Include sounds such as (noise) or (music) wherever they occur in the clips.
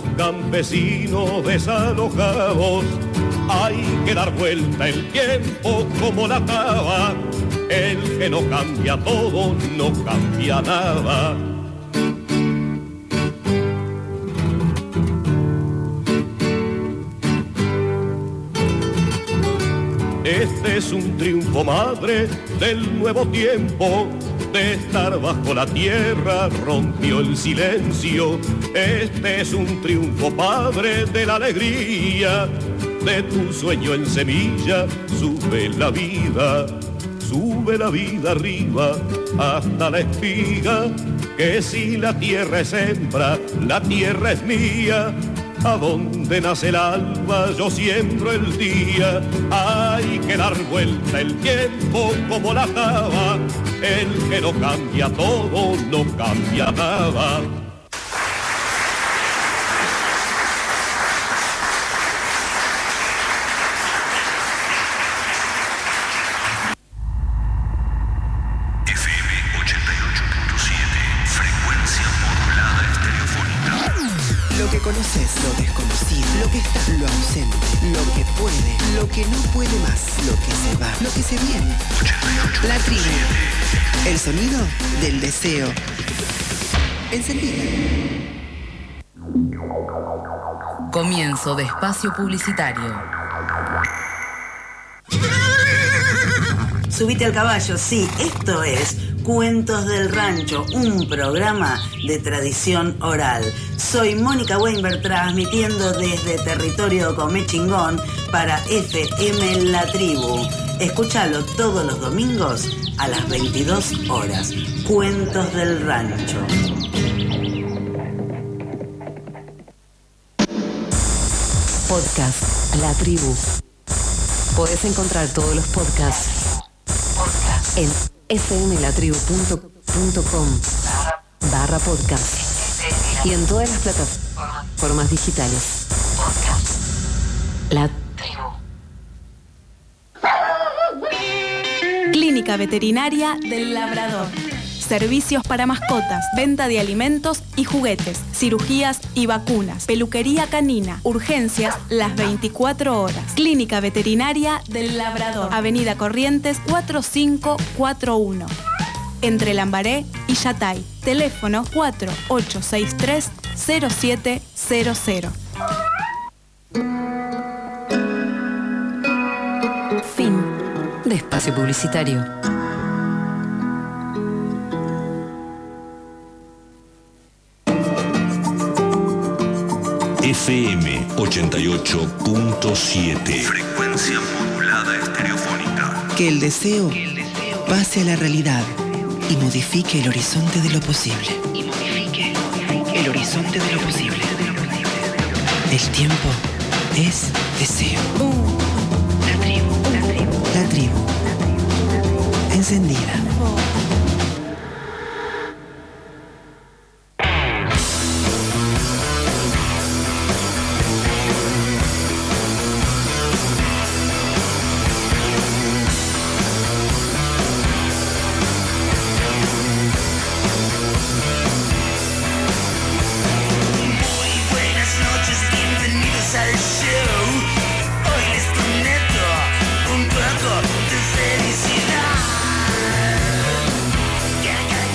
los campesinos desalojados. Hay que dar vuelta el tiempo como la cava. El que no cambia todo, no cambia nada. Este es un triunfo madre del nuevo tiempo. De estar bajo la tierra rompió el silencio. Este es un triunfo padre de la alegría. De tu sueño en semilla sube la vida. Sube la vida arriba hasta la espiga. Que si la tierra es hembra, la tierra es mía. A donde nace el alba yo siembro el día. Hay que dar vuelta el tiempo como la taba. El que no cambia todo, no cambia nada. Comienzo de espacio publicitario. Subite al caballo, sí, esto es Cuentos del Rancho, un programa de tradición oral. Soy Mónica Weinberg transmitiendo desde territorio Comechingón para FM La Tribu. Escúchalo todos los domingos a las 22 horas. Cuentos del Rancho. Podcast La Tribu. Podés encontrar todos los podcasts en fmlatribu.com barra podcast y en todas las plataformas digitales. La Clínica Veterinaria del Labrador. Servicios para mascotas, venta de alimentos y juguetes, cirugías y vacunas, peluquería canina, urgencias las 24 horas. Clínica Veterinaria del Labrador, Avenida Corrientes 4541. Entre Lambaré y Yatay. Teléfono 4863 0700. De espacio publicitario. FM 88.7, frecuencia modulada estereofónica. Que el deseo pase a la realidad y modifique el horizonte de lo posible. Y modifique el horizonte de lo posible. El tiempo es deseo. La tribu. Encendida.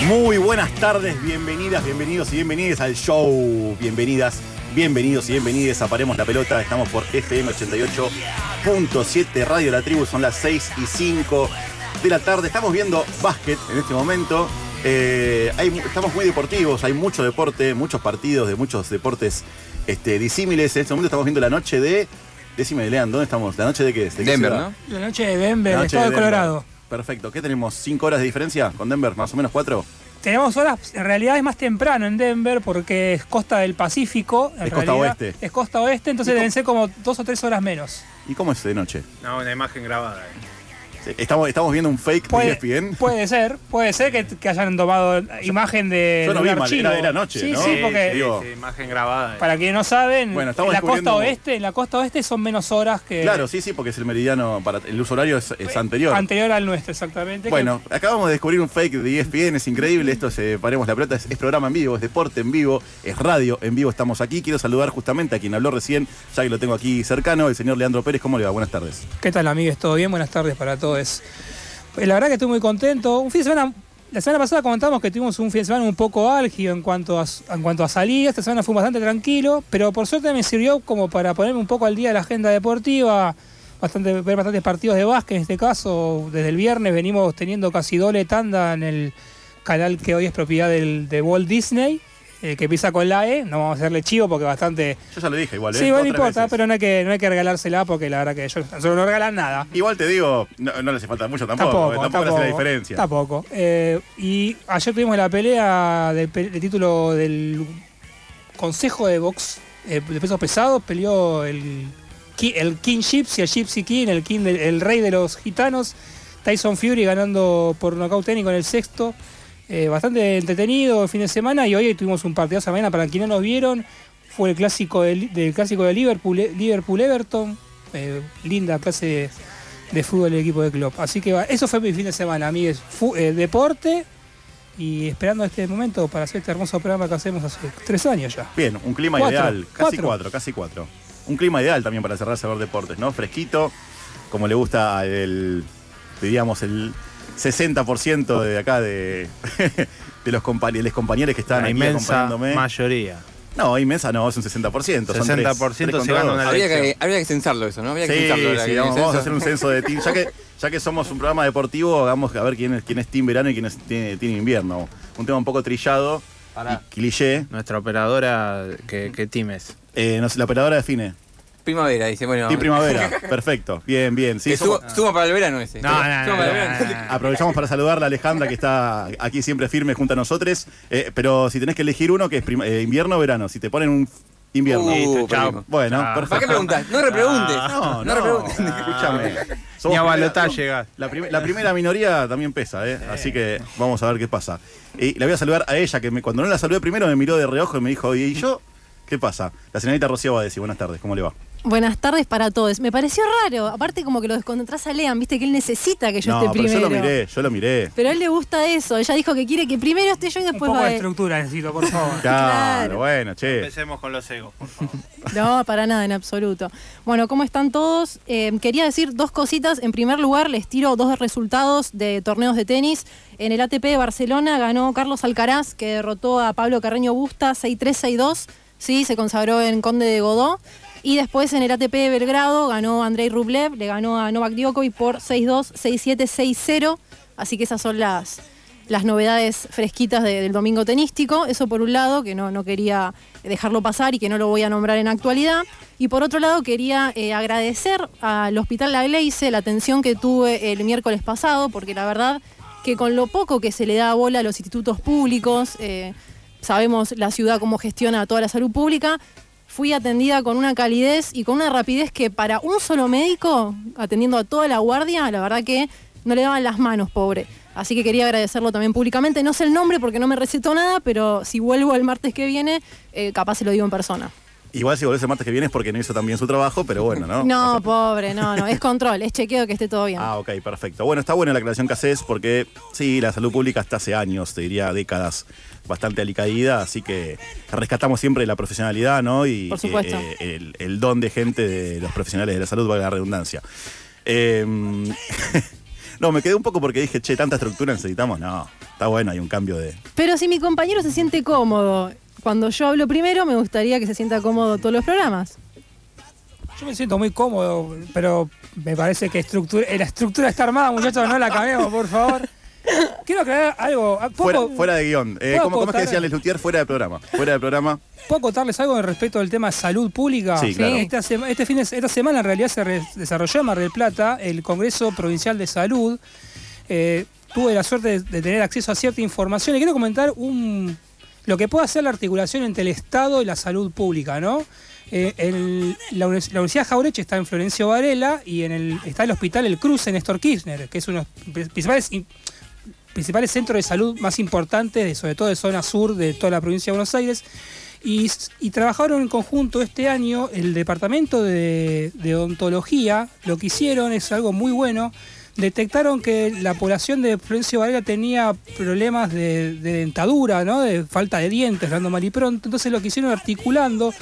Muy buenas tardes, bienvenidas, bienvenidos y bienvenidas al show. Bienvenidas, bienvenidos y bienvenidas a Paremos la Pelota. Estamos por FM 88.7 Radio La Tribu. Son las 6 y 5 de la tarde. Estamos viendo básquet en este momento. Eh, hay- estamos muy deportivos, hay mucho deporte, muchos partidos de muchos deportes este, disímiles. En este momento estamos viendo la noche de. Decime, Lean, ¿dónde estamos? ¿La noche de qué? ¿De qué Denver, ciudad? ¿no? La noche de Denver, La noche estado de, Denver. Colorado. Perfecto. ¿Qué tenemos? ¿Cinco horas de diferencia con Denver? ¿Más o menos cuatro? Tenemos horas, en realidad es más temprano en Denver porque es costa del Pacífico. en Es costa oeste. Es costa oeste, entonces ¿Y cómo- deben ser como dos o tres horas menos. ¿Y cómo es de noche? No, una imagen grabada. eh. Estamos, estamos viendo un fake Puede, de E ESPN. puede ser, puede ser que, que hayan tomado imagen de yo no vi mal, era- era noche, sí, ¿no? Sí, Sí, porque sí, digo- imagen grabada. para quienes no saben, Bueno, estamos en la costa oeste, en la costa oeste son menos horas que Claro, sí, sí, porque es el meridiano, para el uso horario es, es anterior. anterior al nuestro, exactamente. Bueno, acabamos de descubrir un fake de E ESPN, es increíble, esto se paremos la pelota, es, es programa en vivo, es deporte en vivo, es radio en vivo, estamos aquí. Quiero saludar justamente a quien habló recién, ya que lo tengo aquí cercano, el señor Leandro Pérez, ¿cómo le va? Buenas tardes. ¿Qué tal, amigos? ¿Todo bien? Buenas tardes para todos. Pues la verdad que estoy muy contento. Un fin de semana, la semana pasada comentamos que tuvimos un fin de semana un poco álgido en cuanto a, en cuanto a salida. Esta semana fue bastante tranquilo, pero por suerte me sirvió como para ponerme un poco al día de la agenda deportiva. Bastante, ver bastantes partidos de básquet en este caso. Desde el viernes venimos teniendo casi doble tanda en el canal que hoy es propiedad del, de Walt Disney, eh, que empieza con la E. No vamos a hacerle chivo porque bastante Yo ya lo dije igual, ¿eh? Sí, bueno, no importa, veces. pero no hay, que, no hay que regalársela porque la verdad que yo, nosotros no regalan nada. Igual te digo, no, no le hace falta mucho tampoco, Tampoco, eh, tampoco, le hace la diferencia. Tampoco. Eh, y ayer tuvimos la pelea del de título del Consejo de Box eh, de pesos pesados. Peleó el, el King Gypsy, el Gypsy King, el, king del- el rey de los gitanos. Tyson Fury ganando por nocaut técnico en el sexto. Eh, bastante entretenido el fin de semana y hoy tuvimos un partidazo mañana para quienes no nos vieron. Fue el clásico del, del clásico de Liverpool, Liverpool Everton. Eh, linda clase de, de fútbol del equipo de club. Así que eso fue mi fin de semana, amigues. Fu- eh, deporte y esperando este momento para hacer este hermoso programa que hacemos hace tres años ya. Bien, un clima Cuatro, ideal, casi cuatro. cuatro, casi cuatro. Un clima ideal también para cerrar Saber Deportes, ¿no? Fresquito, como le gusta el, diríamos, el 60% de acá de, (laughs) de los compañeros, compañeros que están La aquí inmensa acompañándome. mayoría. No, inmensa no, es un 60%. son tres- 60% tres se contra gana una Habría que, habría que censarlo eso, ¿no? Habría que Sí, censarlo. sí, vamos, vamos a hacer un censo de team. Ya que, ya que somos un programa deportivo, hagamos a ver quién es, quién es team verano y quién es team, team invierno. Un tema un poco trillado y cliché. Nuestra operadora, ¿qué, qué team es? Eh, no sé, la operadora define. Primavera, dice, bueno. Team primavera. Perfecto. Bien, bien. Sí, Que somos- suma, suma para el verano ese. No, no, Suma no, para el no, verano. Aprovechamos para saludar a Alejandra que está aquí siempre firme junto a nosotros. Eh, pero si tenés que elegir uno, que es prim- eh, invierno o verano, si te ponen un invierno. Uh, Listo, chao. perdimos. Bueno, Ah. perfecto. ¿Para qué preguntas? No repreguntes. No, no, no repreguntes. (laughs) Escúchame. Ni Somos a primera- balotaje somos- llegás. La, prim- la primera minoría también pesa, ¿eh? Así que vamos a ver qué pasa. Y la voy a saludar a ella, que me- cuando no la saludé primero me miró de reojo y me dijo, ¿y yo? ¿Qué pasa? La señorita Rocío va a decir, buenas tardes, ¿cómo le va? Buenas tardes para todos. Me pareció raro, aparte como que lo descontrás a Lean, viste que él necesita que yo no, esté pero primero. yo lo miré, yo lo miré. Pero a él le gusta eso. Ella dijo que quiere que primero esté yo y Un después poco va de estructura necesito, por favor. (laughs) Claro, Claro. bueno, che. Empecemos con los egos, por favor. (laughs) No, para nada, en absoluto. Bueno, ¿cómo están todos? Eh, quería decir dos cositas. En primer lugar, les tiro dos resultados de torneos de tenis. En el ATP de Barcelona ganó Carlos Alcaraz, que derrotó a Pablo Carreño Busta 6-3, 6-2. Sí, se consagró en Conde de Godó. Y después en el ATP de Belgrado ganó Andrei Rublev, le ganó a Novak Djokovic por 6-2, 6-7, 6-0. Así que esas son las, las novedades fresquitas de- del domingo tenístico. Eso por un lado, que no, no quería dejarlo pasar y que no lo voy a nombrar en actualidad. Y por otro lado, quería eh, agradecer al Hospital La Gleice la atención que tuve el miércoles pasado, porque la verdad que con lo poco que se le da bola a los institutos públicos, eh, sabemos la ciudad cómo gestiona toda la salud pública, fui atendida con una calidez y con una rapidez que para un solo médico, atendiendo a toda la guardia, la verdad que no le daban las manos, pobre. Así que quería agradecerlo también públicamente. No sé el nombre porque no me recetó nada, pero si vuelvo el martes que viene, eh, capaz se lo digo en persona. Igual si volvés el martes que viene es porque no hizo tan bien su trabajo, pero bueno, ¿no? (laughs) No, pobre, no, no. Es (laughs) control, es chequeo que esté todo bien. Ah, ok, perfecto. Bueno, está buena la aclaración que haces porque sí, la salud pública está hace años, te diría décadas, bastante alicaída, así que rescatamos siempre la profesionalidad, ¿no? Y Por supuesto. eh, el, el don de gente de los profesionales de la salud, valga la redundancia. Eh, (laughs) no, me quedé un poco porque dije, che, tanta estructura necesitamos. No, está bueno, hay un cambio de. Pero si mi compañero se siente cómodo, cuando yo hablo primero, me gustaría que se sienta cómodo todos los programas. Yo me siento muy cómodo, pero me parece que estructura, eh, la estructura está armada, muchachos, no la cambiemos, por favor. Quiero aclarar algo. ¿Puedo, Fuera, fuera de guion. Eh, ¿puedo ¿cómo, cómo es que decía Les Lutier? Fuera de programa. Fuera de programa. ¿Puedo contarles algo respecto del tema salud pública? Sí, claro. Esta, sema- este fin de- esta semana en realidad se re- desarrolló en Mar del Plata el Congreso Provincial de Salud. Eh, tuve la suerte de, de tener acceso a cierta información y quiero comentar un lo que puede hacer la articulación entre el Estado y la salud pública, ¿no? Eh, el- la, la Universidad Jaureche está en Florencio Varela y en el, está el hospital El Cruz en Néstor Kirchner, que es uno de los principales, in- principales centros de salud más importantes, sobre todo de zona sur de toda la provincia de Buenos Aires. Y, trabajaron en conjunto este año el departamento de, de odontología. Lo que hicieron es algo muy bueno. Detectaron que la población de Florencio Varela tenía problemas de, de dentadura, ¿no? de falta de dientes, dando mal y pronto. Entonces lo que hicieron articulando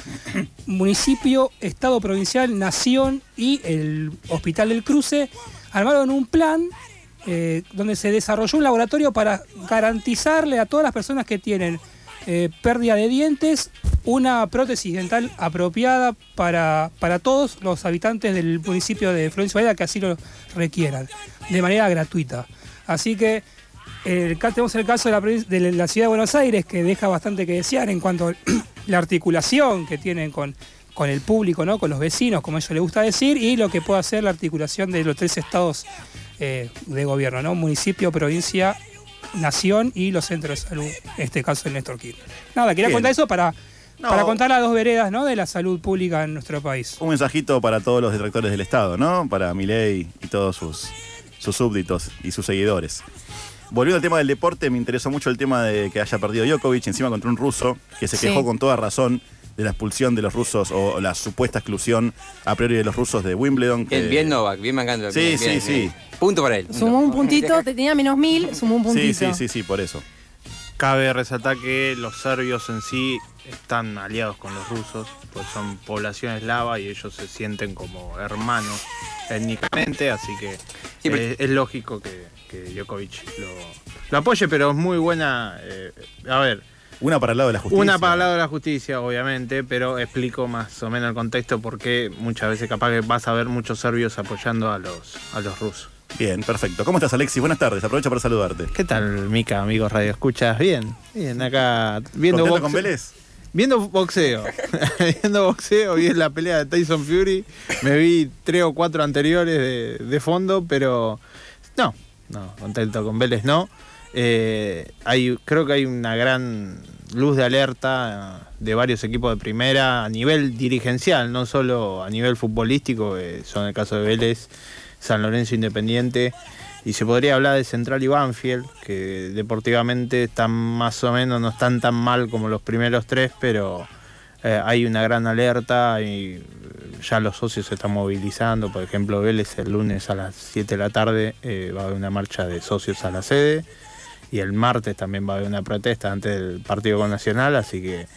municipio, Estado provincial, Nación y el Hospital del Cruce, armaron un plan eh, donde se desarrolló un laboratorio para garantizarle a todas las personas que tienen eh, pérdida de dientes una prótesis dental apropiada para, para todos los habitantes del municipio de Florencio Varela que así lo requieran, de manera gratuita. Así que ca- tenemos el caso de la, provin- de la ciudad de Buenos Aires que deja bastante que desear en cuanto a (clears throat) la articulación que tienen con, con el público, ¿no? con los vecinos, como a ellos les gusta decir, y lo que puede hacer la articulación de los tres estados eh, de gobierno, ¿no? municipio, provincia, nación y los centros de salud, en este caso el Néstor Kirchner. Nada, quería Bien. contar eso para, No. para contar las dos veredas ¿no? de la salud pública en nuestro país. Un mensajito para todos los detractores del Estado, ¿no? Para Milei y todos sus, sus súbditos y sus seguidores. Volviendo al tema del deporte, me interesó mucho el tema de que haya perdido Djokovic encima contra un ruso, que se Sí. quejó con toda razón de la expulsión de los rusos o la supuesta exclusión a priori de los rusos de Wimbledon. que- Bien, bien Novak, bien Mancando. Sí, bien, sí, bien, sí. bien. Punto para él. Sumó un puntito, te- tenía menos mil, sumó un puntito. Sí, sí, sí, sí, por eso. Cabe resaltar que los serbios en sí están aliados con los rusos, pues son población eslava y ellos se sienten como hermanos étnicamente, así que Sí, pero- es lógico que, que Djokovic lo, lo apoye, pero es muy buena. eh, a ver, Una para el lado de la justicia. una para el lado de la justicia, obviamente, pero explico más o menos el contexto porque muchas veces capaz que vas a ver muchos serbios apoyando a los, a los rusos. Bien, perfecto. ¿Cómo estás, Alexis? Buenas tardes. Aprovecho para saludarte. ¿Qué tal, Mica, amigos Radio Escuchas? Bien, bien, acá viendo ¿Contento boxe- con Vélez? Viendo boxeo. (laughs) viendo boxeo, vi la pelea de Tyson Fury. Me vi tres o cuatro anteriores de, de fondo, pero no, no, contento con Vélez no. Eh, hay, creo que hay una gran luz de alerta eh, de varios equipos de primera a nivel dirigencial, no solo a nivel futbolístico, son el caso de Vélez, San Lorenzo Independiente. Y se podría hablar de Central y Banfield, que deportivamente están más o menos, no están tan mal como los primeros tres, pero eh, hay una gran alerta y ya los socios se están movilizando. Por ejemplo, Vélez el lunes a las 7 de la tarde va a haber una marcha de socios a la sede y el martes también va a haber una protesta antes del partido con Nacional, así que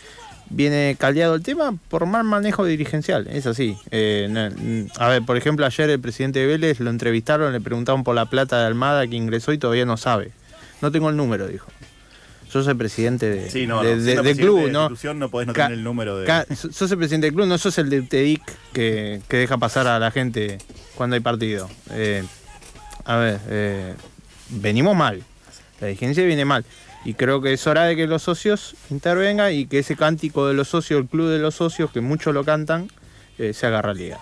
viene caldeado el tema por mal manejo dirigencial, es así. Eh, no- n- a ver, por ejemplo, ayer el presidente de Vélez lo entrevistaron, le preguntaron por la plata de Almada que ingresó y todavía no sabe. No tengo el número, dijo. Yo soy presidente de, Sí, no, de- no. de- presidente club, de ¿no? no podés no Ca- tener el número de... Sos el presidente del club, no sos el de TEDIC que, que deja pasar a la gente cuando hay partido. Eh, a ver, eh, venimos mal. La dirigencia viene mal. Y creo que es hora de que los socios intervengan y que ese cántico de los socios, el club de los socios, que muchos lo cantan, eh, se haga realidad.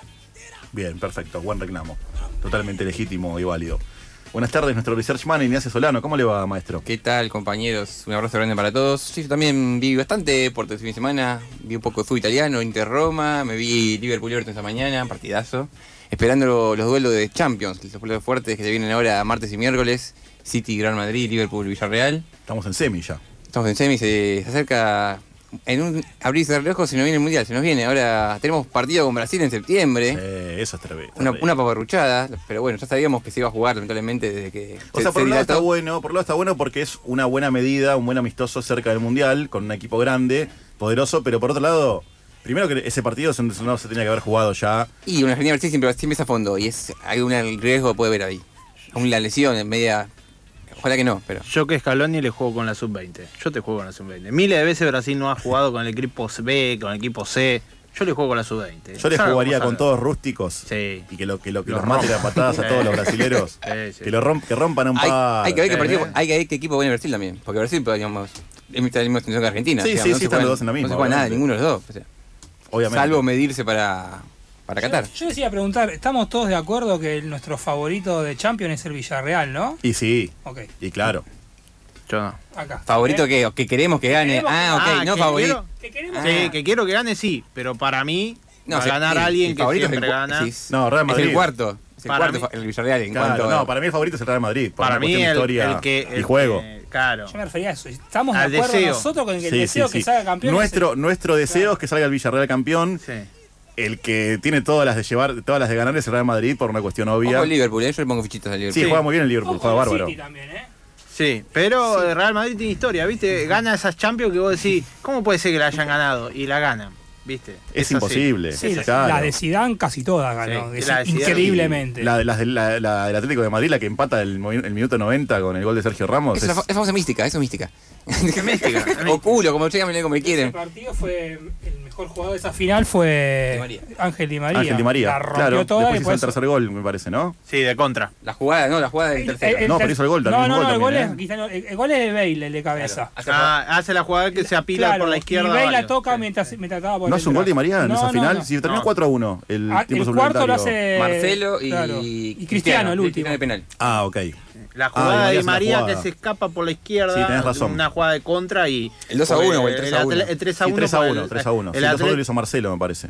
Bien, perfecto. Buen reclamo. Totalmente legítimo y válido. Buenas tardes, nuestro research man Ignacio Solano. ¿Cómo le va, maestro? ¿Qué tal, compañeros? Un abrazo grande para todos. Sí, yo también vi bastante deporte este fin de semana. Vi un poco de fútbol italiano, Inter Roma, me vi Liverpool Everton esta mañana, partidazo. Esperando lo- los duelos de Champions, los duelos fuertes que se vienen ahora martes y miércoles. City, Gran Madrid, Liverpool, Villarreal. Estamos en semi ya. Estamos en semi, se, se acerca en un abrir y cerrar de ojos, se nos viene el Mundial, se nos viene. Ahora tenemos partido con Brasil en septiembre. Eh, eso es tremendo. Una, una paparruchada, pero bueno, ya sabíamos que se iba a jugar lamentablemente desde que O se- sea, por se un lado está bueno, por un lado está bueno porque es una buena medida, un buen amistoso cerca del Mundial, con un equipo grande, poderoso, pero por otro lado, primero que ese partido se- no se tenía que haber jugado ya. Y una Argentina Brasil siempre, siempre es a fondo y es hay un riesgo puede haber ahí. Una lesión en media. Ojalá que no, pero. Yo que Scaloni le juego con la sub-20. Yo te juego con la sub-20. Miles de veces Brasil no ha jugado con el equipo B, con el equipo C. Yo le juego con la sub-20. Yo le ¿Sabe jugaría con todos rústicos Sí. y que lo que, lo, que Los los mate a patadas a todos los (laughs) brasileros. Sí, sí. Que, lo romp- que rompan un Hay, par. hay que ver qué Eh, partido, hay que ver qué equipo viene Brasil también. Porque Brasil, pues, digamos, es la misma situación que Argentina. Sí, sí, no sí, están juegan- los dos en la misma, No se juega nada, ninguno de los dos. o sea, Obviamente. salvo medirse para, para Qatar. Yo les iba a preguntar, estamos todos de acuerdo que el- nuestro favorito de Champions es el Villarreal, ¿no? Y sí, Ok. y claro. Yo no. Acá. ¿Favorito que, que queremos que gane? Queremos Ah, ok, Ah, no favorito. Que queremos Sí, que quiero que gane, sí, pero para mí No, va a sí, ganar sí, alguien el que favorito es siempre el gana. sí, No, Real Es Madrid. el cuarto. Es el Para cuarto mí- el Villarreal en Claro, cuanto a- no, para mí el favorito es el Real Madrid. por Para mí el, historia el que y el juego. que- claro. Yo me refería a eso. Estamos de acuerdo deseo. nosotros con que el Sí, deseo sí, que salga campeón. Nuestro, nuestro deseo es que salga el Villarreal campeón. Sí. El que tiene todas las de llevar, todas las de ganar es el Real Madrid por una cuestión obvia. Ojo el Liverpool, ¿eh? yo le pongo fichitas al Liverpool. Sí, juega muy bien el Liverpool, juega bárbaro. Sí, pero el Real Madrid tiene historia, ¿viste? Gana esas Champions que vos decís, ¿cómo puede ser que la hayan ganado? Y la ganan, ¿viste? Es imposible. Sí, Es claro. la de Zidane casi todas ganó. Sí, es la increíblemente. La, de- de- la- la del Atlético de Madrid, la que empata el, el minuto 90 con el gol de Sergio Ramos. Esa es, es- la fa- es famosa mística, eso es (laughs) mística. o culo, como llámenle como quieren. partido fue el mejor jugador de esa final fue Di María. Ángel Di María. Ángel Di María. La rompió claro, toda después y hizo el tercer gol, me parece, ¿no? Sí, de contra. La jugada, no, la jugada del tercero. el No, ter- pero hizo el gol también, No, no, un no, gol el gol, es, Cristiano- el, el gol es de Bale, el de cabeza. Ah, hace la jugada que se apila Claro, por la izquierda. Y Bale la toca mientras, mientras estaba por ¿No es un gol de María en No, esa no, final? no. Si terminó No. 4 a 1 el Ah, tiempo el cuarto lo hace Marcelo y, claro, y Cristiano, el último. de penal. Ah, ok. La Ah, jugada Di de María María hace la que jugada. se escapa por la izquierda. Sí, tenés razón. Una jugada de contra y. El 2 a 1 o el 3 a 1. El 3 a Sí, 1. 3 a por 1, el- 3 a 1. Sí, El el 2 a 1 lo hizo Marcelo, me parece.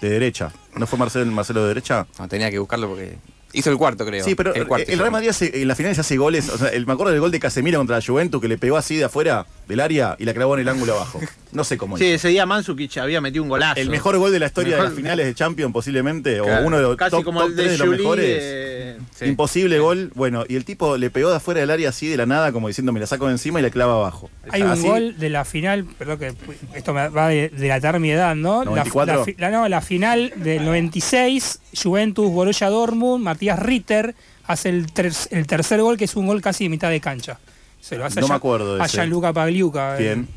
De derecha. ¿No fue Marcelo, Marcelo de derecha? No, tenía que buscarlo porque hizo el cuarto, creo. Sí, pero el, cuarto, el Real Madrid hace- en la final se hace goles. O sea, el- me acuerdo del gol de Casemiro contra la Juventus que le pegó así de afuera del área y la clavó en el ángulo abajo. No sé cómo. Sí, hizo. ese día Mansukic había metido un golazo. El mejor gol de la historia Mejor- de las finales de Champions, posiblemente, Claro, o uno de los Casi top, como top el de de los mejores. eh, sí. Imposible gol. Bueno, y el tipo le pegó de afuera del área así de la nada, como diciendo, me la saco de encima y la clava abajo. Hay un gol de la final, perdón que esto me va de delatar mi edad, ¿no? La- 94. La, la- no, la final del 96, Juventus, Borussia Dortmund, Matías Ritter hace el, ter- el tercer gol, que es un gol casi de mitad de cancha. Se lo hace No a me acuerdo de a. Gianluca Pagliuca. eh. Bien.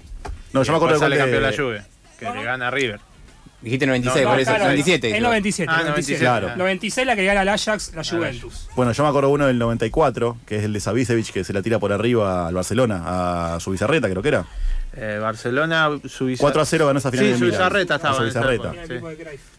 No, yo me acuerdo del sale de... campeón la Juve, que le gana a River. Dijiste 96, No, por eso. claro, 97. Es dijo. 97. Ah, 97. Claro. 96 la que gana al Ajax, la Juventus. Bueno, yo me acuerdo uno del 94, que es el de Savicevic, que se la tira por arriba al Barcelona, a su bizarreta, creo que era. Eh, Barcelona, Suiza. 4 a 0 ganó esa final Sí. Suizarreta estaba. Era el sí.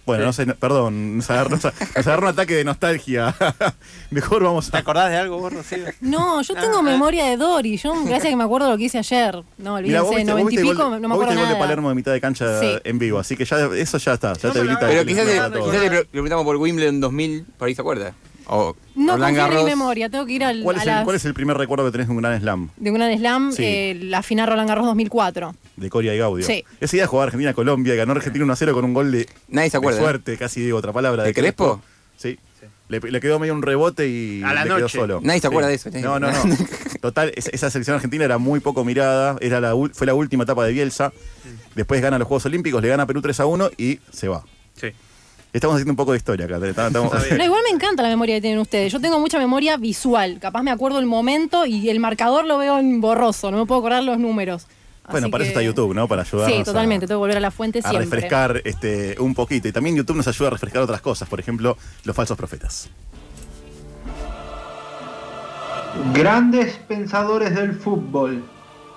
Bueno, Sí. no sé, no- perdón, nos agarró, nos agarró un ataque de nostalgia. (laughs) Mejor vamos ¿Te a... acordás de algo vos, Rocío? No, yo tengo memoria de Dory. Yo, gracias a que me acuerdo lo que hice ayer. No, Mirá, vos olvídense, viste, vos 90 viste y pico, gol, no me vos acuerdo viste el gol de nada. Palermo de mitad de cancha Sí. en vivo, así que ya eso ya está, ya No te habilita. Pero quizás todo. quizás le preguntamos por Wimbledon 2000, por ahí se acuerda. O No en mi memoria, tengo que ir al, ¿Cuál a es, el, las- cuál es el primer recuerdo que tenés de un gran slam? de un Grand Slam, Sí. eh, la final Roland Garros 2004. De Coria y Gaudio. Sí. Ese día jugaba Argentina-Colombia y ganó Argentina 1 a 0 con un gol de, Nadie se de acuerda. ¿eh? suerte, casi digo otra palabra. ¿De Crespo? Sí. Le, le quedó medio un rebote y A la le quedó noche. solo. Nadie se Sí. acuerda de eso. No, no, no. Total, esa, esa selección argentina era muy poco mirada. Era la, fue la última etapa de Bielsa. Después gana los Juegos Olímpicos, le gana a Perú 3 a 1 y se va. Sí. Estamos haciendo un poco de historia acá. Estamos- estamos- No, igual me encanta la memoria que tienen ustedes. Yo tengo mucha memoria visual. Capaz me acuerdo el momento y el marcador lo veo en borroso. No me puedo acordar los números. bueno, Así para eso está YouTube, ¿no? Para ayudarnos Sí, totalmente. a, Tengo que volver a la fuente a siempre. refrescar este, un poquito. Y también YouTube nos ayuda a refrescar otras cosas. Por ejemplo, los falsos profetas. Grandes pensadores del fútbol,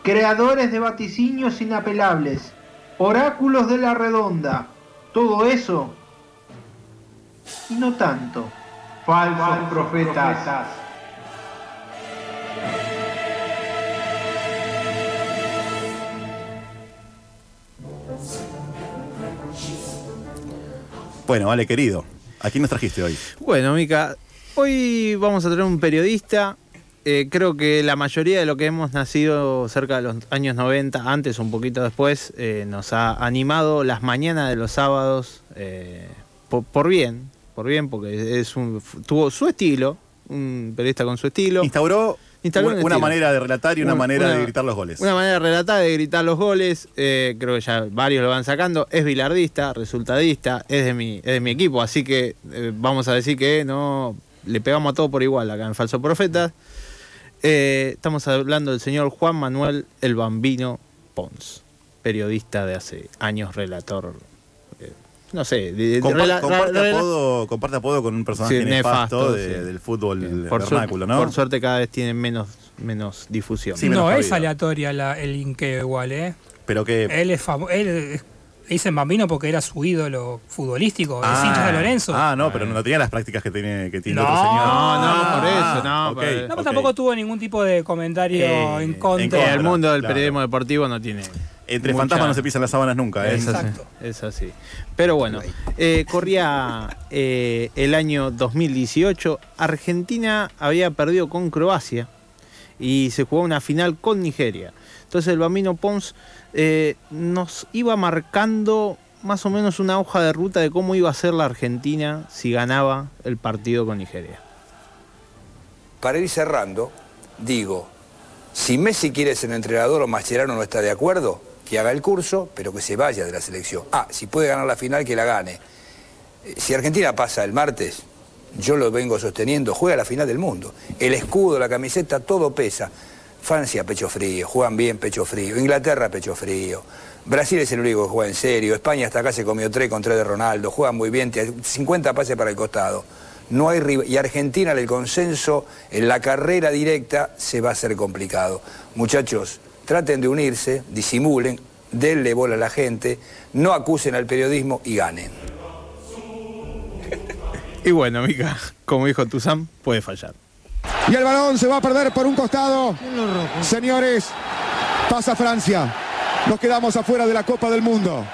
creadores de vaticinios inapelables, oráculos de la redonda, todo eso y no tanto. Falsos profetas. Bueno, vale, querido. ¿A quién nos trajiste hoy? Bueno, Mica, hoy vamos a tener un periodista. Eh, creo que la mayoría de lo que hemos nacido cerca de los años 90, antes o un poquito después, eh, nos ha animado las mañanas de los sábados eh, por, por bien, por bien, porque es un, tuvo su estilo, un periodista con su estilo. Instauró, una, un una estilo. manera de relatar y una, Una- manera una- de gritar los goles. Una manera de relatar, de gritar los goles, eh, creo que ya varios lo van sacando. Es bilardista, resultadista, es de mi, es de mi equipo, así que eh, vamos a decir que no le pegamos a todo por igual acá en Falso Profetas. Eh, estamos hablando del señor Juan Manuel El Bambino Pons, periodista de hace años, relator. Eh, no sé, de, de- Compa- rela- comparte, apodo, comparte apodo con un personaje Sí, nefasto, nefasto, de- sí. del fútbol por, vernáculo, ¿no? por suerte cada vez tiene menos, menos difusión. Sí, menos no es aleatoria la- el linkeo igual, ¿eh? Pero que Él es famoso. Él es le dicen Bambino porque era su ídolo futbolístico, es hincha de Lorenzo. Ah, no, pero no tenía las prácticas que tiene, que tiene No, otro señor. no, no, por eso, no, ok, por- No, pero tampoco tuvo ningún tipo de comentario Eh, en en contra. El mundo del claro. periodismo deportivo no tiene. Entre mucha- fantasmas no se pisan las sábanas nunca, ¿eh? Es así, es así. Pero bueno, eh, corría eh, el año 2018. Argentina había perdido con Croacia y se jugó una final con Nigeria. Entonces el Bambino Pons eh, nos iba marcando más o menos una hoja de ruta de cómo iba a ser la Argentina si ganaba el partido con Nigeria. Para ir cerrando, digo, si Messi quiere ser entrenador o Mascherano no está de acuerdo, que haga el curso, pero que se vaya de la selección. Ah, si puede ganar la final, que la gane. Eh, Si Argentina pasa el martes, yo lo vengo sosteniendo, juega la final del mundo. El escudo, la camiseta, todo pesa. Francia, pecho frío, juegan bien, pecho frío. Inglaterra, pecho frío. Brasil es el único que juega en serio. España hasta acá se comió tres con tres de Ronaldo. Juegan muy bien, tiene 50 pases para el costado. No hay y Argentina en el consenso, en la carrera directa, se va a hacer complicado. Muchachos, traten de unirse, disimulen, denle bola a la gente, no acusen al periodismo y ganen. Y bueno, Mica, como dijo Tuzán, puede fallar. Y el balón se va a perder por un costado. Señores, pasa Francia. Nos quedamos afuera de la Copa del Mundo.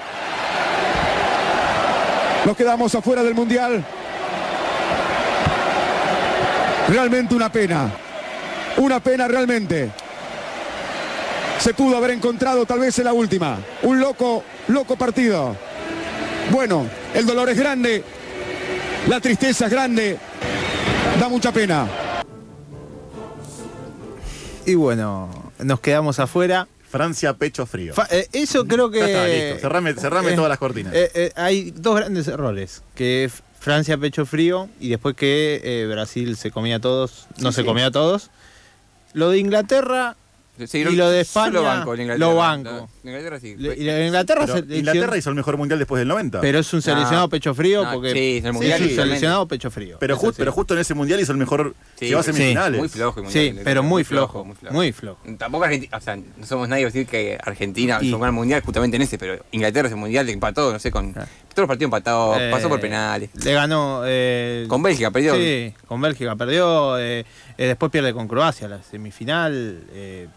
Nos quedamos afuera del Mundial. Realmente una pena. Una pena realmente. Se pudo haber encontrado tal vez en la última. Un loco, loco partido. Bueno, el dolor es grande. La tristeza es grande. Da mucha pena. Y bueno, nos quedamos afuera. Francia, pecho frío. Fa- eh, eso creo que. Ya está, listo. Cerrame- cerrame todas las cortinas. eh, eh, hay dos grandes errores: que Francia pecho frío y después que eh, Brasil se comía a todos. No Sí, se sí. comía a todos. Lo de Inglaterra Sí, y lo de España. lo banco, Inglaterra. lo banco. Inglaterra sí. Le- y la Inglaterra, hizo el mejor mundial después del 90. pero es un seleccionado No. pecho frío No, porque. sí, es el mundial, es un seleccionado pecho frío. Pero, ju- sí. pero justo en ese mundial hizo el mejor. Sí, llegó a sí, semifinales. Muy flojo el Sí, mundial. pero muy flojo, muy flojo. Tampoco Argentina, o sea, no somos nadie para decir que Argentina hizo un gran mundial justamente en ese, pero Inglaterra es el mundial de empató, no sé, con todos los partidos empatados, Eh, pasó por penales. Le ganó. eh, Con Bélgica perdió. Sí, con Bélgica perdió. eh, eh, después pierde con Croacia la semifinal. eh,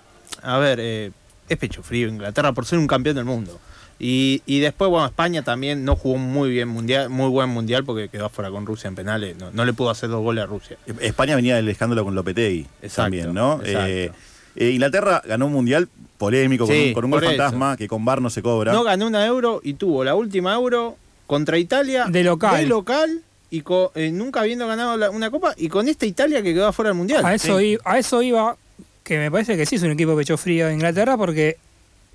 a ver, eh, es pecho frío Inglaterra por ser un campeón del mundo. Y, y después, bueno, España también no jugó muy bien mundial, muy buen mundial porque quedó afuera con Rusia en penales. No, no le pudo hacer dos goles a Rusia. España venía del escándalo con Lopetegui Exacto, también, ¿no? exacto. Eh, eh, Inglaterra ganó un mundial polémico con Sí, un, con un gol eso. fantasma que con VAR no se cobra. No ganó una euro y tuvo la última euro contra Italia. De local. De local y eh, nunca habiendo ganado la- una copa. Y con esta Italia que quedó afuera del mundial. A eso, Sí. i- a eso iba, que me parece que sí es un equipo pecho frío de Inglaterra, porque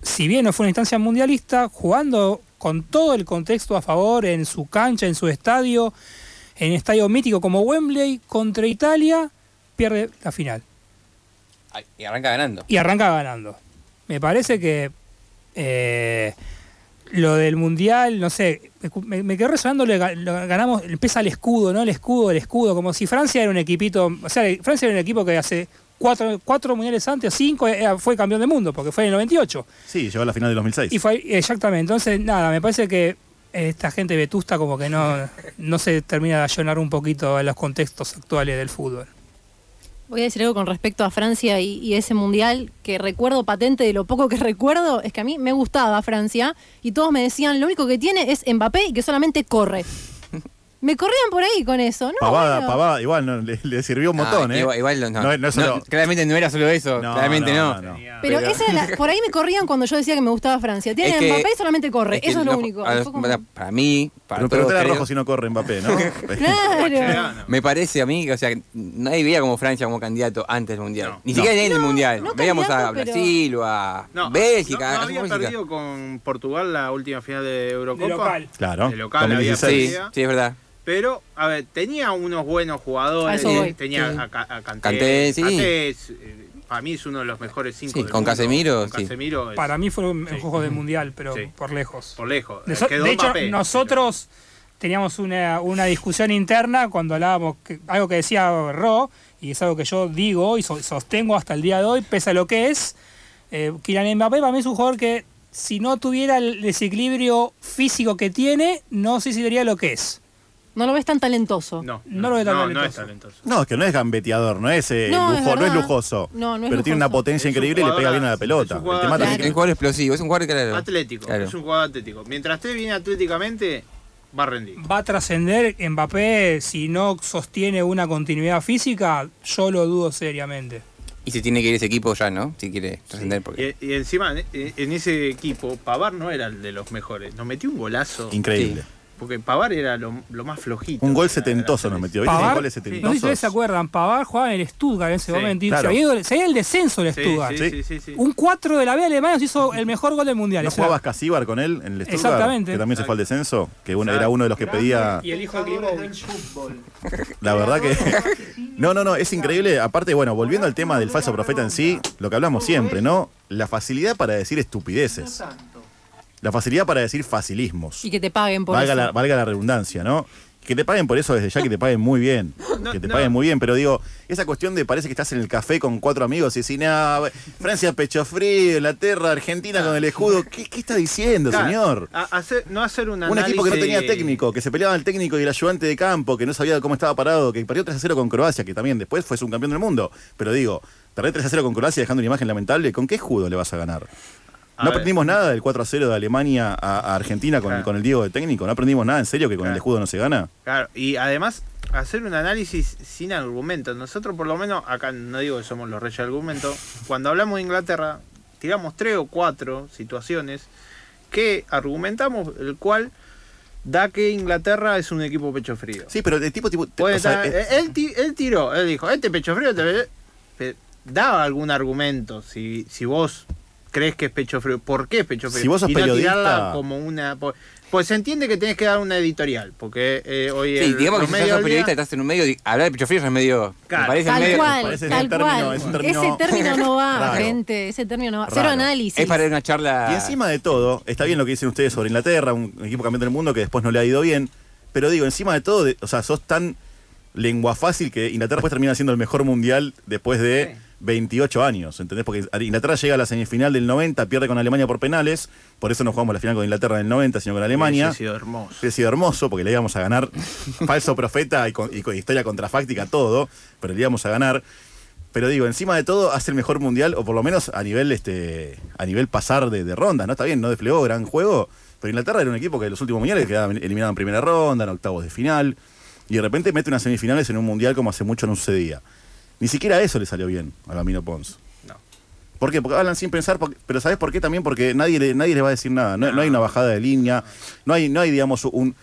si bien no fue una instancia mundialista, jugando con todo el contexto a favor, en su cancha, en su estadio, en estadio mítico como Wembley, contra Italia, pierde la final. Y arranca ganando. Y arranca ganando. Me parece que eh, lo del mundial, no sé, me, me, quedó resonando, le ganamos, empieza el escudo, ¿no? El escudo, el escudo, como si Francia era un equipito, o sea, Francia era un equipo que hace cuatro, cuatro mundiales antes, cinco, era- fue campeón del mundo, porque fue en el 98. Sí, llegó a la final del 2006. Y fue exactamente, entonces nada, me parece que esta gente vetusta como que no, no se termina de allanar un poquito a los contextos actuales del fútbol. Voy a decir algo con respecto a Francia y, y ese mundial que recuerdo patente de lo poco que (laughs) recuerdo, es que a mí me gustaba Francia y todos me decían lo único que tiene es Mbappé y que solamente corre. Me corrían por ahí con eso, ¿no? pavada, bueno. pavada, igual no, le, le sirvió un montón, ¿eh? Igual, igual no, No, no es solo- no, claramente no era solo eso, No, claramente no. no, no. Pero, esa era la- por ahí me corrían cuando yo decía que me gustaba Francia. Tiene Es que- Mbappé y solamente corre, es que eso es lo único. como- para, para mí, para Pero creo- Rojo si no corre Mbappé, ¿no? (laughs) Claro. Me parece a mí o sea, nadie veía como Francia como candidato antes del Mundial. Ni siquiera en el Mundial. no Veíamos a pero- Brasil o a No, Bélgica. no, no a había perdido con Portugal la última final de Eurocopa. De local. Claro, De local había 2016. Sí, perdido. sí, es verdad. Pero, a ver, tenía unos buenos jugadores. Tenía Sí. a, a Kanté. Kanté, sí. Kanté es, eh, para mí es uno de los mejores cinco Sí, del con mundo. Casemiro, Con sí. Casemiro es Para mí fue un Sí. juego del mundial, pero Sí. por lejos. por lejos. De, so- quedó de hecho, Mbappé, nosotros teníamos una, una discusión interna cuando hablábamos, que- algo que decía Ro, y es algo que yo digo y so- sostengo hasta el día de hoy, pese a lo que es, eh, Kylian Mbappé para mí es un jugador que si no tuviera el desequilibrio físico que tiene, no sé si sería lo que es. No lo ves tan talentoso. No, No lo veo tan no, talentoso. es talentoso. No, es que no es gambeteador, no es, eh, No, es no lujoso. No, no es pero tiene una potencia Es un increíble y le pega bien a la pelota. es un El jugador también Es un jugador explosivo, es un jugador claro. Atlético, Claro. es un jugador atlético. Mientras esté bien atléticamente, va a rendir. Va a trascender Mbappé si no sostiene una continuidad física, yo lo dudo seriamente. Y se tiene que ir ese equipo ya, ¿no? Si quiere trascender. Porque... Y, y encima, en, en ese equipo, Pavar no era el de los mejores. Nos metió un golazo. Increíble. Porque Pavar era lo, lo más flojito. Un gol setentoso nos metió. ¿Viste esos Pavar, goles no sé si setentosos? ustedes se acuerdan, Pavar jugaba en el Stuttgart en ese Sí, momento. claro. se, había ido- se había el descenso del Sí, Stuttgart. sí, sí, sí, sí. Un 4 de la B alemana se hizo el mejor gol del mundial. ¿No jugabas Casíbar con él en el Stuttgart? Exactamente. Que también se fue al descenso. Que uno- era uno de los que pedía. Y el hijo de. La verdad que. (laughs) No, no, no, es increíble. Aparte, bueno, volviendo al tema del falso profeta en sí, lo que hablamos siempre, ¿no? La facilidad para decir estupideces. La facilidad para decir facilismos. Y que te paguen por Valga eso. la, valga la redundancia, ¿no? Que te paguen por eso desde ya, que te paguen muy bien. (laughs) No, que te no. paguen muy bien, pero digo, esa cuestión de parece que estás en el café con cuatro amigos y decís, "No, Francia pecho frío, Inglaterra, Argentina con el escudo. ¿Qué, qué está diciendo, Claro, señor? a- hacer- no hacer un Un equipo que no tenía técnico, que se peleaba el técnico y el ayudante de campo, que no sabía cómo estaba parado, que perdió 3 a 0 con Croacia, que también después fue un campeón del mundo. Pero digo, perder 3 a 0 con Croacia dejando una imagen lamentable, ¿con qué escudo le vas a ganar? A No ver. aprendimos nada del 4 a 0 de Alemania a, a Argentina con, Claro. con el Diego de técnico. No aprendimos nada, en serio, que con el escudo no se gana. Claro, y además hacer un análisis sin argumentos. Nosotros por lo menos, acá no digo que somos los reyes del argumento, cuando hablamos de Inglaterra, tiramos tres o cuatro situaciones que argumentamos, el cual da que Inglaterra es un equipo pecho frío. Sí, pero el tipo, tipo o sea, eh, él, ti- él tiró, él dijo, este pecho frío te daba algún argumento si, si vos crees que es pecho frío. ¿Por qué es pecho frío? Si vos sos y no periodista- tirarla como una... po- Pues se entiende que tenés que dar una editorial, porque eh, hoy Sí, el- digamos que si sos periodista y estás en un medio, di- hablar de pecho frío es medio. Claro. Me parece Tal medio. cual, parece tal término- cual. es un término Ese término no va, (laughs) raro. gente. Ese término no va. Cero análisis. Es para una charla. Y encima de todo, está bien lo que dicen ustedes sobre Inglaterra, un equipo campeón del mundo que después no le ha ido bien. Pero digo, encima de todo, de- o sea, sos tan lengua fácil que Inglaterra después termina siendo el mejor mundial después de 28 años, ¿entendés? Porque Inglaterra llega a la semifinal del 90, pierde con Alemania por penales, por eso no jugamos la final con Inglaterra del 90, sino con Alemania. Hubiese sido hermoso. Hubiese sido hermoso porque le íbamos a ganar (laughs) falso profeta y, con, y con historia contrafáctica, todo, pero le íbamos a ganar. Pero digo, encima de todo, hace el mejor mundial, o por lo menos a nivel este a nivel pasar de, de ronda, ¿no? Está bien, no desplegó gran juego, pero Inglaterra era un equipo que en los últimos mundiales quedaba eliminado en primera ronda, en octavos de final, y de repente mete unas semifinales en un mundial como hace mucho no sucedía. Ni siquiera eso le salió bien a Gamino Pons. No. ¿Por qué? Porque hablan sin pensar, porque- pero ¿sabes por qué también? Porque nadie le, nadie le va a decir nada. No, no hay una bajada de línea, no hay, no hay digamos, un,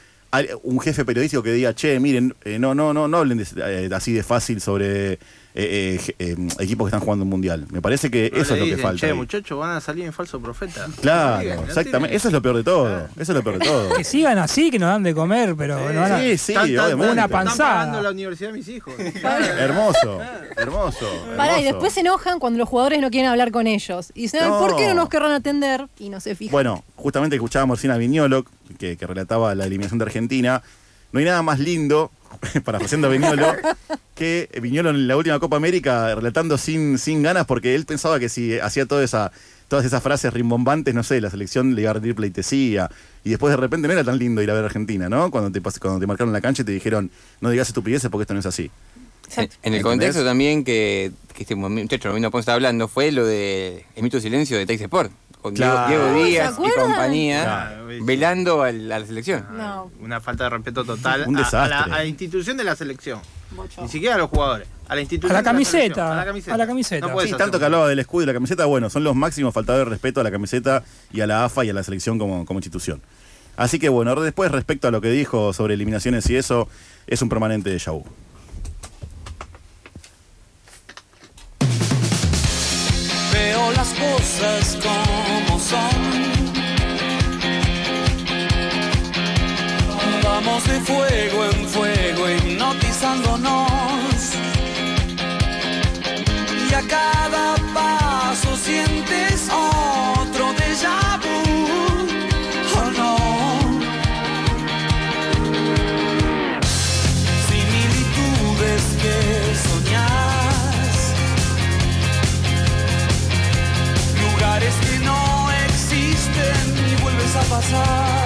un jefe periodístico que diga, che, miren, eh, no, no, no, no hablen de- eh, así de fácil sobre eh, eh, eh, equipos que están jugando un mundial. Me parece que No eso es lo que dicen, falta. Che, muchachos, van a salir en falso profeta. Claro, No digan, no exactamente. Eso es lo peor de todo. Eso es lo peor de todo. Que sigan así, que nos dan de comer, pero no van a- Sí, sí, obviamente. Una Están panzada. pagando la universidad de mis hijos. (laughs) Hermoso, hermoso. Pará, y después se enojan cuando los jugadores no quieren hablar con ellos. Y dicen, "Ay, ¿por qué no No. nos querrán atender? Y no se fijan. Bueno, justamente escuchábamos recién a Viñolo, que, que relataba la eliminación de Argentina. No hay nada más lindo, (laughs) parafraseando a Viñolo, (laughs) que Viñolo en la última Copa América relatando sin, sin ganas, porque él pensaba que si hacía toda esa, todas esas frases rimbombantes, no sé, la selección le iba a rendir pleitesía. Y después de repente no era tan lindo ir a ver a Argentina, ¿no? Cuando te, cuando te marcaron la cancha y te dijeron, no digas estupideces porque esto no es así. En, en el ¿Entendés? contexto también que, que este muchacho Romino Ponce estaba hablando fue lo de el mito silencio de Tex Sport. Con Diego- Claro. Diego, ¿se Díaz y compañía Claro, velando al- a la selección. No. Una falta de respeto total Un a- la, a la institución de la selección. Ni siquiera a los jugadores. A la institución. A la de camiseta, a la camiseta. a la camiseta. No puedes Sí, tanto que hablaba del escudo y la camiseta, bueno, son los máximos faltadores de respeto a la camiseta y a la AFA y a la selección como, como institución. Así que bueno, después respecto a lo que dijo sobre eliminaciones y eso, es un permanente de vu. Veo las cosas como son. Vamos de fuego en fuego hipnotizándonos. Y a water.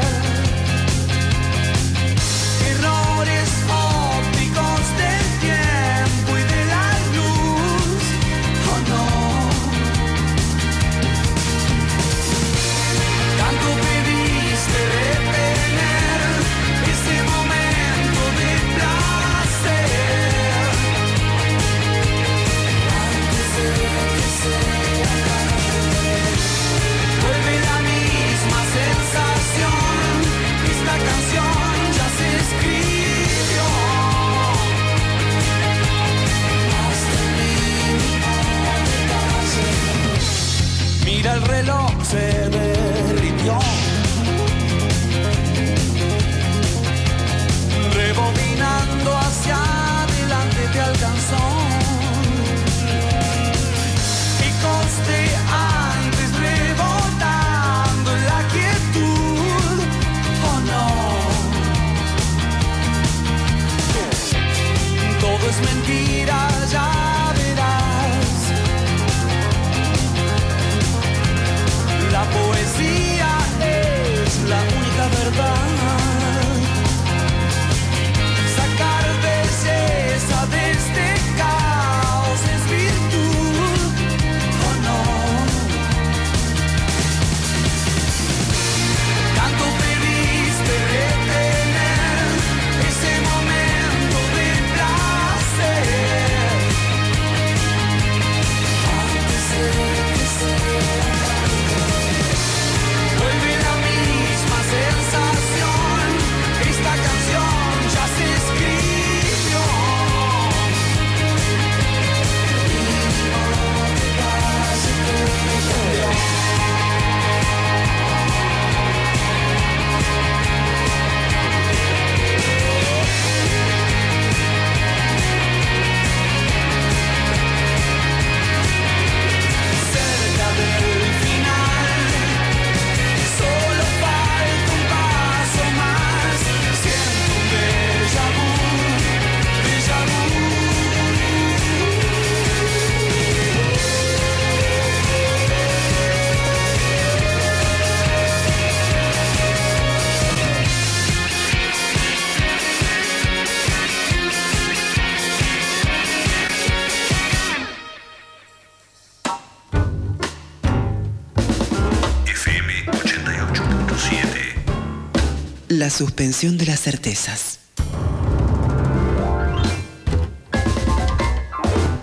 Suspensión de las certezas.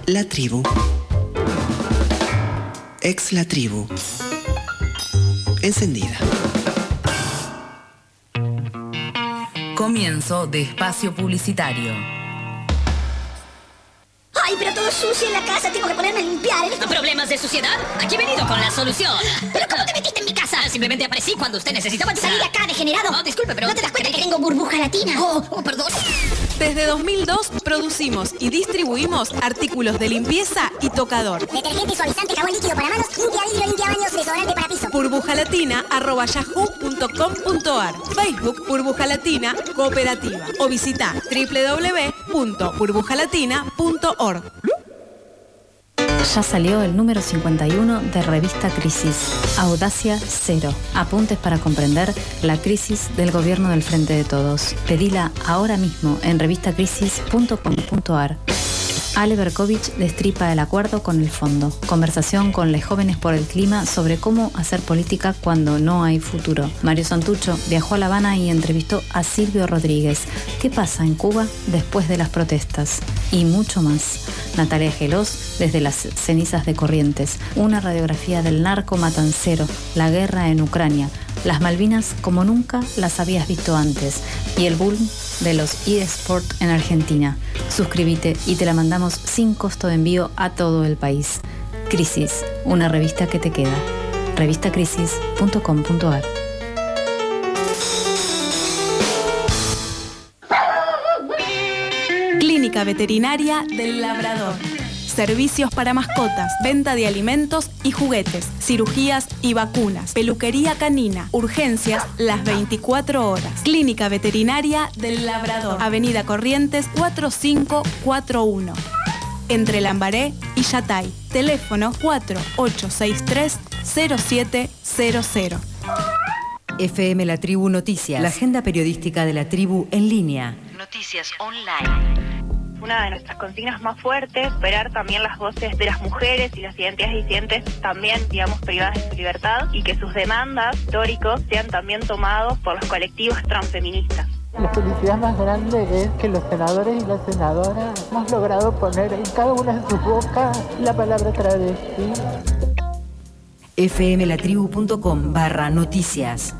La tribu. Ex la tribu. Encendida. Comienzo de espacio publicitario. Ay, pero todo sucio en la casa, tengo que ponerme a limpiar. ¿Problemas de suciedad? Aquí he venido con la solución. ¿Pero Simplemente aparecí cuando usted necesitaba Salí de acá, degenerado. No, disculpe, pero... ¿No te das cuenta que tengo burbuja latina? Oh, oh, perdón. Desde 2002 producimos y distribuimos artículos de limpieza y tocador. Detergente, suavizante, jabón líquido para manos, limpia vidrio, limpia baños, desodorante para piso. burbujalatina.yahoo.com.ar Facebook Burbuja Latina Cooperativa o visita www.burbujalatina.org Ya salió el número 51 de Revista Crisis, Audacia Cero. Apuntes para comprender la crisis del gobierno del Frente de Todos. Pedila ahora mismo en revistacrisis.com.ar. Ale Berkovich destripa el acuerdo con el fondo. Conversación con los jóvenes por el clima sobre cómo hacer política cuando no hay futuro. Mario Santucho viajó a La Habana y entrevistó a Silvio Rodríguez. ¿Qué pasa en Cuba después de las protestas? Y mucho más. Natalia Gelos desde las cenizas de Corrientes. Una radiografía del narco matancero, la guerra en Ucrania, las Malvinas como nunca las habías visto antes y el boom de los eSport en Argentina. Suscríbete y te la mandamos sin costo de envío a todo el país. Crisis, una revista que te queda. Revistacrisis.com.ar Clínica Veterinaria del Labrador. Servicios para mascotas, venta de alimentos y juguetes, cirugías y vacunas, peluquería canina, urgencias las 24 horas. Clínica Veterinaria del Labrador, Avenida Corrientes 4541. Entre Lambaré y Yatay. Teléfono 4863-0700. FM La Tribu Noticias. La agenda periodística de la tribu en línea. Noticias online. Una de nuestras consignas más fuertes, esperar también las voces de las mujeres y las identidades disidentes también, digamos, privadas de su libertad y que sus demandas históricos sean también tomados por los colectivos transfeministas. La felicidad más grande es que los senadores y las senadoras hemos logrado poner en cada una de sus bocas la palabra travesti. fmlatribu.com barra noticias.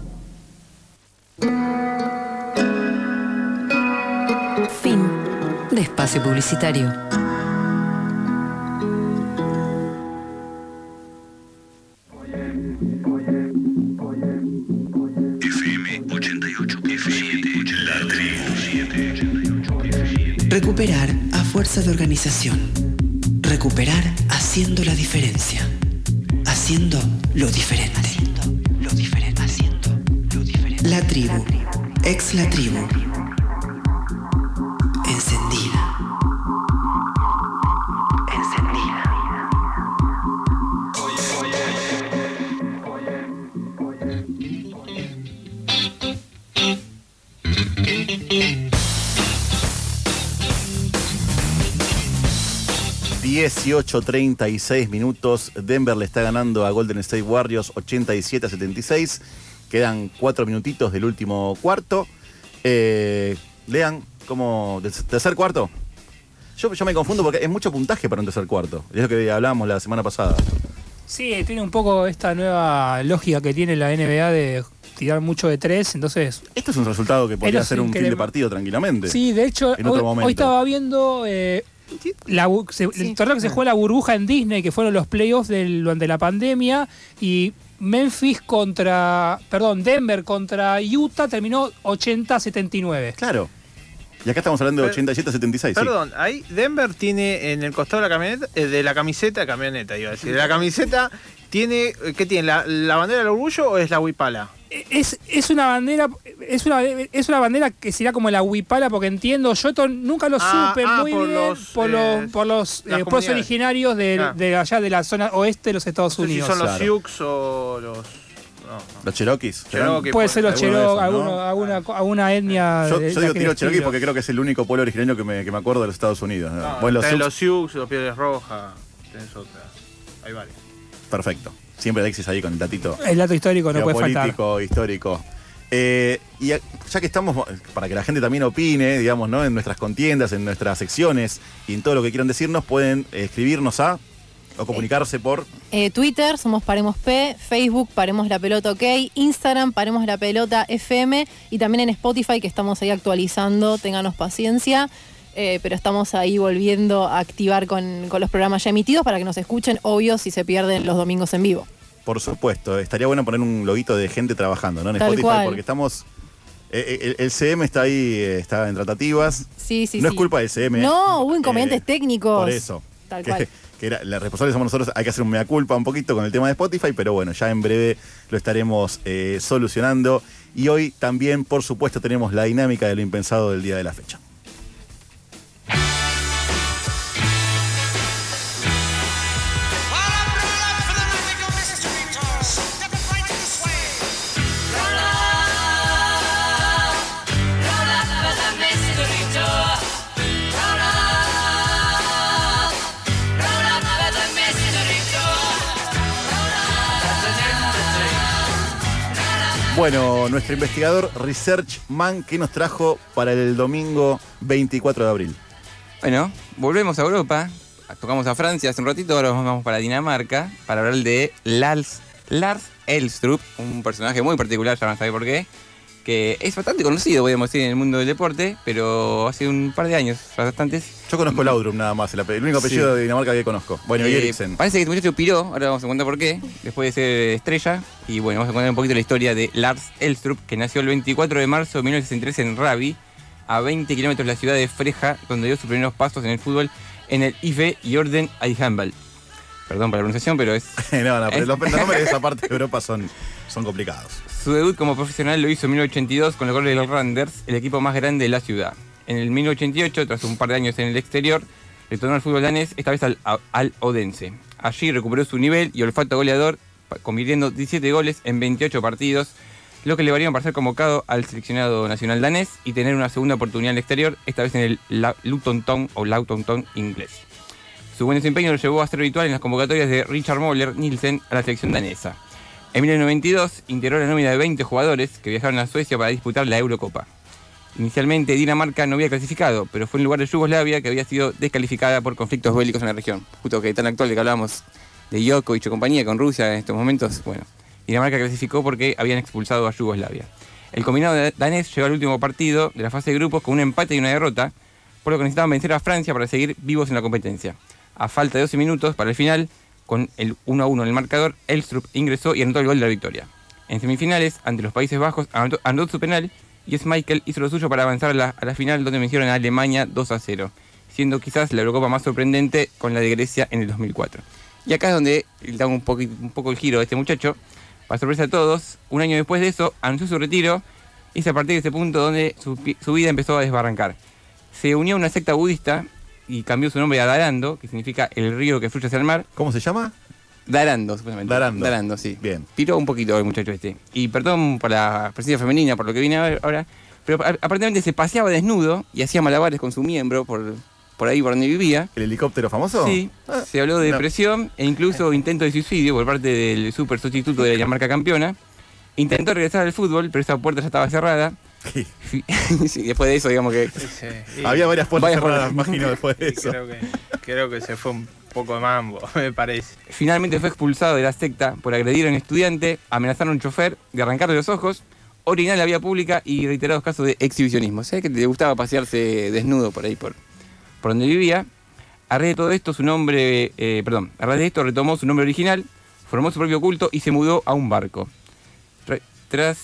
De espacio publicitario. FM 88 FM La Tribu Recuperar a fuerza de organización. Recuperar haciendo la diferencia. Haciendo lo diferente. lo diferente. Haciendo lo diferente. La tribu. Ex la tribu. 18.36 minutos. Denver le está ganando a Golden State Warriors 87 a 76. Quedan cuatro minutitos del último cuarto. Eh, lean, como tercer cuarto. Yo, yo me confundo porque es mucho puntaje para un tercer cuarto. Es lo que hablábamos la semana pasada. Sí, tiene un poco esta nueva lógica que tiene la NBA de tirar mucho de tres, entonces... Esto es un resultado que podría ser un fin de partido tranquilamente. Sí, de hecho, En otro hoy, momento. hoy estaba viendo eh, la bu- se- el torneo que se jugó en la burbuja en Disney, que fueron los playoffs del, durante la pandemia, y Memphis contra, perdón, Denver contra Utah terminó 80-79. Claro. Y acá estamos hablando de Pero- 87-76. sí. Perdón, ahí Denver tiene en el costado de la camioneta, eh, de la camiseta, camioneta iba a decir, de la camiseta tiene, eh, ¿qué tiene? ¿La, la bandera del orgullo o es la huipala? Es, es una bandera es una, es una bandera que será como la huipala porque entiendo yo esto nunca lo Ah, supe ah, muy por bien los, por eh, los por los eh, pueblos originarios de, allá de la zona oeste de los Estados No sé si Unidos son los Claro. Sioux o los... no. Los Cherokees. Cherokee, puede ser los Alguno de Cherokee esos, alguno- ¿no? alguna, alguna etnia Yo, de- yo de digo tiro Cherokee porque creo que es el único pueblo original que me, que me acuerdo de los Estados Unidos. ¿no? No, Bueno, los Sioux- los Sioux, los Pieles Rojas, tenés otras. Hay varios. Perfecto. Siempre Alexis ahí con el datito. el dato histórico no puede faltar Geopolítico, histórico. Eh, y ya que estamos, para que la gente también opine, digamos, ¿no? En nuestras contiendas, en nuestras secciones y en todo lo que quieran decirnos, pueden escribirnos a o comunicarse por Eh, Twitter, somos Paremos P, Facebook, Paremos la Pelota OK, Instagram, Paremos la Pelota FM y también en Spotify que estamos ahí actualizando, ténganos paciencia, eh, pero estamos ahí volviendo a activar con, con los programas ya emitidos para que nos escuchen, obvio, si se pierden los domingos en vivo. Por supuesto, estaría bueno poner un loguito de gente trabajando, ¿no? En Tal Spotify, cual. porque estamos. eh, eh, el, el CM está ahí, está en tratativas. Sí, sí, no sí. es culpa del CM. No, hubo inconvenientes Eh, técnicos. Por eso. Tal que, cual. que era, la responsable somos nosotros, hay que hacer un mea culpa un poquito con el tema de Spotify, pero bueno, ya en breve lo estaremos eh, solucionando. Y hoy también, por supuesto, tenemos la dinámica de lo impensado del día de la fecha. Bueno, nuestro investigador Research Man, ¿qué nos trajo para el domingo 24 de abril? Bueno, volvemos a Europa. Tocamos a Francia hace un ratito, ahora vamos para Dinamarca para hablar de Lars, Lars Elstrup, un personaje muy particular, ya van a por qué, que es bastante conocido, podemos decir, en el mundo del deporte, pero hace un par de años, bastantes. Yo conozco Laudrup nada más, el, único apellido Sí. de Dinamarca que conozco. Bueno, y Eh, Eriksen. Parece que este muchacho piró, ahora vamos a contar por qué, después de ser estrella. Y bueno, vamos a contar un poquito la historia de Lars Elstrup, que nació el 24 de marzo de 1963 en Rabi, a 20 kilómetros de la ciudad de Freja, donde dio sus primeros pasos en el fútbol en el IFE y Orden Eijambal. Perdón por la pronunciación, pero es... (laughs) no, no, pero los nombres de esa parte de (laughs) Europa son, son complicados. Su debut como profesional lo hizo en 1982 con el gol del Randers, el equipo más grande de la ciudad. En el 1988, tras un par de años en el exterior, retornó al fútbol danés, esta vez al, Odense. Allí recuperó su nivel y olfato goleador, convirtiendo 17 goles en 28 partidos, lo que le valieron para ser convocado al seleccionado nacional danés y tener una segunda oportunidad en el exterior, esta vez en el La- Luton Town o Luton Town inglés. Su buen desempeño lo llevó a ser habitual en las convocatorias de Richard Moller Nielsen a la selección danesa. En 1992 integró la nómina de 20 jugadores que viajaron a Suecia para disputar la Eurocopa. Inicialmente Dinamarca no había clasificado, pero fue en lugar de Yugoslavia que había sido descalificada por conflictos bélicos en la región. Justo que tan actual que hablábamos de Djokovic y compañía con Rusia en estos momentos, bueno, Dinamarca clasificó porque habían expulsado a Yugoslavia. El combinado danés llegó al último partido de la fase de grupos con un empate y una derrota, por lo que necesitaban vencer a Francia para seguir vivos en la competencia. A falta de 12 minutos para el final, con el 1 a 1 en el marcador, Elstrup ingresó y anotó el gol de la victoria. En semifinales, ante los Países Bajos, anotó, anotó su penal y Michael hizo lo suyo para avanzar a la, a la final donde vencieron a Alemania 2 a 0, siendo quizás la Eurocopa más sorprendente con la de Grecia en el 2004. Y acá es donde da un, poqui- un poco el giro a este muchacho. Para sorpresa de todos, un año después de eso, anunció su retiro y es a partir de ese punto donde su, su vida empezó a desbarrancar. Se unió a una secta budista y cambió su nombre a Darando, que significa el río que fluye hacia el mar. ¿Cómo se llama? Darando, supuestamente. Darando. Darando, sí. Bien. Piró un poquito el muchacho este. Y perdón por la presencia femenina, por lo que vine a ver ahora, pero aparentemente se paseaba desnudo y hacía malabares con su miembro por por ahí por donde vivía. ¿El helicóptero famoso? Sí, Ah, se habló de no. depresión e incluso (laughs) intento de suicidio por parte del super sustituto de la marca campeona. Intentó regresar al fútbol, pero esa puerta ya estaba cerrada. Sí, (laughs) sí, después de eso, digamos que. Había varias puertas Varias cerradas, puertas. imagino, después de eso. Creo que, creo que se fue un poco de mambo, (laughs) me parece. Finalmente fue expulsado de la secta por agredir a un estudiante, amenazar a un chofer, de arrancarle los ojos, orinar en la vía pública y reiterados casos de exhibicionismo. ¿Sabes que le gustaba pasearse desnudo por ahí, por, por donde vivía? A raíz de todo esto, su nombre, eh, perdón, a raíz de esto retomó su nombre original, formó su propio culto y se mudó a un barco. Tra- Tras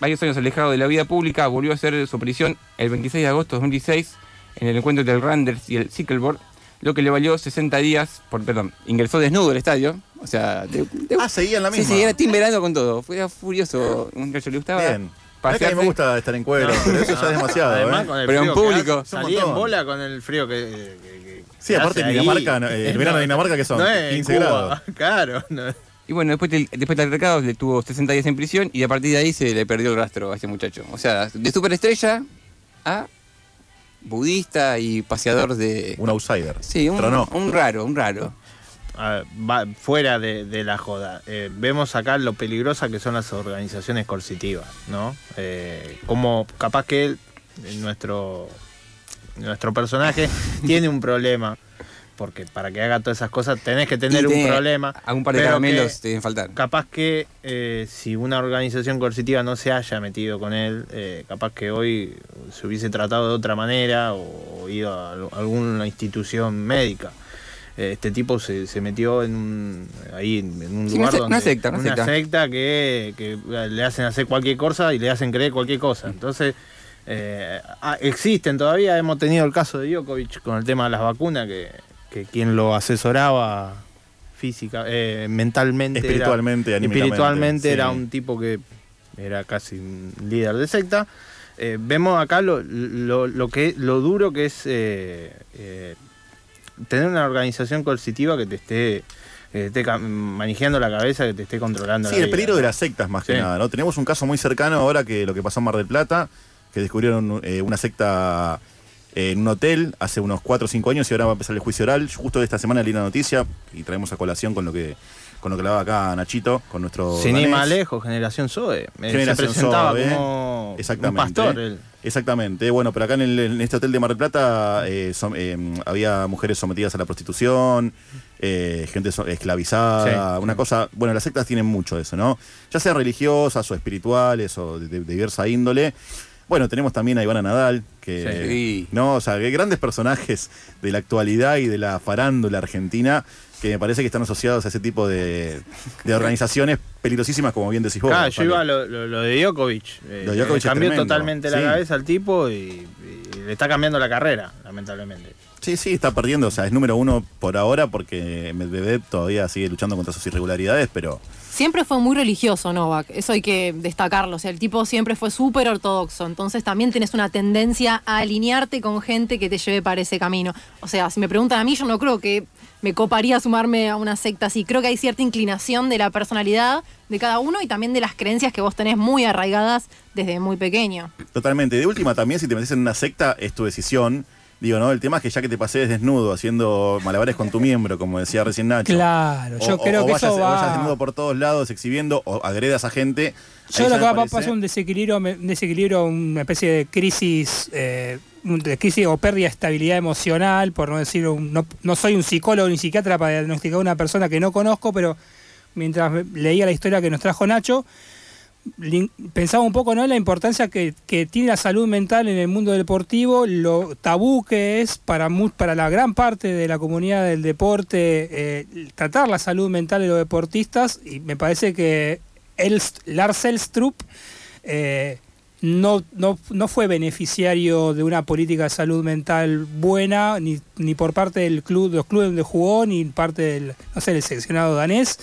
varios años alejado de la vida pública, volvió a hacer su aparición el 26 de agosto de 2016 en el encuentro entre el Randers y el Cycleboard, lo que le valió 60 días, por, perdón, ingresó desnudo al estadio, o sea... de- de- Ah, seguía en la misma. sí, era timberando con todo, fue furioso, un gallo le gustaba Bien. Que a mí me gusta estar en cuero, pero eso ya es demasiado, Además, ¿eh? con el Pero en frío que público. Salí en bola con el frío que. que- que- Sí, que aparte hace en. Dinamarca, (laughs) eh, el verano de Dinamarca, ¿qué son? No es en 15 Cuba, grados. (laughs) Claro. no. Y bueno, después del, después del recado le tuvo 60 días en prisión y a partir de ahí se le perdió el rastro a ese muchacho. O sea, de superestrella a budista y paseador de... Un outsider. Sí, un, Tronó. un raro, un raro. A ver, va- fuera de, de la joda, eh, vemos acá lo peligrosa que son las organizaciones coercitivas, ¿no? Eh, como capaz que él, nuestro, nuestro personaje, tiene un problema, porque para que haga todas esas cosas tenés que tener un problema. Algún par de caramelos te deben faltar. Capaz que eh, si una organización coercitiva no se haya metido con él, eh, capaz que hoy se hubiese tratado de otra manera o ido a al- alguna institución médica. Eh, Este tipo se, se metió en un, ahí en un Sí, lugar una donde una secta, una secta. que, que le hacen hacer cualquier cosa y le hacen creer cualquier cosa. Entonces eh, ah, existen todavía. Hemos tenido el caso de Djokovic con el tema de las vacunas que, que quien lo asesoraba física, eh, mentalmente, era- Espiritualmente, anímicamente, espiritualmente sí. era un tipo que era casi un líder de secta. Eh, vemos acá lo, lo, lo que lo duro que es eh, tener una organización coercitiva que te esté, que te esté manejando la cabeza, que te esté controlando. Sí, la el vida. peligro de las sectas más que Sí. nada, ¿no? Tenemos un caso muy cercano ahora que lo que pasó en Mar del Plata, que descubrieron eh, una secta en un hotel hace unos 4 o 5 años y ahora va a empezar el juicio oral. Justo esta semana leí la noticia y traemos a colación con lo que con lo que hablaba acá Nachito, con nuestro Sin ir más lejos, Generación Zoe. Eh, Generación se presentaba Zoe, como Exactamente. un pastor. él. Exactamente. Bueno, pero acá en, el- en este hotel de Mar del Plata eh, som- eh, había mujeres sometidas a la prostitución, eh, gente so- esclavizada, Sí. una cosa. Bueno, las sectas tienen mucho de eso, ¿no? Ya sean religiosas o espirituales o de, de diversa índole. Bueno, tenemos también a Ivana Nadal, que. Sí. No, o sea, que grandes personajes de la actualidad y de la farándula argentina que me parece que están asociados a ese tipo de, de organizaciones peligrosísimas, como bien decís vos. Claro, yo iba a lo, lo- lo de Djokovic. eh, Lo de Djokovic le es cambió totalmente la sí. cabeza al tipo y, y le está cambiando la carrera, lamentablemente. Sí, sí, está perdiendo. O sea, es número uno por ahora porque Medvedev todavía sigue luchando contra sus irregularidades, pero Siempre fue muy religioso Novak, eso hay que destacarlo. O sea, el tipo siempre fue súper ortodoxo. Entonces también tenés una tendencia a alinearte con gente que te lleve para ese camino. O sea, si me preguntan a mí, yo no creo que me coparía sumarme a una secta así. Creo que hay cierta inclinación de la personalidad de cada uno y también de las creencias que vos tenés muy arraigadas desde muy pequeño. totalmente. De última también, si te metes en una secta, es tu decisión. Digo, ¿no? El tema es que ya que te pases desnudo haciendo malabares con tu miembro, como decía recién Nacho. Claro, yo creo o que vayas, eso va- vayas desnudo por todos lados exhibiendo o agredas a gente. Yo lo que va a pasar es un desequilibrio, un desequilibrio, una especie de crisis, eh, de crisis o pérdida de estabilidad emocional, por no decir, un- no, no soy un psicólogo ni psiquiatra para diagnosticar a una persona que no conozco, pero mientras leía la historia que nos trajo Nacho, pensaba un poco ¿no? en la importancia que, que tiene la salud mental en el mundo deportivo, lo tabú que es para, mu- para la gran parte de la comunidad del deporte eh, tratar la salud mental de los deportistas y me parece que Elst- Lars Elstrup eh, no, no, no fue beneficiario de una política de salud mental buena, ni, ni por parte del club, de los clubes donde jugó, ni parte del, no sé, del seleccionado danés.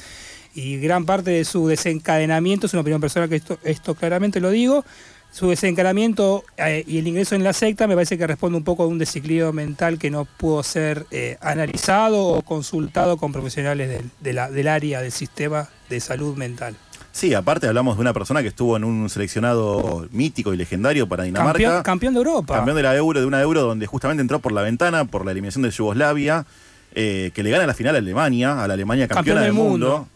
Y gran parte de su desencadenamiento, es una opinión personal que esto, esto claramente lo digo, su desencadenamiento eh, y el ingreso en la secta me parece que responde un poco a un desequilibrio mental que no pudo ser eh, analizado o consultado con profesionales del, de la- del área del sistema de salud mental. Sí, aparte hablamos de una persona que estuvo en un seleccionado mítico y legendario para Dinamarca. Campeón, campeón de Europa. Campeón de la Euro, de una Euro donde justamente entró por la ventana, por la eliminación de Yugoslavia, eh, que le gana la final a Alemania, a la Alemania campeona Campeón del del mundo, mundo.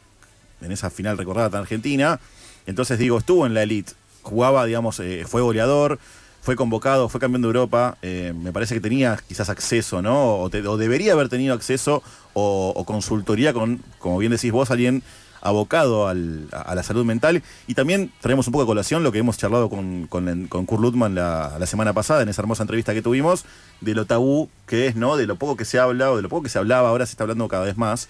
En esa final recordada tan argentina. Entonces digo, estuvo en la elite, jugaba, digamos, eh, fue goleador, fue convocado, fue campeón de Europa. eh, me parece que tenía quizás acceso, ¿no? O, debería haber tenido acceso o, consultoría con, como bien decís vos, alguien abocado al- a, la salud mental. Y también traemos un poco a colación lo que hemos charlado con, con, con Kurt Lutman la, la semana pasada, en esa hermosa entrevista que tuvimos, de lo tabú que es, ¿no? De lo poco que se habla o de lo poco que se hablaba, ahora se está hablando cada vez más.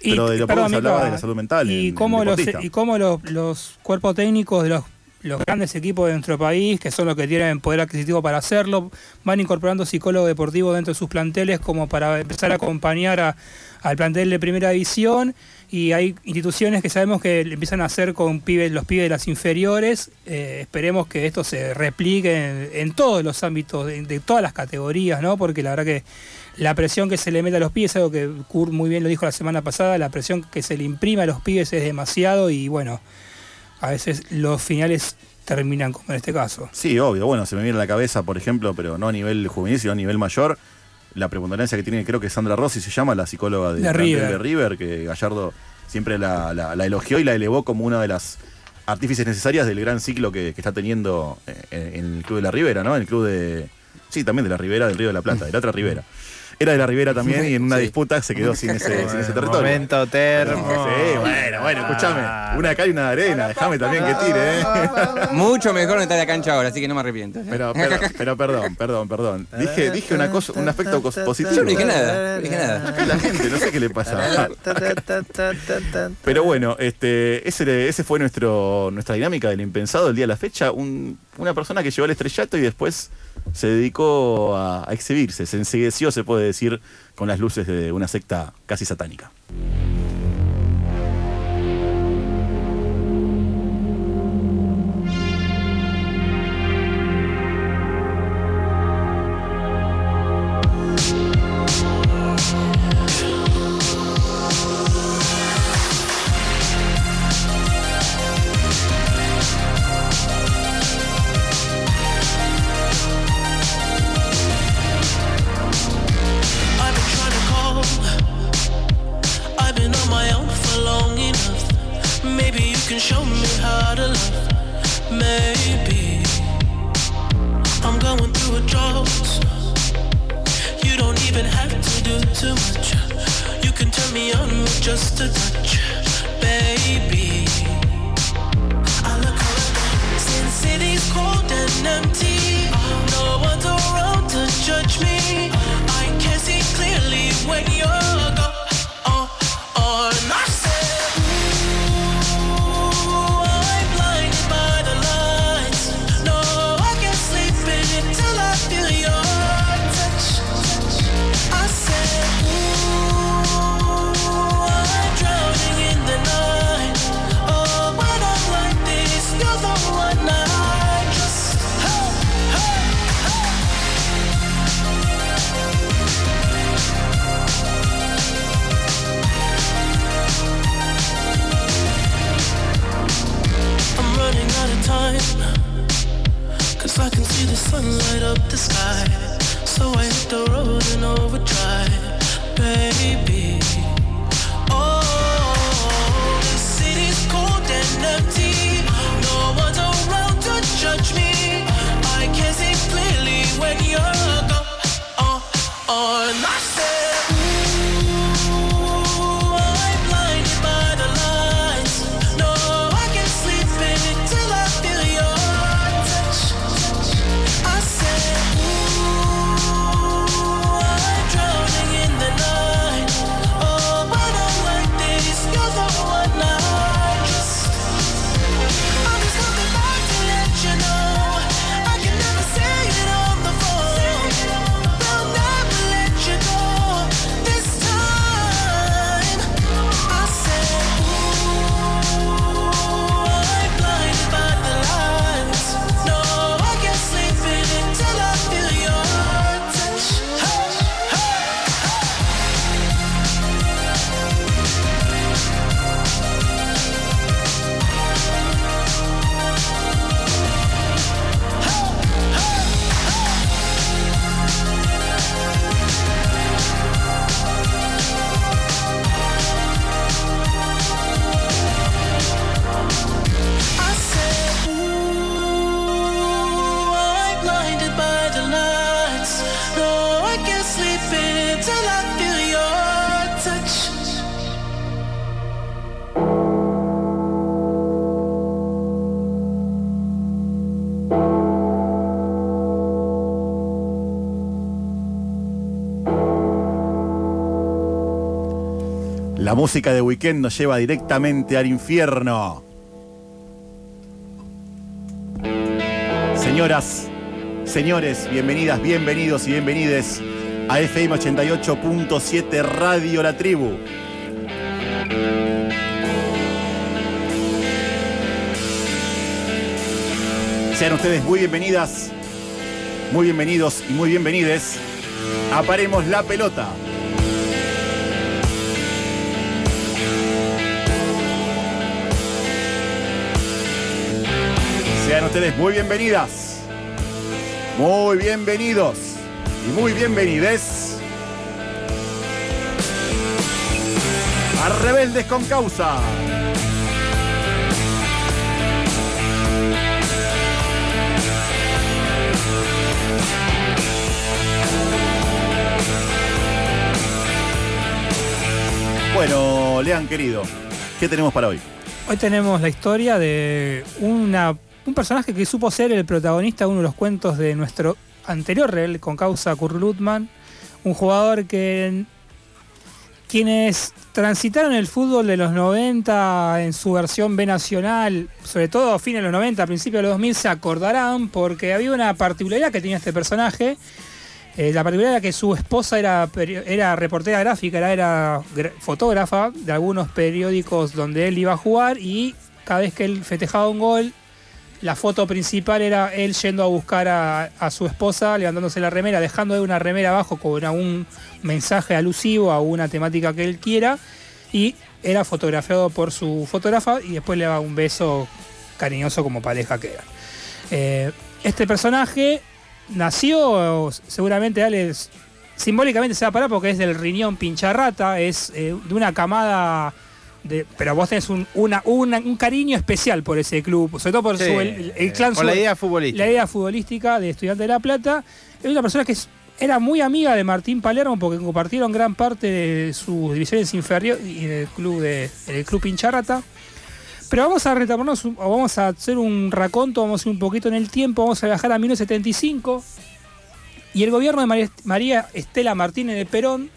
Y- pero de lo perdón, que hablaba de la salud mental. en- Y en cómo, los, y cómo los, los cuerpos técnicos de los, los grandes equipos de nuestro país, que son los que tienen poder adquisitivo para hacerlo, van incorporando psicólogos deportivos dentro de sus planteles como para empezar a acompañar a- al plantel de primera división. Y hay instituciones que sabemos que empiezan a hacer con pibes, los pibes de las inferiores. Eh, esperemos que esto se replique en, en todos los ámbitos, de, de todas las categorías, ¿no? Porque la verdad que la presión que se le mete a los pibes, es algo que Kurt muy bien lo dijo la semana pasada, la presión que se le imprime a los pibes es demasiado y bueno, a veces los finales terminan como en este caso. Sí, obvio. Bueno, se me viene a la cabeza, por ejemplo, pero no a nivel juvenil, sino a nivel mayor, la preponderancia que tiene, creo que Sandra Rossi se llama, la psicóloga de, River. de River, que Gallardo siempre la, la- la elogió y la elevó como una de las artífices necesarias del gran ciclo que, que está teniendo eh, en, en el Club de la Ribera, ¿no? En el Club de... Sí, también de la Ribera, del Río de la Plata, de la otra Ribera. Era de la Ribera también y en una Sí. disputa se quedó sin ese, sin ese territorio. Momento termo. Sí, bueno, bueno, escúchame. Una acá y una de arena, déjame también que tire, ¿eh? Mucho mejor no estar en la cancha ahora, así que no me arrepiento. Pero, pero, pero perdón, perdón, perdón. Dije, dije una cosa, un aspecto positivo. Yo no dije nada, no dije nada. Acá la gente, no sé qué le pasa. Pero bueno, este, ese, ese fue nuestro, nuestra dinámica del impensado el día de la fecha. Un- una persona que llegó al estrellato y después se dedicó a, exhibirse, se ensegueció, se puede decir, con las luces de una secta casi satánica. Música de Weekend nos lleva directamente al infierno. Señoras, señores, bienvenidas, bienvenidos y bienvenides a FM 88.7 Radio La Tribu. Sean ustedes muy bienvenidas, muy bienvenidos y muy bienvenides a Paremos la Pelota. Ustedes muy bienvenidas, muy bienvenidos y muy bienvenides a Rebeldes con Causa. Bueno, Lean querido, ¿qué tenemos para hoy? Hoy tenemos la historia de una, un personaje que supo ser el protagonista de uno de los cuentos de nuestro anterior rebelde con causa, Kurt Lutman, un jugador que quienes transitaron el fútbol de los 90 en su versión B nacional, sobre todo a fines de los 90, a principios de los 2000, se acordarán porque había una particularidad que tenía este personaje. Eh, la particularidad era que su esposa era, era reportera gráfica, era, era gra- fotógrafa de algunos periódicos donde él iba a jugar y cada vez que él festejaba un gol, la foto principal era él yendo a buscar a, su esposa, levantándose la remera, dejando de una remera abajo con algún mensaje alusivo a una temática que él quiera y era fotografiado por su fotógrafa y después le daba un beso cariñoso como pareja que era. Eh, este personaje nació, seguramente Alex, simbólicamente se va a parar porque es del riñón pincharrata, es eh, de una camada de, pero vos tenés un, una, una- un cariño especial por ese club, sobre todo por Sí, su, el, el eh, clan por la idea futbolística. La idea futbolística de Estudiante de La Plata. Es una persona que es- era muy amiga de Martín Palermo porque compartieron gran parte de sus divisiones inferiores y del club de el club Pincharrata. Pero vamos a retomarnos, o vamos a hacer un raconto, vamos a ir un poquito en el tiempo, vamos a viajar a 1975 y el gobierno de María, María Estela Martínez de Perón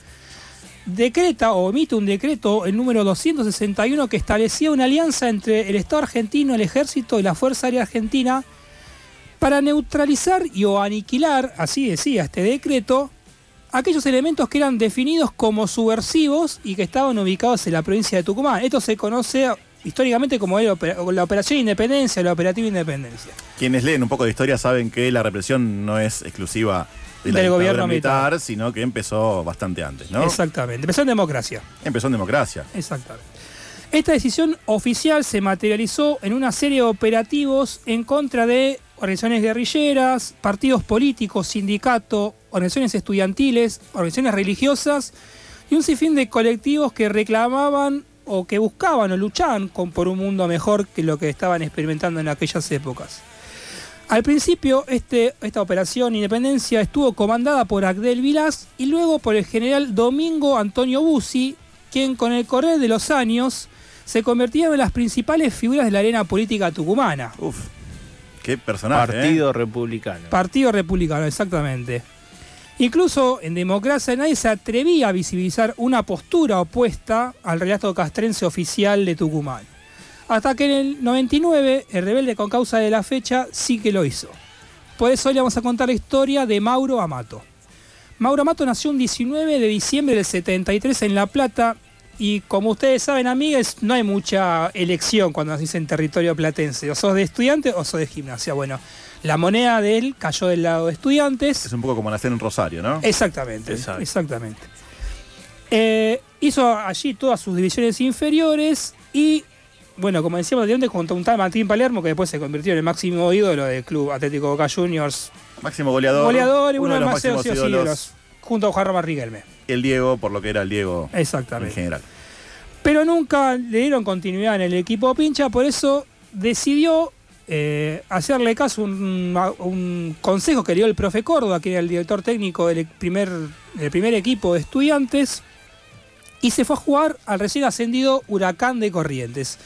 decreta o emite un decreto, el número 261, que establecía una alianza entre el Estado argentino, el Ejército y la Fuerza Aérea Argentina para neutralizar y o aniquilar, así decía este decreto, aquellos elementos que eran definidos como subversivos y que estaban ubicados en la provincia de Tucumán. Esto se conoce históricamente como la Operación Independencia, la Operativa Independencia. Quienes leen un poco de historia saben que la represión no es exclusiva de la Del gobierno militar, militar. sino que empezó bastante antes, ¿no? Exactamente. Empezó en democracia. Empezó en democracia. Exactamente. Esta decisión oficial se materializó en una serie de operativos en contra de organizaciones guerrilleras, partidos políticos, sindicatos, organizaciones estudiantiles, organizaciones religiosas y un sinfín de colectivos que reclamaban o que buscaban o luchaban con- por un mundo mejor que lo que estaban experimentando en aquellas épocas. Al principio, este, esta operación Independencia estuvo comandada por Agdel Vilás y luego por el general Domingo Antonio Bussi, quien con el correr de los años se convertía en las principales figuras de la arena política tucumana. Uf, qué personaje. Partido ¿eh? republicano. Partido Republicano, exactamente. Incluso en democracia nadie se atrevía a visibilizar una postura opuesta al relato castrense oficial de Tucumán. Hasta que en el 99, el rebelde con causa de la fecha sí que lo hizo. Por eso hoy le vamos a contar la historia de Mauro Amato. Mauro Amato nació un 19 de diciembre del 73 en La Plata y como ustedes saben, amigas, no hay mucha elección cuando nacís en territorio platense. O sos de estudiante o sos de gimnasia. Bueno, la moneda de él cayó del lado de estudiantes. Es un poco como nacer en Rosario, ¿no? Exactamente, Exacto. exactamente. Eh, hizo allí todas sus divisiones inferiores y, bueno, como decíamos anteriormente, junto a un tal Martín Palermo, que después se convirtió en el máximo ídolo del Club Atlético Boca Juniors. Máximo goleador. Goleador y uno, uno de los más máximos ídolos. ídolos, junto a Juan Román Riquelme. El Diego, por lo que era el Diego Exactamente. en general. Pero nunca le dieron continuidad en el equipo pincha, por eso decidió eh, hacerle caso a un, un consejo que le dio el profe Córdoba, que era el director técnico del primer, del primer equipo de estudiantes, y se fue a jugar al recién ascendido Huracán de Corrientes.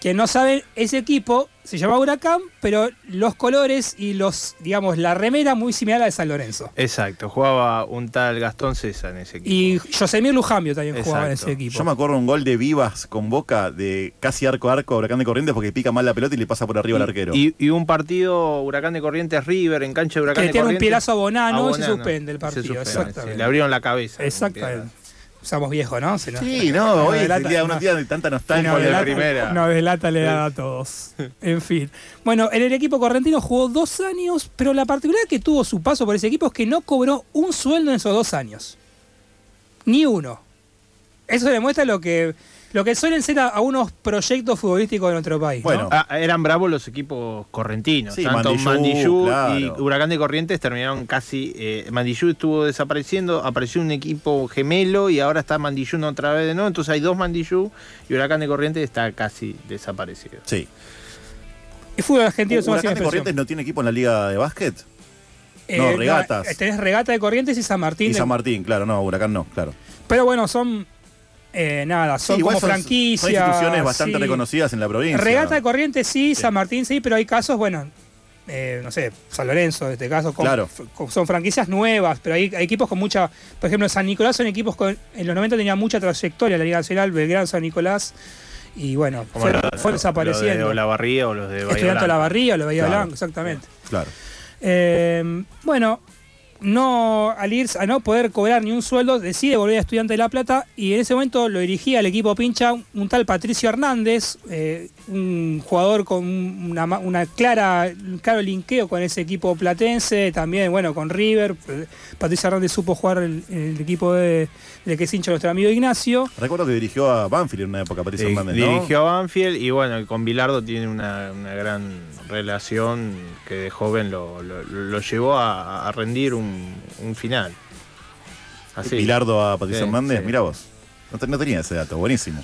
Quien no sabe, ese equipo se llama Huracán, pero los colores y los, digamos, la remera muy similar a la de San Lorenzo. Exacto, jugaba un tal Gastón César en ese equipo. Y Josemir Lujambio también jugaba en ese equipo. Yo me acuerdo un gol de Vivas con Boca de casi arco a arco a Huracán de Corrientes porque pica mal la pelota y le pasa por arriba al arquero. Y, y un partido Huracán de Corrientes River en cancha de Huracán Que de tiene un Corrientes. pielazo a Bonano y se suspende el Se partido, suspende, exactamente. sí, Le abrieron la cabeza. Exactamente. Somos viejos, ¿no? Sí, no, (laughs) hoy es el día, no- de tanta nostalgia. nos de la primera. Nos delata la edad a todos. (laughs) En fin. Bueno, en el equipo correntino jugó dos años, pero la particularidad que tuvo su paso por ese equipo es que no cobró un sueldo en esos dos años. Ni uno. Eso demuestra lo que, lo que suelen ser a, a unos proyectos futbolísticos de nuestro país. ¿no? Ah, eran bravos los equipos correntinos. Sí, Tanto Mandillú, Mandillú claro. y Huracán de Corrientes terminaron casi. Eh, Mandillú estuvo desapareciendo, apareció un equipo gemelo y ahora está Mandillú no otra vez de nuevo. Entonces hay dos Mandillú y Huracán de Corrientes está casi desaparecido. Sí. El fútbol argentino ¿Huracán de expresión. Corrientes no tiene equipo en la liga de básquet? Eh, no, regatas. eh, tenés regata de Corrientes y San Martín. y de- San Martín, claro, no, Huracán no, claro. Pero bueno, son. Eh, nada, son Sí, como son- franquicias. Son instituciones bastante sí. reconocidas en la provincia. Regata de Corrientes sí, San Martín sí, pero hay casos, bueno, eh, no sé, San Lorenzo en este caso, con- Claro. con- son franquicias nuevas, pero hay, hay equipos con mucha. Por ejemplo, San Nicolás son equipos con. En los 90 tenía mucha trayectoria la Liga Nacional, Belgrano, San Nicolás. Y bueno, Como fue, lo- fue lo- desapareciendo. Los de Olavarría o los de Bahía Estudiante de la Blanca. Barría, lo Bahía Claro. Blanco, exactamente. Claro. Eh, bueno, no al ir a no poder cobrar ni un sueldo, decide volver a Estudiante de La Plata y en ese momento lo dirigía al equipo pincha un, un tal Patricio Hernández, eh, un jugador con una, clara, un claro linkeo con ese equipo platense, también bueno con River. Eh, Patricio Hernández supo jugar el, el equipo de, que es hincha nuestro amigo Ignacio. Recuerdo que dirigió a Banfield en una época, Patricio Di- Hernández, ¿no? Dirigió a Banfield y bueno, con Bilardo tiene una, una gran relación que de joven lo, lo- lo llevó a, a rendir un, un final. Así. Bilardo a Patricio Sí, Hernández, sí. mira vos. No, te- no tenía ese dato, buenísimo.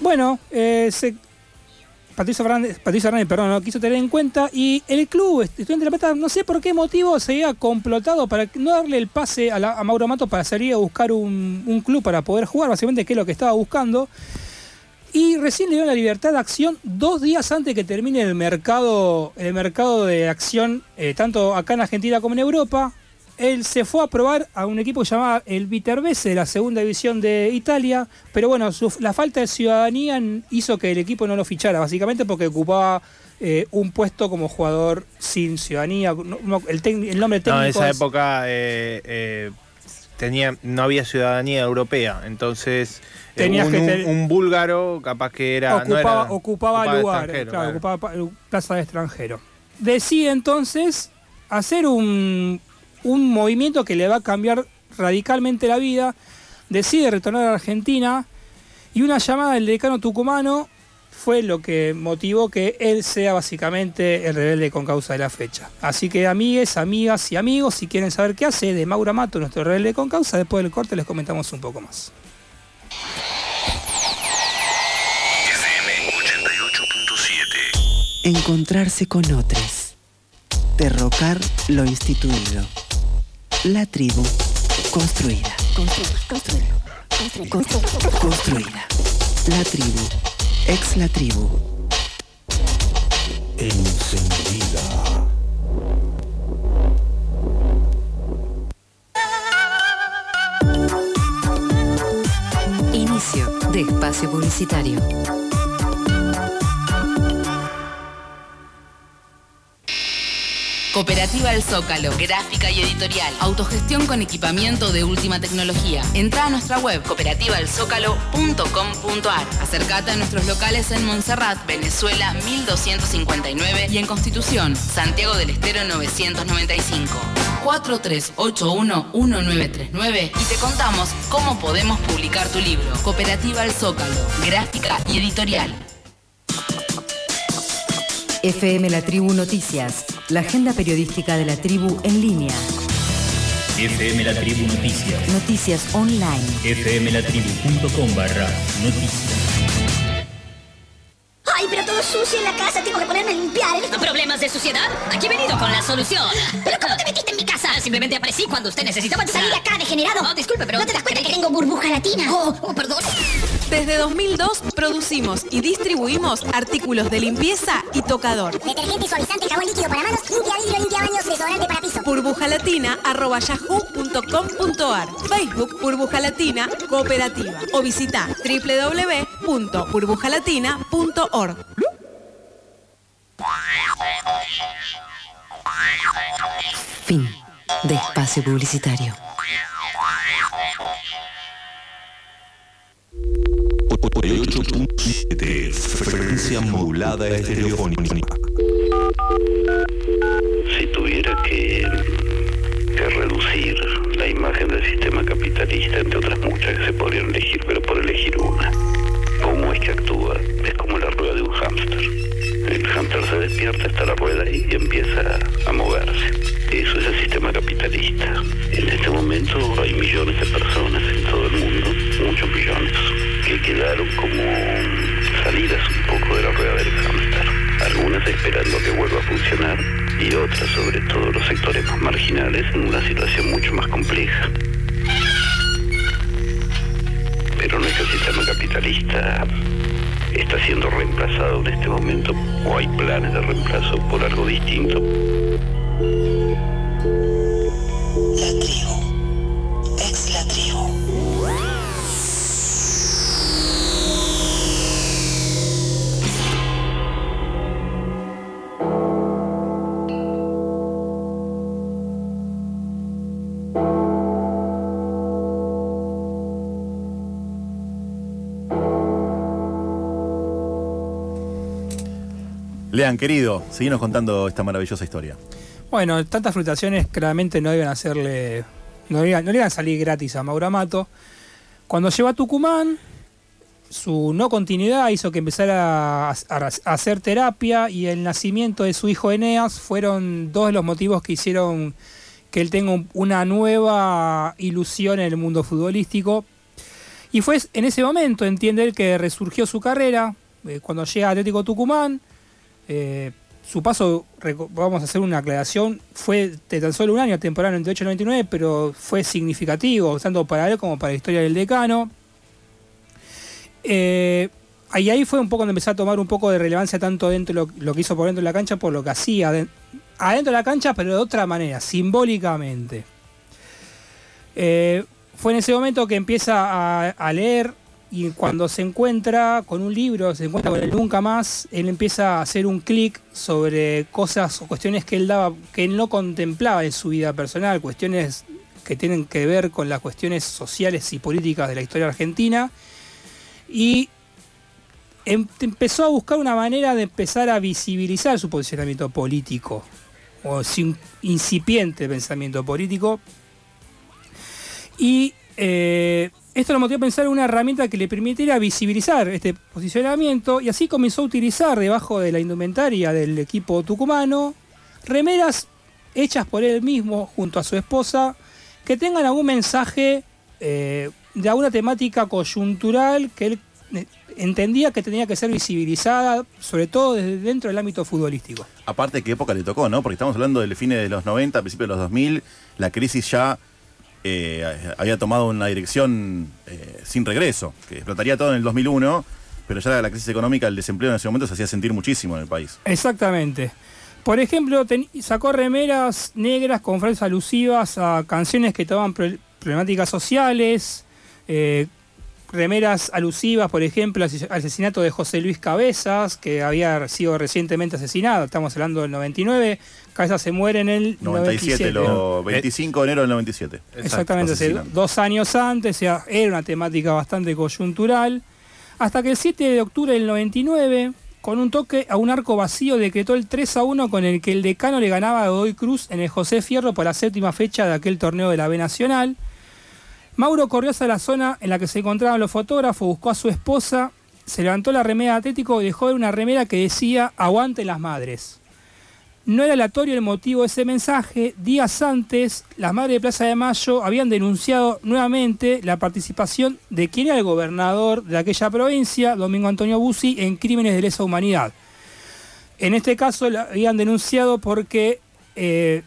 Bueno, eh, Patricio Fernández, Patricio Hernández, perdón, no quiso tener en cuenta y el club Estudiante de La Plata, no sé por qué motivo se había complotado para no darle el pase a, Mauro Mato para salir a buscar un, club para poder jugar, básicamente que es lo que estaba buscando. Y recién le dieron la libertad de acción dos días antes que termine el mercado, el mercado de acción, eh, tanto acá en Argentina como en Europa. Él se fue a probar a un equipo que se llamaba el Viterbese de la segunda división de Italia, pero bueno, su- la falta de ciudadanía hizo que el equipo no lo fichara, básicamente porque ocupaba eh, un puesto como jugador sin ciudadanía. No- no- el, nombre técnico No, en esa es- época eh, eh, tenía, no había ciudadanía europea, entonces Tenías un, que un búlgaro capaz que era... no ocupaba, era- ocupaba ocupaba lugar, claro, claro. ocupaba pa- plaza de extranjero. Decide entonces hacer un, un movimiento que le va a cambiar radicalmente la vida. Decide retornar a Argentina y una llamada del decano tucumano fue lo que motivó que él sea básicamente el rebelde con causa de la fecha. Así que amigues, amigas y amigos, si quieren saber qué hace de Maura Mato, nuestro rebelde con causa, después del corte les comentamos un poco más. FM 88.7. Encontrarse con otros. Derrocar lo instituido. La tribu construida. Construida. La tribu. Ex la tribu. Encendida. Inicio de espacio publicitario. Cooperativa El Zócalo, gráfica y editorial, autogestión con equipamiento de última tecnología. Entra a nuestra web cooperativaelzócalo.com.ar. Acercate a nuestros locales en Montserrat, Venezuela 1259 y en Constitución, Santiago del Estero 995. 4381-1939 y te contamos cómo podemos publicar tu libro. Cooperativa El Zócalo, gráfica y editorial. FM La Tribu Noticias, la agenda periodística de la tribu en línea. FM La Tribu Noticias. Noticias online. fmlatribu.com barra noticias. Ay, pero todo sucio en la casa, tengo que ponerme a limpiar. ¿Problemas de suciedad? Aquí he venido con la solución. ¿Pero cómo te metiste en mi casa? Ah, simplemente aparecí cuando usted necesitaba ayuda. Salí de acá, degenerado. No, disculpe, pero... ¿No te das cuenta que tengo burbuja latina? Oh, oh, perdón. Desde 2002 producimos y distribuimos artículos de limpieza y tocador. Detergente, suavizante, jabón líquido para manos, limpia vidrio, limpia baños, desodorante para piso. burbujalatina.yahoo.com.ar Facebook Burbuja Latina Cooperativa o visita www.burbujalatina.org Fin de espacio publicitario. 88.7 frecuencia modulada estereofónica. Si tuviera que, que reducir la imagen del sistema capitalista, entre otras muchas que se podrían elegir, pero por elegir una, ¿cómo es que actúa? Es como la rueda de un hámster. El hámster se despierta, está la rueda ahí y empieza a moverse. Eso es el sistema capitalista. En este momento hay millones de personas en todo el mundo, muchos millones, que quedaron como salidas un poco de la rueda del hámster. Algunas esperando que vuelva a funcionar y otras, sobre todo los sectores más marginales, en una situación mucho más compleja. Pero nuestro sistema capitalista está siendo reemplazado en este momento o hay planes de reemplazo por algo distinto. Lean, querido, seguimos contando esta maravillosa historia. Bueno, tantas frustraciones claramente no iban a hacerle. No iban, no iban a salir gratis a Mauro Amato. Cuando llegó a Tucumán, su no continuidad hizo que empezara a, hacer terapia y el nacimiento de su hijo Eneas fueron dos de los motivos que hicieron que él tenga un- una nueva ilusión en el mundo futbolístico. Y fue en ese momento, entiende él, que resurgió su carrera, eh, cuando llega a Atlético Tucumán. Eh, su paso, vamos a hacer una aclaración, fue de tan solo un año, temporada 98-99, pero fue significativo, tanto para él como para la historia del decano. Eh, y ahí fue un poco donde empezó a tomar un poco de relevancia tanto dentro de lo, lo que hizo por dentro de la cancha, por lo que hacía de- adentro de la cancha, pero de otra manera, simbólicamente. Eh, fue en ese momento que empieza a leer y cuando se encuentra con un libro, se encuentra con el Nunca Más, él empieza a hacer un clic sobre cosas o cuestiones que él daba, que no contemplaba en su vida personal, cuestiones que tienen que ver con las cuestiones sociales y políticas de la historia argentina. Y em- empezó a buscar una manera de empezar a visibilizar su posicionamiento político, o su incipiente pensamiento político. Y eh, esto lo motivó a pensar en una herramienta que le permitiera visibilizar este posicionamiento y así comenzó a utilizar debajo de la indumentaria del equipo tucumano remeras hechas por él mismo junto a su esposa que tengan algún mensaje eh, de alguna temática coyuntural que él eh, entendía que tenía que ser visibilizada, sobre todo desde dentro del ámbito futbolístico. Aparte, ¿qué época le tocó, no? Porque estamos hablando del fines de los 90, principios de los 2000, la crisis ya eh, había tomado una dirección eh, sin regreso, que explotaría todo en el 2001, pero ya la crisis económica, el desempleo en ese momento se hacía sentir muchísimo en el país. Exactamente. Por ejemplo, sacó remeras negras con frases alusivas a canciones que tomaban pro- problemáticas sociales, eh, remeras alusivas, por ejemplo, al asesinato de José Luis Cabezas, que había sido recientemente asesinado, estamos hablando del 99, Cabezas se muere en el 97, 97. lo 25 de enero del 97. Exactamente, hace asesinan. dos años antes, o sea, era una temática bastante coyuntural. Hasta que el 7 de octubre del 99, con un toque a un arco vacío, decretó el 3 a 1 con el que el decano le ganaba a Godoy Cruz en el José Fierro por la séptima fecha de aquel torneo de la B Nacional. Mauro corrió hacia la zona en la que se encontraban los fotógrafos, buscó a su esposa, se levantó la remera de Atlético y dejó ver una remera que decía Aguante las madres. No era aleatorio el motivo de ese mensaje. Días antes, las madres de Plaza de Mayo habían denunciado nuevamente la participación de quien era el gobernador de aquella provincia, Domingo Antonio Bussi, en crímenes de lesa humanidad. En este caso la habían denunciado porque eh,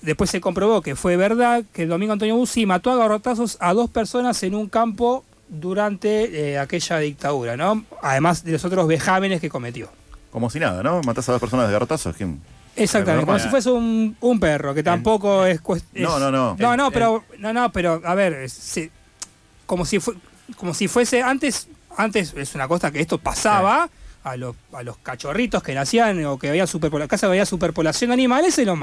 después se comprobó que fue verdad que el Domingo Antonio Bussi mató a garrotazos a dos personas en un campo durante eh, aquella dictadura, ¿no? Además de los otros vejámenes que cometió. Como si nada, ¿no? Matás a dos personas de garrotazos. ¿quién? Exactamente, como si fuese un, un perro, que tampoco es, cuest- No, no, no. No, no, El- pero, no, no, pero, a ver, como si fue, como si fuese antes, antes es una cosa que esto pasaba a los, a los cachorritos que nacían o que había superpoblación, casa había superpoblación de animales, se los,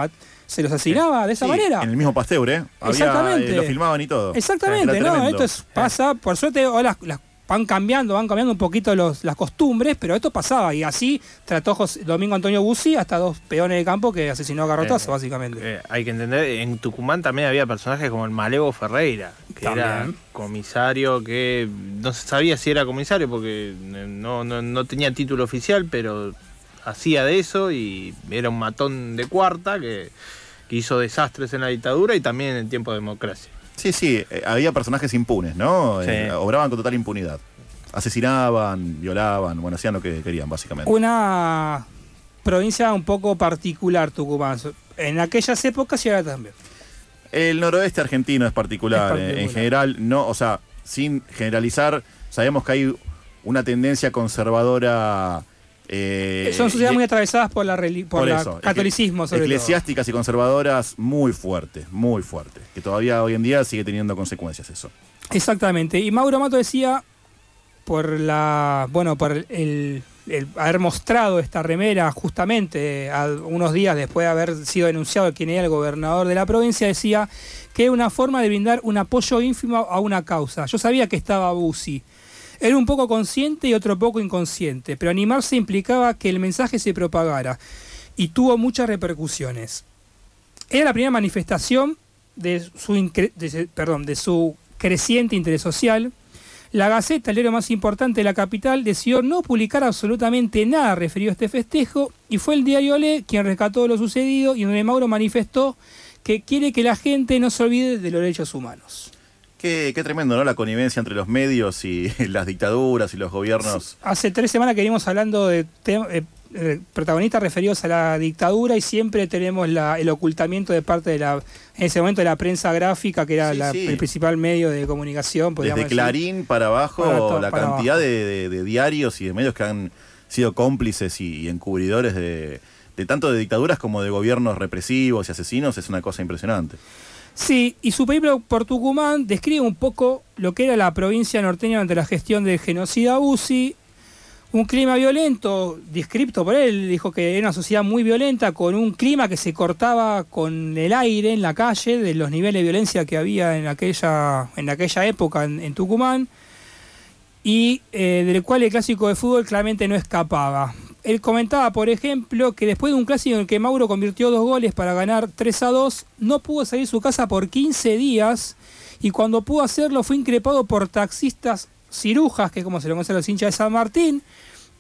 se los asesinaba de esa Sí, manera. En el mismo Pasteur, ¿eh? Había, Exactamente. eh, lo filmaban y todo. Exactamente, ¿no? Esto es- pasa, por suerte ahora las, las van cambiando, van cambiando un poquito los, las costumbres, pero esto pasaba y así trató José- Domingo Antonio Bussi hasta dos peones de campo que asesinó a garrotazo, Eh, básicamente. eh, hay que entender, en Tucumán también había personajes como el Malevo Ferreira, que era comisario que no se sabía si era comisario porque no, no, no tenía título oficial, pero hacía de eso y era un matón de cuarta que, que hizo desastres en la dictadura y también en el tiempo de democracia. Sí, sí, eh, había personajes impunes, ¿no? Sí. Eh, obraban con total impunidad. Asesinaban, violaban, bueno, hacían lo que querían, básicamente. Una provincia un poco particular, Tucumán. En aquellas épocas y ahora también. El noroeste argentino es particular, Es eh, particular. en general, no, o sea, sin generalizar, sabemos que hay una tendencia conservadora. Eh, Son sociedades muy atravesadas por la por, por eso, catolicismo, sobre todo. eclesiásticas y conservadoras muy fuertes, muy fuertes, que todavía hoy en día sigue teniendo consecuencias eso. Exactamente. Y Mauro Mato decía, por la. Bueno, por el, el haber mostrado esta remera justamente a unos días después de haber sido denunciado quien era el gobernador de la provincia, decía que era una forma de brindar un apoyo ínfimo a una causa. Yo sabía que estaba Bussi. Era un poco consciente y otro poco inconsciente, pero animarse implicaba que el mensaje se propagara y tuvo muchas repercusiones. Era la primera manifestación de su, de su creciente interés social. La Gaceta, el diario más importante de la capital, decidió no publicar absolutamente nada referido a este festejo y fue el diario Le quien rescató lo sucedido y donde Mauro manifestó que quiere que la gente no se olvide de los derechos humanos. Qué, qué tremendo, ¿no? La connivencia entre los medios y (laughs) las dictaduras y los gobiernos. Hace tres semanas que venimos hablando de eh, eh, protagonistas referidos a la dictadura y siempre tenemos la- el ocultamiento de parte de la, en ese momento de la prensa gráfica, que era Sí, la- sí. el principal medio de comunicación. Desde decir. Clarín para abajo, Para la para cantidad abajo. de, de- de diarios y de medios que han sido cómplices y, y encubridores de, de tanto de dictaduras como de gobiernos represivos y asesinos es una cosa impresionante. Sí, y su película por Tucumán describe un poco lo que era la provincia norteña ante la gestión del genocida UCI. Un clima violento, descripto por él, dijo que era una sociedad muy violenta, con un clima que se cortaba con el aire en la calle, de los niveles de violencia que había en aquella, en aquella época en, en Tucumán, y eh, del cual el clásico de fútbol claramente no escapaba. Él comentaba, por ejemplo, que después de un clásico en el que Mauro convirtió dos goles para ganar 3 a 2, no pudo salir de su casa por 15 días y cuando pudo hacerlo fue increpado por taxistas cirujas, que es como se lo conoce a los hinchas de San Martín,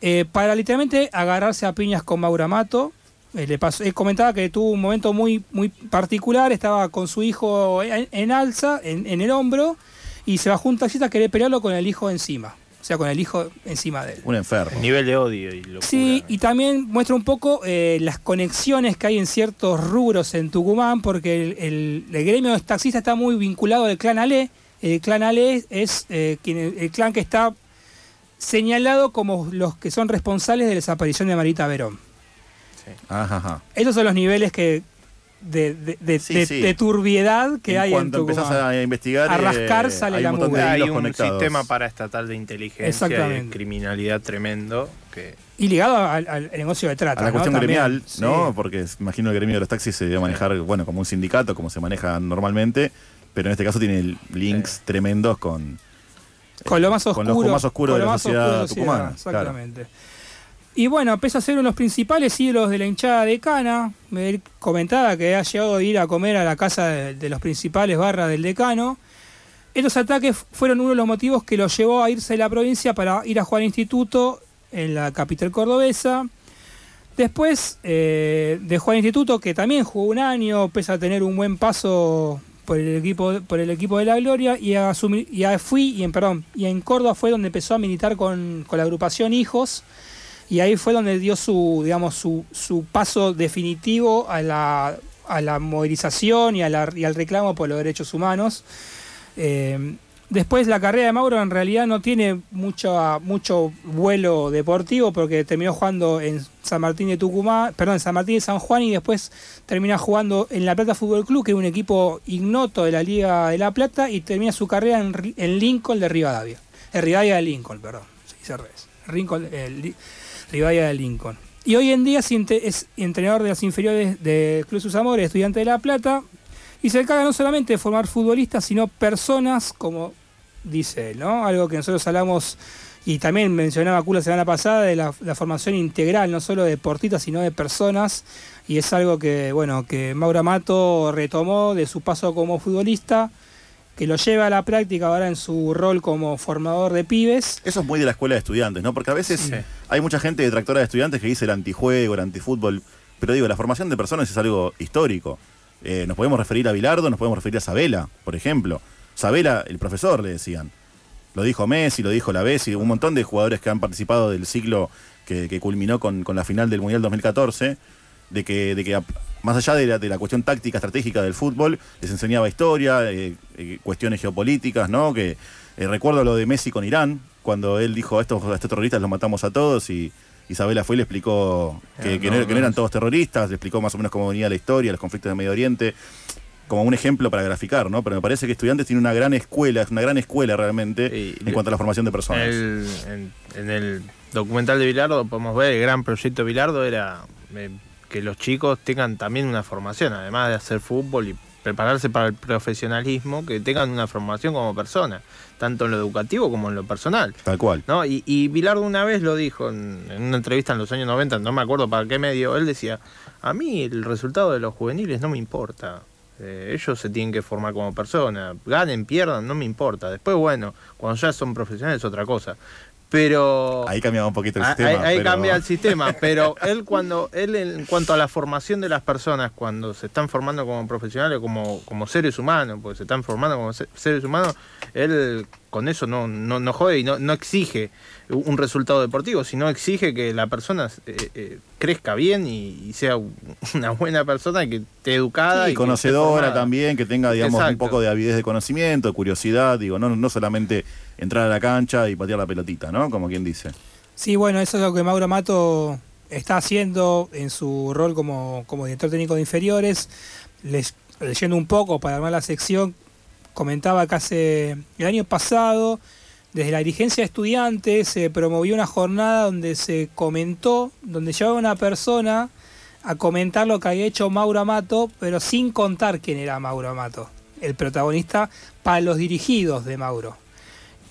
eh, para literalmente agarrarse a piñas con Mauro Amato. Eh, le pasó- él comentaba que tuvo un momento muy, muy particular, estaba con su hijo en, alza, en, en el hombro, y se bajó un taxista a querer pelearlo con el hijo encima. O sea, con el hijo encima de él. Un enfermo. Nivel de odio y locura. Sí, y también muestra un poco eh, las conexiones que hay en ciertos rubros en Tucumán, porque el, el- el gremio de taxistas está muy vinculado al clan Ale. El clan Ale es eh, quien, el clan que está señalado como los que son responsables de la desaparición de Marita Verón. Ajá, ajá. Esos son los niveles que de, de- de- Sí, de- sí. de turbiedad que En hay en Tucumán. empezás a investigar, A eh, rascar sale hay la un montón. Hay un conectados. sistema paraestatal de inteligencia y Exactamente. de criminalidad tremendo que Y ligado al, al negocio de trata. a la ¿no? cuestión También, gremial, sí. ¿no? Porque imagino el gremio de los taxis se debe manejar, bueno, como un sindicato, como se maneja normalmente, pero en este caso tiene links tremendos con, Con lo más oscuro. con lo más oscuro con de lo la más sociedad oscuro de la tucumana. claro. Y bueno, pese a ser uno de los principales ídolos de la hinchada de Cana, él comentaba que ha llegado a ir a comer a la casa de, los principales barras del decano. Estos ataques fueron uno de los motivos que lo llevó a irse de la provincia para ir a jugar al instituto en la capital cordobesa. Después eh, dejó al instituto, que también jugó un año, pese a tener un buen paso por el equipo, por el equipo de la Gloria, y, a y fui, y en, Córdoba fue donde empezó a militar con la agrupación Hijos, y ahí fue donde dio su, digamos, su, su paso definitivo a la, a la movilización y, a la- y al reclamo por los derechos humanos. Eh, después la carrera de Mauro en realidad no tiene mucho, mucho vuelo deportivo porque terminó jugando en San Martín de Tucumán, perdón, en San Martín de San Juan y después termina jugando en La Plata Fútbol Club, que es un equipo ignoto de la Liga de La Plata, y termina su carrera en, en Lincoln de Rivadavia. En Rivadavia de Lincoln, perdón. Se al revés. Lincoln, eh, Rivadavia de Lincoln. Y hoy en día es, entrenador de las inferiores de Cruz Sus Amores, estudiante de La Plata, y se encarga no solamente de formar futbolistas, sino personas, como dice él, ¿no? Algo que nosotros hablamos y también mencionaba Q la semana pasada de la, formación integral, no solo de deportistas, sino de personas. Y es algo que, bueno, que Mauro Amato retomó de su paso como futbolista, que lo lleva a la práctica ahora en su rol como formador de pibes. Eso es muy de la escuela de estudiantes, ¿no? Porque a veces hay mucha gente detractora de estudiantes que dice el antijuego, el antifútbol. Pero digo, la formación de personas es algo histórico. Eh, nos podemos referir a Bilardo, nos podemos referir a Sabela, por ejemplo. Sabela, el profesor, le decían. Lo dijo Messi, lo dijo la Bessi, un montón de jugadores que han participado del ciclo que, que culminó con, con la final del Mundial 2014, de que, de que más allá de la, de la cuestión táctica, estratégica del fútbol, les enseñaba historia, eh, eh, cuestiones geopolíticas, ¿no? Que eh, recuerdo lo de Messi con Irán, cuando él dijo, a estos, a estos terroristas los matamos a todos, y Isabela fue y le explicó que, Ah, que no, no, que no no. eran todos terroristas, le explicó más o menos cómo venía la historia, los conflictos de Medio Oriente como un ejemplo para graficar, ¿no? Pero me parece que estudiantes tiene una gran escuela, es una gran escuela realmente en cuanto a la formación de personas. El- en, en el documental de Bilardo podemos ver el gran proyecto de Bilardo era que los chicos tengan también una formación, además de hacer fútbol y prepararse para el profesionalismo, que tengan una formación como persona, tanto en lo educativo como en lo personal. Tal cual. ¿no? Y, y Bilardo una vez lo dijo en, en una entrevista en los años 90, no me acuerdo para qué medio, él decía, a mí el resultado de los juveniles no me importa. Eh, ellos se tienen que formar como personas, ganen, pierdan, no me importa. Después, bueno, cuando ya son profesionales es otra cosa. Pero Ahí cambiaba un poquito el Ah, sistema. Ahí, pero- cambia el (laughs) sistema, pero él cuando él en cuanto a la formación de las personas, cuando se están formando como profesionales, como, como seres humanos, porque se están formando como se- seres humanos, él con eso no, no, no jode y no, no exige un resultado deportivo, sino exige que la persona eh, eh, crezca bien y, y sea una buena persona que esté educada Sí, y que esté conocedora formada. también, que tenga, digamos, un poco de avidez de conocimiento, curiosidad, digo, no, no solamente entrar a la cancha y patear la pelotita, ¿no? Como quien dice. Sí, bueno, eso es lo que Mauro Mato está haciendo en su rol como, como director técnico de inferiores. Les- leyendo un poco para armar la sección, comentaba que hace el año pasado, desde la dirigencia de estudiantes, se promovió una jornada donde se comentó, donde llevaba una persona a comentar lo que había hecho Mauro Amato, pero sin contar quién era Mauro Amato, el protagonista para los dirigidos de Mauro.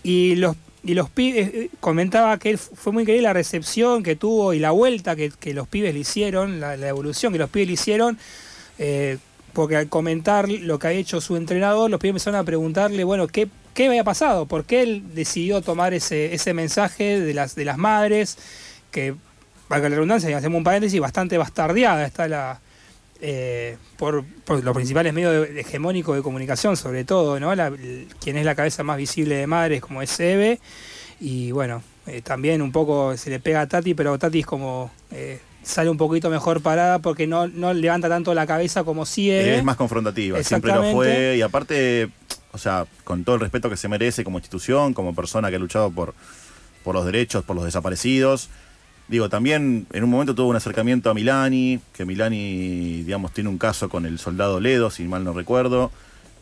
Y los, y los pibes, eh, comentaba que fue muy increíble la recepción que tuvo y la vuelta que, que los pibes le hicieron, la, evolución que los pibes le hicieron, eh, porque al comentar lo que ha hecho su entrenador, los pibes empezaron a preguntarle, bueno, ¿qué, qué había pasado? ¿Por qué él decidió tomar ese, ese mensaje de las, de las madres? Que, valga la redundancia, y hacemos un paréntesis, bastante bastardeada está la, eh, por, por los principales medios hegemónicos de comunicación, sobre todo, ¿no? La- el- quien es la cabeza más visible de Madres, como es Eve, y bueno, eh, también un poco se le pega a Tati, pero Tati es como eh, sale un poquito mejor parada porque no, no levanta tanto la cabeza como si Eve. Es más confrontativa, siempre lo fue. Y aparte, o sea, con todo el respeto que se merece como institución, como persona que ha luchado por, por los derechos, por los desaparecidos. Digo, también en un momento tuvo un acercamiento a Milani, que Milani, digamos, tiene un caso con el soldado Ledo, si mal no recuerdo.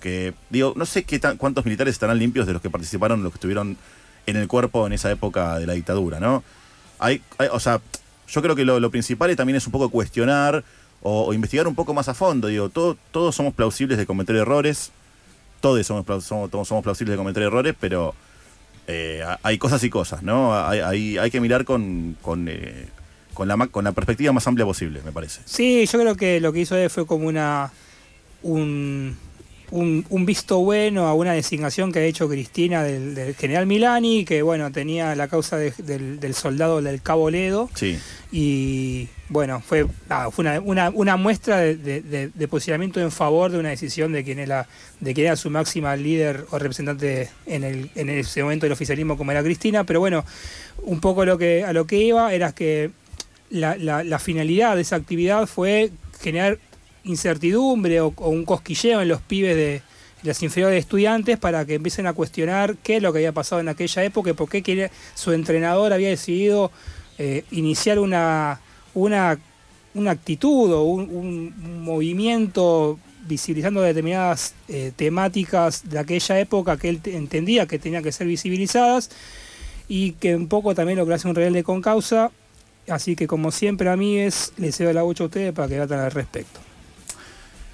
Que, digo, no sé qué tan- cuántos militares estarán limpios de los que participaron, los que estuvieron en el cuerpo en esa época de la dictadura, ¿no? Hay, o sea, yo creo que lo, principal también es un poco cuestionar o, investigar un poco más a fondo. Digo, todo- todos somos plausibles de cometer errores, todos somos, somos, somos plausibles de cometer errores, pero eh, ha- hay cosas y cosas, ¿no? Hay, hay- hay que mirar con, con, eh, con la, con la perspectiva más amplia posible, me parece. Sí, yo creo que lo que hizo Eve fue como una un, un, un visto bueno a una designación que ha hecho Cristina del, del general Milani, que bueno, tenía la causa de- del, del soldado del Cabo Ledo. Sí. Y bueno, fue, nada, fue una, una, una muestra de, de- de- de posicionamiento en favor de una decisión de quien era, de quien era su máxima líder o representante en, el, en ese momento del oficialismo como era Cristina. Pero bueno, un poco lo que, a lo que iba era que la, la- la finalidad de esa actividad fue generar incertidumbre o, un cosquilleo en los pibes de las inferiores de estudiantes para que empiecen a cuestionar qué es lo que había pasado en aquella época y por qué su entrenador había decidido eh, iniciar una, una, una actitud o un, movimiento visibilizando determinadas eh, temáticas de aquella época que él te- entendía que tenían que ser visibilizadas y que un poco también lo que hace un rebelde con causa. Así que como siempre a mí es, les cedo la bocha a ustedes para que debatan al respecto.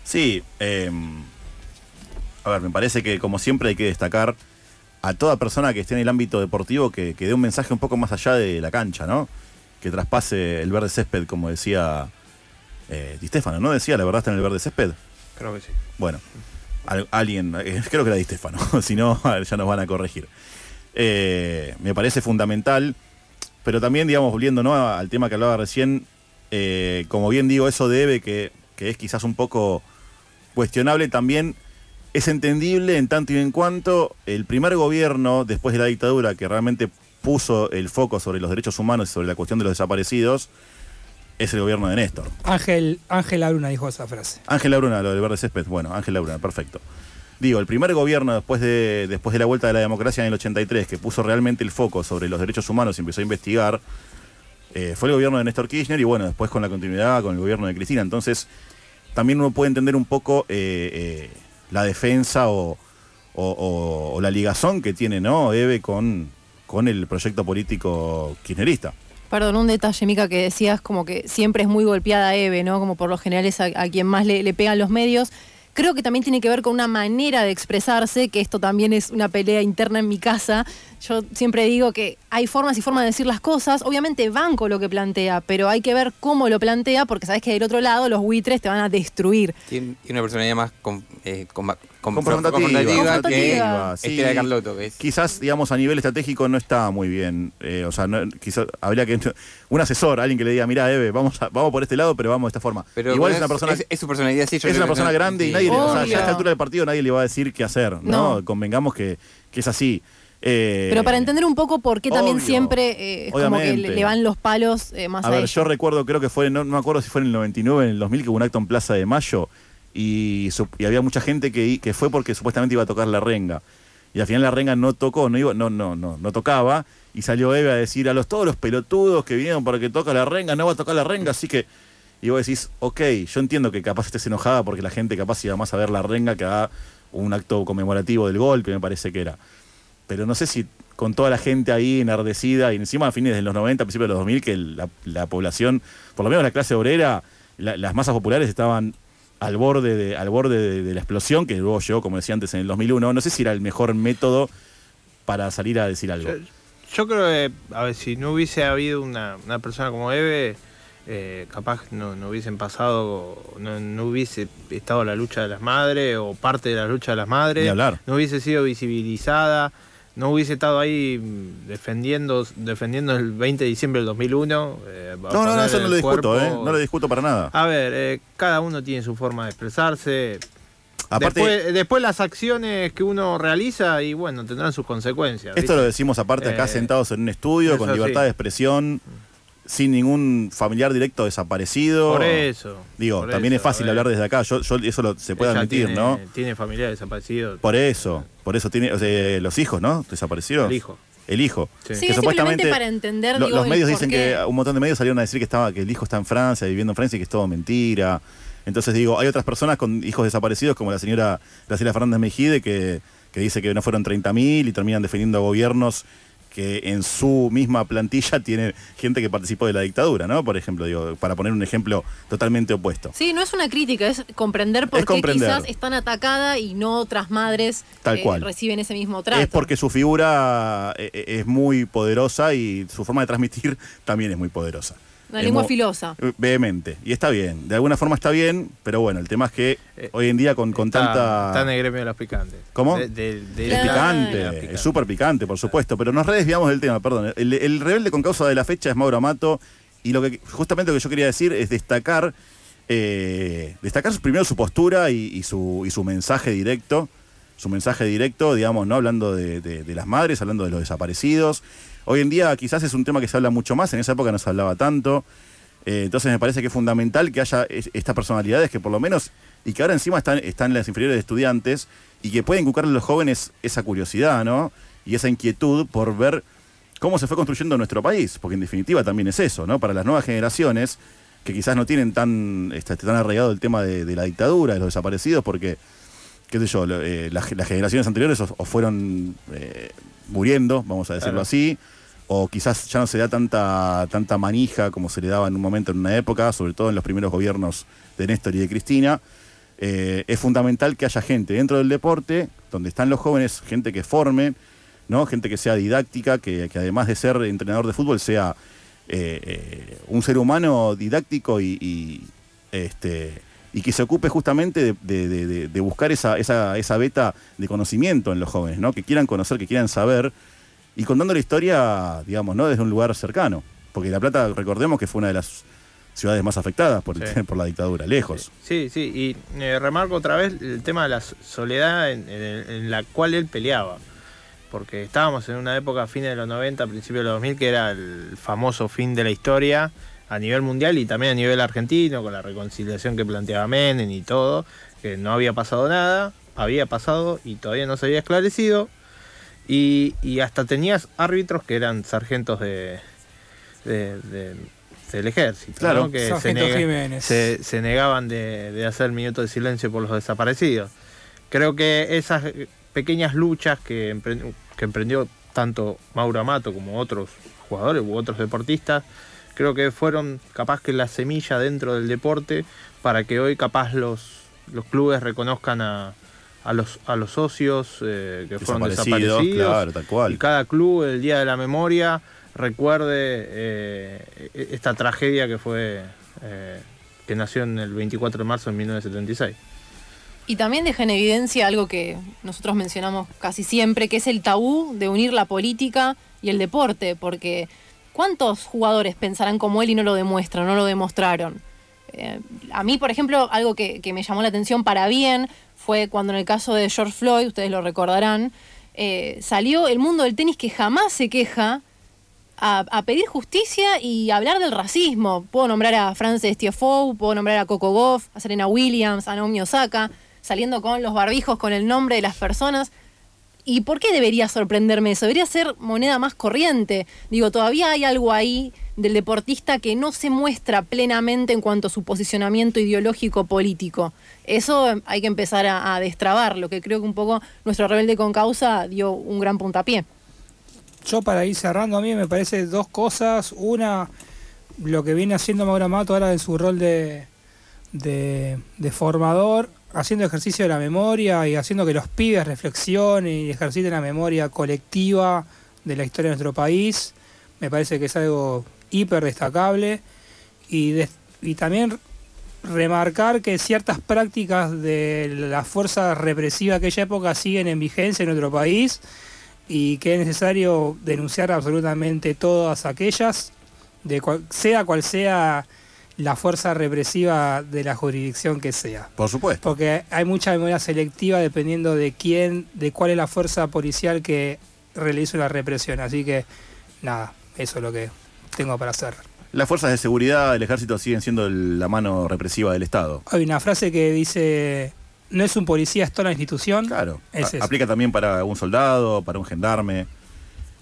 Sí, eh, a ver, me parece que como siempre hay que destacar a toda persona que esté en el ámbito deportivo que, que dé un mensaje un poco más allá de la cancha, ¿no? Que traspase el verde césped, como decía eh, Di Stefano, ¿no? Decía, la verdad está en el verde césped. Creo que sí. Bueno, al- alguien, eh, (laughs) creo que era Di Stefano, (laughs) si no, ya nos van a corregir. Eh, me parece fundamental, pero también, digamos, volviendo ¿no? al tema que hablaba recién, como bien digo, eso debe, que, que es quizás un poco cuestionable, también es entendible en tanto y en cuanto el primer gobierno, después de la dictadura, que realmente puso el foco sobre los derechos humanos y sobre la cuestión de los desaparecidos, es el gobierno de Néstor. Ángel, Ángel Aruna dijo esa frase. Ángel Labruna, lo del verde césped. Bueno, Ángel Labruna, perfecto. Digo, el primer gobierno después de, después de la vuelta de la democracia en el 83, que puso realmente el foco sobre los derechos humanos y empezó a investigar, eh, fue el gobierno de Néstor Kirchner y bueno, después con la continuidad con el gobierno de Cristina. Entonces, también uno puede entender un poco eh, eh, la defensa o, la ligazón que tiene, ¿no? Eve con, el proyecto político kirchnerista. Perdón, un detalle, Mica, que decías como que siempre es muy golpeada Eve, ¿no? Como por lo general es a, quien más le pegan los medios. Creo que también tiene que ver con una manera de expresarse, que esto también es una pelea interna en mi casa. Yo siempre digo que hay formas y formas de decir las cosas. Obviamente banco lo que plantea, pero hay que ver cómo lo plantea, porque sabes que del otro lado los buitres te van a destruir. Tiene, una personalidad más con, eh, comba- com- confrontativa, confrontativa que este sí. de Carlotto, que es Quizás, digamos, a nivel estratégico no está muy bien. Eh, o sea, no- quizás habría que. (laughs) Un asesor, alguien que le diga, mira, Eve, vamos, a- vamos por este lado, pero vamos de esta forma. Pero Igual es una persona. es- es su personalidad, sí, yo Es una persona no- grande y nadie, le- o sea, ya a Obvio. esta altura del partido nadie le va a decir qué hacer, ¿no? No. Convengamos que, que es así. Eh, Pero para entender un poco por qué también siempre eh, es como que le, van los palos eh, más A a, ver, ella. yo recuerdo, creo que fue, no, no me acuerdo si fue en el 99, en el 2000, que hubo un acto en Plaza de Mayo y, había mucha gente que, fue porque supuestamente iba a tocar la renga. Y al final la renga no tocó, no iba, no, no, no, no tocaba. Y salió Eve a decir a los todos los pelotudos que vinieron para que toca la renga, no va a tocar la renga, así que. Y vos decís, ok, yo entiendo que capaz estés enojada porque la gente capaz iba más a ver la renga que a un acto conmemorativo del golpe, me parece que era. Pero no sé si con toda la gente ahí enardecida y encima a fines de los 90, principios de los 2000, que la, la población, por lo menos la clase obrera, la- las masas populares estaban al borde, de, al borde de, de la explosión, que luego llegó, como decía antes, en el 2001. No sé si era el mejor método para salir a decir algo. Yo creo que, a ver, si no hubiese habido una, una persona como Eve, eh, capaz no, no hubiesen pasado, no, no hubiese estado la lucha de las madres o parte de la lucha de las madres. Ni hablar. No hubiese sido visibilizada, no hubiese estado ahí mm, defendiendo, defendiendo el 20 de diciembre del 2001. eh, No, no, no, eso no lo discuto, ¿eh? No lo discuto para nada. A ver, eh, cada uno tiene su forma de expresarse. Aparte- después, después las acciones que uno realiza y bueno, tendrán sus consecuencias. Esto ¿viste? lo decimos aparte acá Eh, sentados en un estudio, con libertad sí. de expresión, sin ningún familiar directo desaparecido. Por eso, Digo, por también eso, es fácil hablar desde acá, yo, yo eso lo- se puede Ella admitir, tiene, ¿no? Tiene familiares desaparecidos. Por eso, por eso tiene, o sea, los hijos, ¿no? Desaparecidos. El hijo. El hijo. Sí, simplemente para entender, lo- digo, los medios dicen qué. que un montón de medios salieron a decir que estaba que el hijo está en Francia, viviendo en Francia y que es todo mentira. Entonces digo, hay otras personas con hijos desaparecidos como la señora Graciela Fernández Mejide que, que dice que no fueron 30.000 y terminan defendiendo a gobiernos que en su misma plantilla (laughs) tiene gente que participó de la dictadura, ¿no? Por ejemplo, digo, para poner un ejemplo totalmente opuesto. Sí, no es una crítica, es comprender por Es qué comprender. quizás están atacadas y no otras madres Tal eh, cual. reciben ese mismo trato. Es porque su figura eh, eh, es muy poderosa y su forma de transmitir (laughs) también es muy poderosa. Una lengua filosa. Eh, Vehemente. Y está bien. De alguna forma está bien, pero bueno, el tema es que hoy en día con, con Está, tanta. está en el gremio de las picantes. ¿Cómo? De- de- de- Es de- picante, de es súper picante, por supuesto, pero nos redesviamos del tema, perdón. El, el rebelde con causa de la fecha es Mauro Amato y lo que justamente lo que yo quería decir es destacar, eh, destacar primero su postura y, y su, y su mensaje directo, su mensaje directo, digamos, no hablando de, de- de las madres, hablando de los desaparecidos. Hoy en día quizás es un tema que se habla mucho más, en esa época no se hablaba tanto. Eh, entonces me parece que es fundamental que haya es- estas personalidades que por lo menos, y que ahora encima están, están las inferiores de estudiantes, y que pueden inculcarle a los jóvenes esa curiosidad, ¿no? Y esa inquietud por ver cómo se fue construyendo nuestro país, porque en definitiva también es eso, ¿no? Para las nuevas generaciones, que quizás no tienen tan, este, tan arraigado el tema de, de la dictadura, de los desaparecidos, porque, qué sé yo, eh, las, las generaciones anteriores o, o fueron eh, muriendo, vamos a decirlo Claro. así, o quizás ya no se da tanta, tanta manija como se le daba en un momento, en una época, sobre todo en los primeros gobiernos de Néstor y de Cristina. Eh, es fundamental que haya gente dentro del deporte, donde están los jóvenes, gente que forme, ¿no? gente que sea didáctica, que, que además de ser entrenador de fútbol sea eh, eh, un ser humano didáctico y, y, este, y que se ocupe justamente de, de- de- de- de buscar esa, esa, esa beta de conocimiento en los jóvenes, ¿no? que quieran conocer, que quieran saber, y contando la historia, digamos, ¿no? desde un lugar cercano. Porque La Plata, recordemos que fue una de las ciudades más afectadas por, Sí. (laughs) por la dictadura, lejos. Sí, sí, y eh, remarco otra vez el tema de la so- soledad en, en- en la cual él peleaba. Porque estábamos en una época, fines de los 90, principios de los 2000, que era el famoso fin de la historia a nivel mundial y también a nivel argentino, con la reconciliación que planteaba Menem y todo, que no había pasado nada, había pasado y todavía no se había esclarecido. Y, y hasta tenías árbitros que eran sargentos de, de- de- del ejército, Claro. ¿no? que se, Sargento nega- Jiménez. se- se negaban de, de hacer minuto de silencio por los desaparecidos. Creo que esas pequeñas luchas que, que emprendió tanto Mauro Amato como otros jugadores u otros deportistas, creo que fueron capaz que la semilla dentro del deporte para que hoy capaz los, los clubes reconozcan a, a los, a los socios eh, que fueron Desaparecidos, claro, tal cual. Y cada club el Día de la Memoria recuerde eh, esta tragedia que fue eh, que nació en el 24 de marzo de 1976. Y también deja en evidencia algo que nosotros mencionamos casi siempre, que es el tabú de unir la política y el deporte, porque ¿cuántos jugadores pensarán como él y no lo demuestran, no lo demostraron? Eh, a mí, por ejemplo, algo que, me llamó la atención para bien fue cuando en el caso de George Floyd, ustedes lo recordarán, eh, salió el mundo del tenis que jamás se queja a, a pedir justicia y hablar del racismo. Puedo nombrar a Frances Tiafoe, puedo nombrar a Coco Goff, a Serena Williams, a Naomi Osaka, saliendo con los barbijos con el nombre de las personas. ¿Y por qué debería sorprenderme eso? Debería ser moneda más corriente. Digo, todavía hay algo ahí del deportista que no se muestra plenamente en cuanto a su posicionamiento ideológico político. Eso hay que empezar a, a destrabar, lo que creo que un poco nuestro rebelde con causa dio un gran puntapié. Yo para ir cerrando a mí me parece dos cosas. Una, lo que viene haciendo Mauro Mato ahora en su rol de formador, haciendo ejercicio de la memoria y haciendo que los pibes reflexionen y ejerciten la memoria colectiva de la historia de nuestro país. Me parece que es algo hiper destacable. Y, también remarcar que ciertas prácticas de la fuerza represiva de aquella época siguen en vigencia en nuestro país y que es necesario denunciar absolutamente todas aquellas, de cual- sea cual sea la fuerza represiva de la jurisdicción que sea. Por supuesto. Porque hay mucha memoria selectiva dependiendo de quién, de cuál es la fuerza policial que realiza la represión. Así que, nada, eso es lo que tengo para hacer. Las fuerzas de seguridad del ejército siguen siendo el- la mano represiva del Estado. Hay una frase que dice, no es un policía, es toda la institución. Claro. Es A- eso. Aplica también para un soldado, para un gendarme.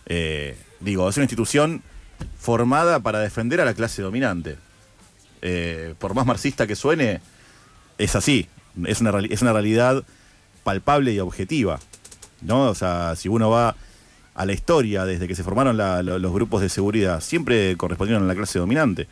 Eh, digo, es una institución formada para defender a la clase dominante. Eh, por más marxista que suene, es así. Es una, es una realidad palpable y objetiva. ¿no? O sea, si uno va a la historia, desde que se formaron los grupos de seguridad, siempre correspondieron a la clase dominante.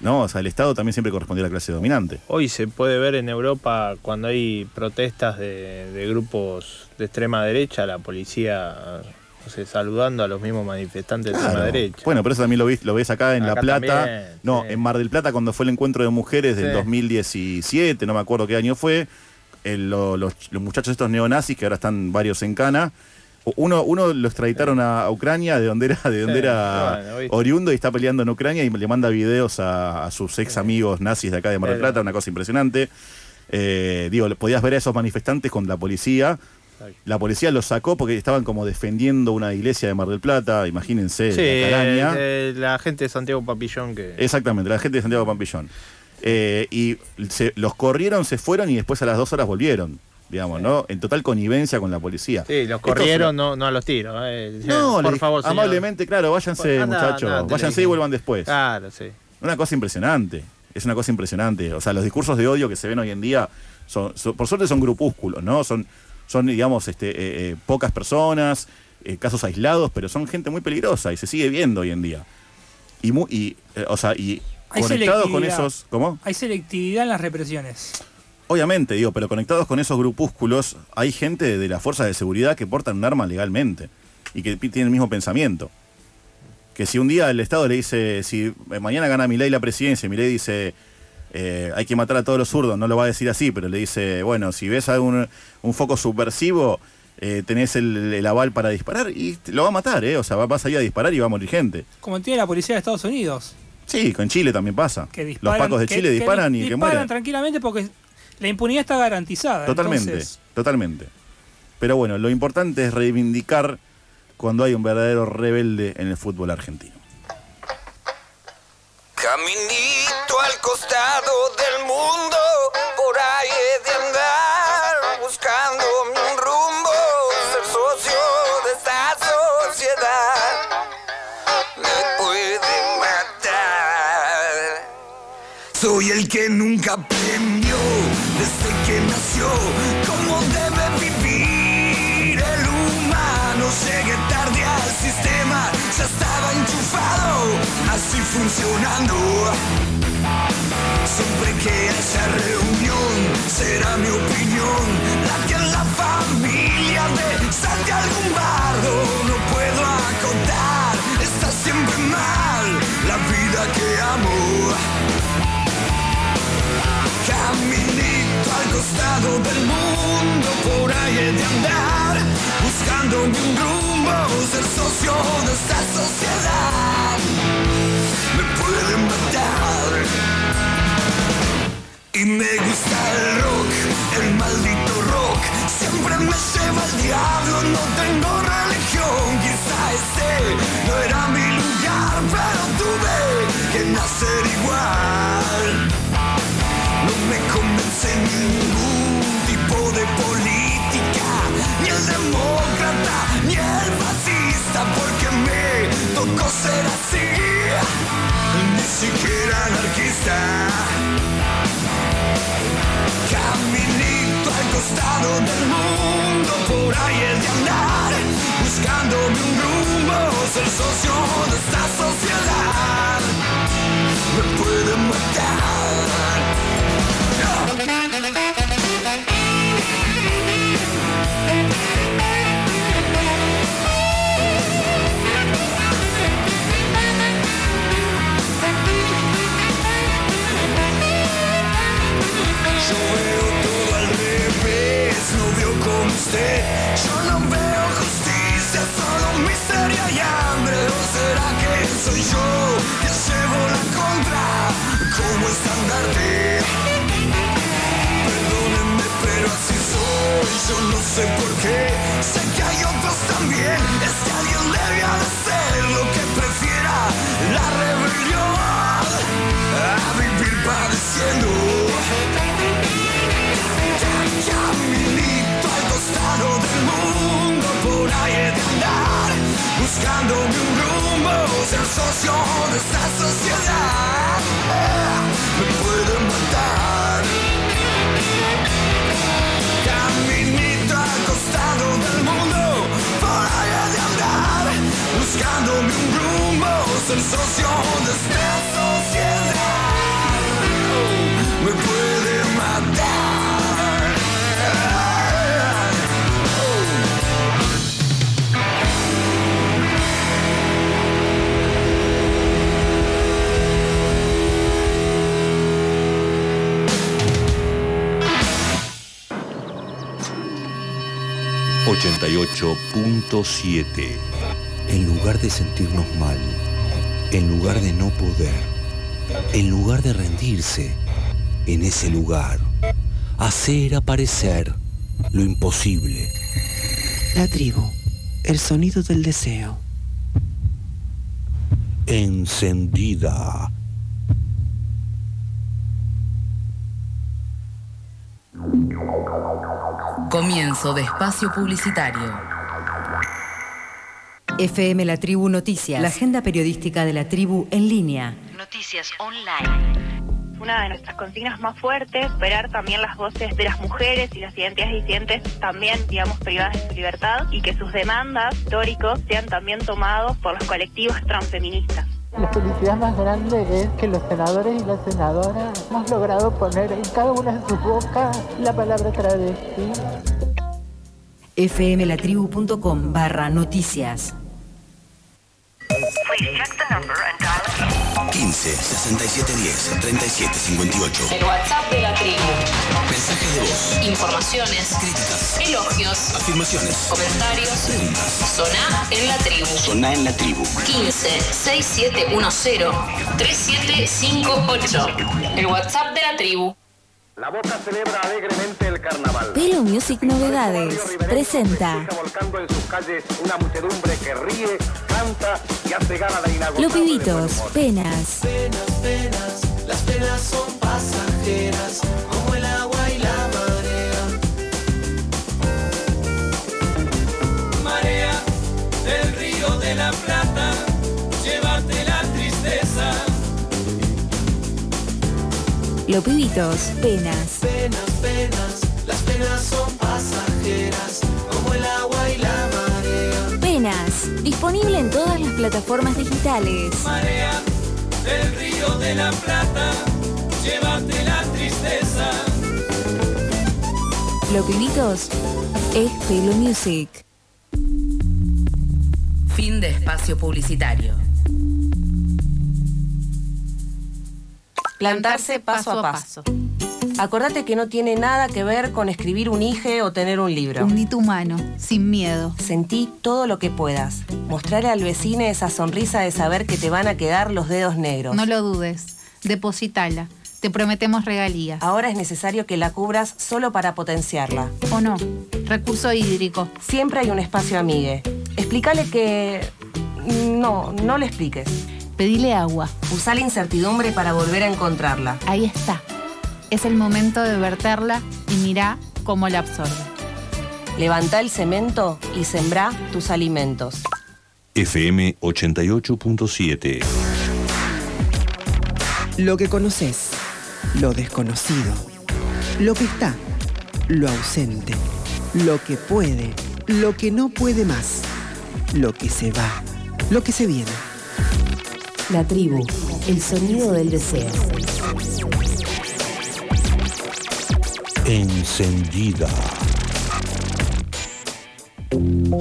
¿no? O sea, el Estado también siempre correspondió a la clase dominante. Hoy se puede ver en Europa cuando hay protestas de grupos de extrema derecha, la policía no sé, saludando a los mismos manifestantes de Claro. derecha. Bueno, pero eso también lo, vis- lo ves acá en Acá La Plata. también, no, en Mar del Plata cuando fue el encuentro de mujeres del Sí. 2017, no me acuerdo qué año fue. el- lo- los, los muchachos estos neonazis, que ahora están varios en cana. Uno, uno lo extraditaron a, a Ucrania, de donde era, de donde era oriundo y está peleando en Ucrania y le manda videos a, a sus ex amigos nazis de acá de Mar del Plata, una cosa impresionante. Eh, digo, podías ver a esos manifestantes con la policía La policía los sacó porque estaban como defendiendo una iglesia de Mar del Plata, imagínense, Sí, la eh, la gente de Santiago Papillón que. Exactamente, la gente de Santiago Pampillón. Eh, y se- los corrieron, se fueron y después a las dos horas volvieron, digamos, ¿no? En total connivencia con la policía. Sí, los corrieron, no, no a los tiros. eh. No, por favor, señor. amablemente, claro, váyanse, Anda, muchachos, váyanse y vuelvan después. Claro, sí. Una cosa impresionante, es una cosa impresionante. O sea, los discursos de odio que se ven hoy en día, son, son- por suerte son grupúsculos, ¿no? Son, son digamos, este, eh, eh, pocas personas, eh, casos aislados, pero son gente muy peligrosa y se sigue viendo hoy en día. Y, mu- y eh, o sea, y Hay conectados con esos, ¿cómo? Hay selectividad en las represiones. Obviamente, digo, pero conectados con esos grupúsculos, hay gente de las fuerzas de seguridad que portan un arma legalmente y que tienen el mismo pensamiento. Que si un día el Estado le dice, si mañana gana Milei la presidencia y Milei dice, eh, hay que matar a todos los zurdos, no lo va a decir así, pero le dice, bueno, si ves algún un foco subversivo, eh, tenés el, el aval para disparar y lo va a matar, ¿eh? O sea, va, vas a ir a disparar y va a morir gente. Como tiene la policía de Estados Unidos. Sí, con Chile también pasa. Que Los pacos de que- Chile que disparan y que disparan mueren. tranquilamente porque la impunidad está garantizada. Totalmente, Entonces, totalmente. Pero bueno, lo importante es reivindicar cuando hay un verdadero rebelde en el fútbol argentino. Caminito al costado del mundo, por ahí de andar, buscando un rumbo, ser socio de esta sociedad. Me puede matar. Soy el que nunca aprendió desde que nació cómo debe vivir el humano. Llegué tarde al sistema, ya estaba enchufado, así funcionando. Que haya reunión, será mi opinión la que en la familia de salte algún bardo. No puedo acotar, está siempre mal la vida que amo. Caminito al costado del mundo, por ahí de andar, buscándome un rumbo, ser socio de esta sociedad. Y me gusta el rock, el maldito rock, siempre me lleva el diablo, no tengo religión, quizá este no era mi lugar, pero tuve que nacer igual. No me convence ningún tipo de política, ni el demócrata, ni el fascista, porque me tocó ser así, ni siquiera anarquista. Caminito al costado del mundo, por ahí he de andar, buscándome un rumbo, ser socio de esta sociedad. Me pueden Yo veo todo al revés, no veo como usted. Yo no veo justicia, solo miseria y hambre. ¿O será que soy yo que llevo la contra como estandarte? Perdónenme, pero así soy. Yo no sé por qué. Sé que hay otros también. Es que alguien debe hacer lo que he de andar, buscándome un rumbo, ser socio de esta sociedad. Me pueden matar. Caminito al costado del mundo, por he de andar, buscándome un rumbo, ser socio de esta sociedad. En lugar de sentirnos mal, en lugar de no poder, en lugar de rendirse, en ese lugar, hacer aparecer lo imposible. La tribu, el sonido del deseo. Encendida. Comienzo de espacio publicitario. FM La Tribu Noticias, la agenda periodística de la tribu en línea. Noticias online. Una de nuestras consignas más fuertes, esperar también las voces de las mujeres y las identidades disidentes también, digamos, privadas de su libertad y que sus demandas históricos sean también tomados por los colectivos transfeministas. La felicidad más grande es que los senadores y las senadoras hemos logrado poner en cada una de sus bocas la palabra travesti. fmlatribu.com barra noticias. 15 67 10 37 58. El WhatsApp de la tribu. Mensajes de voz. Informaciones. Críticas. Elogios. Afirmaciones. Comentarios. Preguntas. Soná en la tribu. Soná en la tribu. 15 6710 3758. El WhatsApp de la tribu. La Boca celebra alegremente el carnaval. Pelo Music Novedades presenta volcando en sus calles una muchedumbre que ríe, canta y hace gala la inauguración. Los Pibitos, Penas, Penas, penas, las penas son pasajeras, como el agua y la marea. Marea del río de la Plata, Los Pibitos, Penas, Penas, penas, las penas son pasajeras, como el agua y la marea. Penas, disponible en todas las plataformas digitales. Marea del río de la Plata, llévate la tristeza. Los Pibitos es Pelo Music. Fin de espacio publicitario. Plantarse paso a paso. Acordate que no tiene nada que ver con escribir un IGE o tener un libro. Uní tu mano, sin miedo. Sentí todo lo que puedas. Mostrarle al vecino esa sonrisa de saber que te van a quedar los dedos negros. No lo dudes. Depositala. Te prometemos regalías. Ahora es necesario que la cubras solo para potenciarla. ¿O no? Recurso hídrico. Siempre hay un espacio amigue. Explícale que... No, no le expliques. Pedile agua. Usa la incertidumbre para volver a encontrarla. Ahí está. Es el momento de verterla y mirá cómo la absorbe. Levanta el cemento y sembrá tus alimentos. FM 88.7. Lo que conoces, lo desconocido, lo que está, lo ausente, lo que puede, lo que no puede más, lo que se va, lo que se viene. La tribu, el sonido del deseo. Encendida. Mm.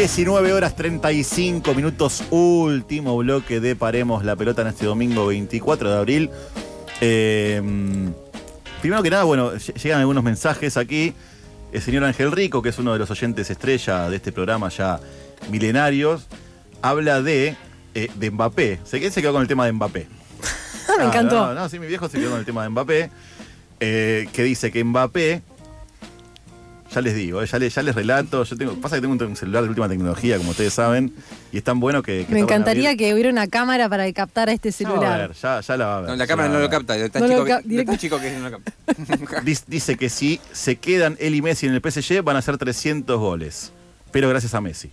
19 horas 35 minutos, último bloque de Paremos la pelota en este domingo 24 de abril. Eh, primero que nada, bueno, ll- llegan algunos mensajes aquí. El señor Ángel Rico, que es uno de los oyentes estrella de este programa ya milenarios, habla de, eh, de Mbappé. Que se quedó con el tema de Mbappé. (laughs) Me Ah, encantó. No, no, sí, mi viejo se quedó con el tema de Mbappé. eh, que dice que Mbappé. Ya les digo, eh, ya, les, ya les relato. Yo tengo, pasa que tengo un, celular de última tecnología, como ustedes saben, y es tan bueno que. que Me encantaría que hubiera una cámara para que captara este Ya va a celular. ver, ya, ya la va a ver. No, la cámara no a lo capta, de tan, No chico, que- cap- de directo. tan chico que no lo capta. (laughs) (laughs) Dice, dice que si se quedan él y Messi en el PSG van a ser 300 goles. Pero gracias a Messi.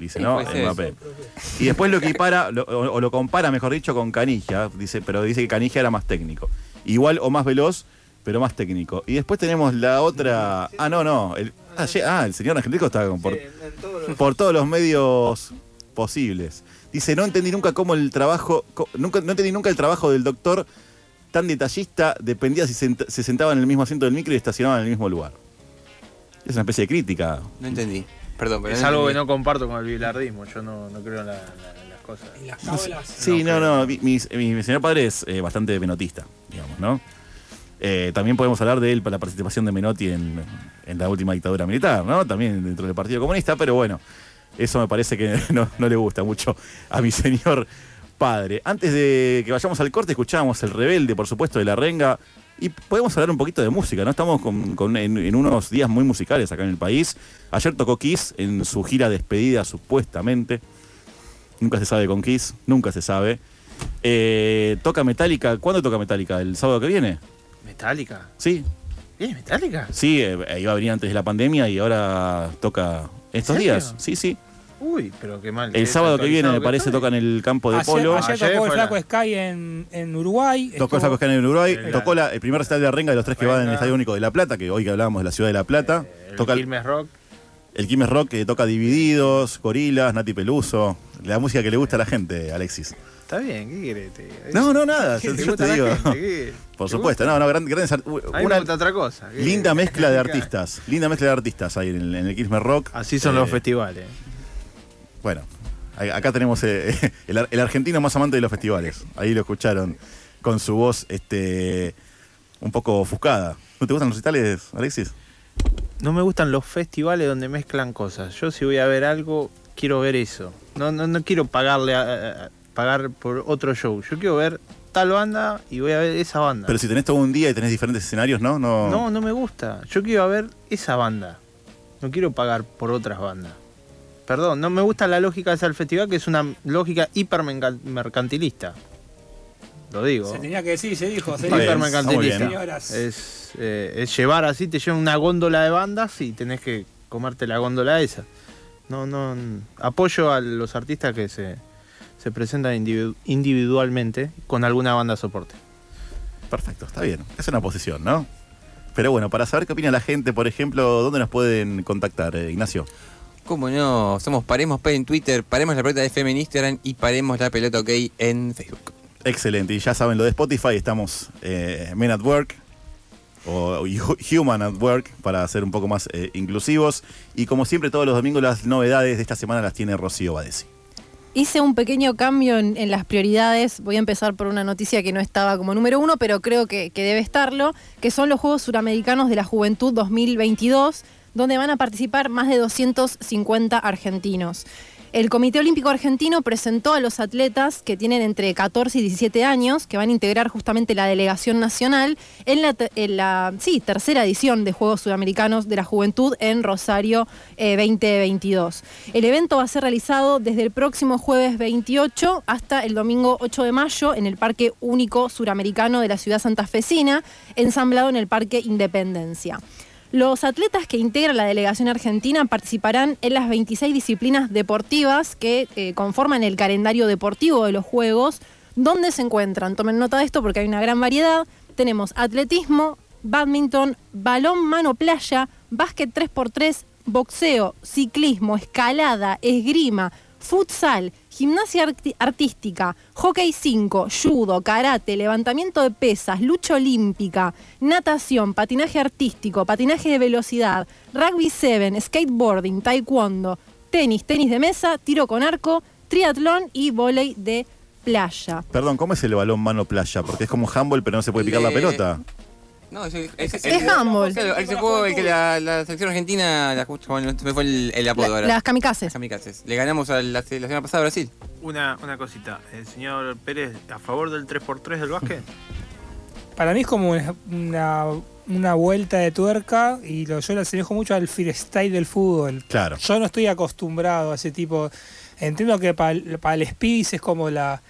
Dice, Sí, ¿no? Mbappé. Y después lo equipara, lo- o, o lo compara, mejor dicho, con Canigia. Dice, pero dice que Canigia era más técnico. Igual o más veloz, pero más técnico. Y después tenemos la otra. Ah, no, no. El, ah, ah, el señor Angelico está por, por todos los medios posibles. Dice, no entendí nunca cómo el trabajo. nunca, no entendí nunca el trabajo del doctor tan detallista, dependía si se sentaba en el mismo asiento del micro y estacionaba en el mismo lugar. Es una especie de crítica. No entendí. Perdón, pero Es no algo que no comparto con el bilardismo. Yo no, no creo en la- la- las cosas. Sí, no, no. Mi, mi- mi- mi señor padre es eh, bastante menotista, digamos, ¿no? Eh, también podemos hablar de él para la participación de Menotti en, en la última dictadura militar, ¿no? También dentro del Partido Comunista, pero bueno, eso me parece que (laughs) no, no le gusta mucho a mi (laughs) señor padre. Antes de que vayamos al corte, escuchábamos El Rebelde, por supuesto, de La Renga. Y podemos hablar un poquito de música, ¿no? Estamos con- con- en, en unos días muy musicales acá en el país. Ayer tocó Kiss en su gira despedida, supuestamente. Nunca se sabe con Kiss, nunca se sabe. Eh, toca Metallica. ¿Cuándo toca Metallica? ¿El sábado que viene? ¿Metallica? Sí, ¿Viene Metallica? sí, eh, iba a venir antes de la pandemia y ahora toca estos ¿En serio? días. Sí, sí. Uy, pero qué mal. El sábado que viene, me parece, estoy. toca en el campo de Ayer, polo. ayer Ayer tocó el la- Flaco Sky en, en Uruguay. Tocó el Flaco Sky en Uruguay, El- tocó la- el primer recital de la Renga de los tres que van en el. Estadio Único de La Plata, que hoy que hablábamos de la ciudad de La Plata. El toca el, Quilmes Rock. el Quilmes Rock que toca Divididos, Gorilas, Nati Peluso. La música que le gusta a la gente, Alexis. Está bien, ¿qué querés? No, no, (laughs) nada. ¿Qué Yo, te yo te digo. Por ¿Te supuesto, no, no, gran- grandes una gusta otra cosa. ¿qué? linda (laughs) mezcla de artistas. Linda mezcla de artistas ahí en el, en el Rock. Así son Eh, los festivales. Bueno, acá tenemos eh, (laughs) el, ar- el argentino más amante de los festivales. Ahí lo escucharon con su voz este un poco ofuscada. ¿No te gustan los recitales, Alexis? No me gustan los festivales donde mezclan cosas. Yo si voy a ver algo, quiero ver eso. No, no, no quiero pagarle a- pagar por otro show. Yo quiero ver tal banda y voy a ver esa banda. Pero si tenés todo un día y tenés diferentes escenarios, ¿no? No, No, no me gusta. Yo quiero ver esa banda. No quiero pagar por otras bandas. Perdón, no me gusta la lógica esa del festival, que es una lógica hipermercantilista. Lo digo. Se tenía que decir, se dijo. Se muy Señoras. Es, eh, es llevar así, te llevan una góndola de bandas y tenés que comerte la góndola esa. No, no. Apoyo a los artistas que se, se presentan individu- individualmente con alguna banda soporte. Perfecto, está bien. Es una posición, ¿no? Pero bueno, para saber qué opina la gente, por ejemplo, ¿dónde nos pueden contactar, eh, Ignacio? ¿Cómo no? Somos Paremos P en Twitter, Paremos la pelota de FM en Instagram y Paremos la pelota OK en Facebook. Excelente. Y ya saben lo de Spotify, estamos eh, Men at Work o Human at Work para ser un poco más eh, inclusivos. Y como siempre, todos los domingos las novedades de esta semana las tiene Rocío Badesi. Hice un pequeño cambio en, las prioridades. Voy a empezar por una noticia que no estaba como número uno, pero creo que, que debe estarlo, que son los Juegos Suramericanos de la Juventud 2022, donde van a participar más de 250 argentinos. El Comité Olímpico Argentino presentó a los atletas que tienen entre 14 y 17 años, que van a integrar justamente la delegación nacional, en la, tercera edición de Juegos Sudamericanos de la Juventud en Rosario eh, 2022. El evento va a ser realizado desde el próximo jueves 28 hasta el domingo 8 de mayo en el Parque Único Suramericano de la ciudad santafesina, ensamblado en el Parque Independencia. Los atletas que integran la delegación argentina participarán en las 26 disciplinas deportivas que eh, conforman el calendario deportivo de los Juegos, donde se encuentran, tomen nota de esto porque hay una gran variedad, tenemos atletismo, badminton, balón mano playa, básquet 3x3, boxeo, ciclismo, escalada, esgrima, futsal, gimnasia arti- artística, hockey 5, judo, karate, levantamiento de pesas, lucha olímpica, natación, patinaje artístico, patinaje de velocidad, rugby 7, skateboarding, taekwondo, tenis, tenis de mesa, tiro con arco, triatlón y vóley de playa. Perdón, ¿cómo es el balón mano playa? Porque es como handball, pero no se puede picar la pelota. No, es, es, es, Es handball. Claro, ese juego el que la, la selección argentina, la, bueno, me fue el, el apodo La- ahora. las kamikazes. Kamikazes. Le ganamos a la, la semana pasada a Brasil. Una, una cosita, el señor Pérez, ¿a favor del 3x3 del básquet? (laughs) Para mí es como una, una, vuelta de tuerca y lo, yo lo asemejo mucho al freestyle del fútbol. Claro. Yo no estoy acostumbrado a ese tipo. Entiendo que para el, para el Spis es como la,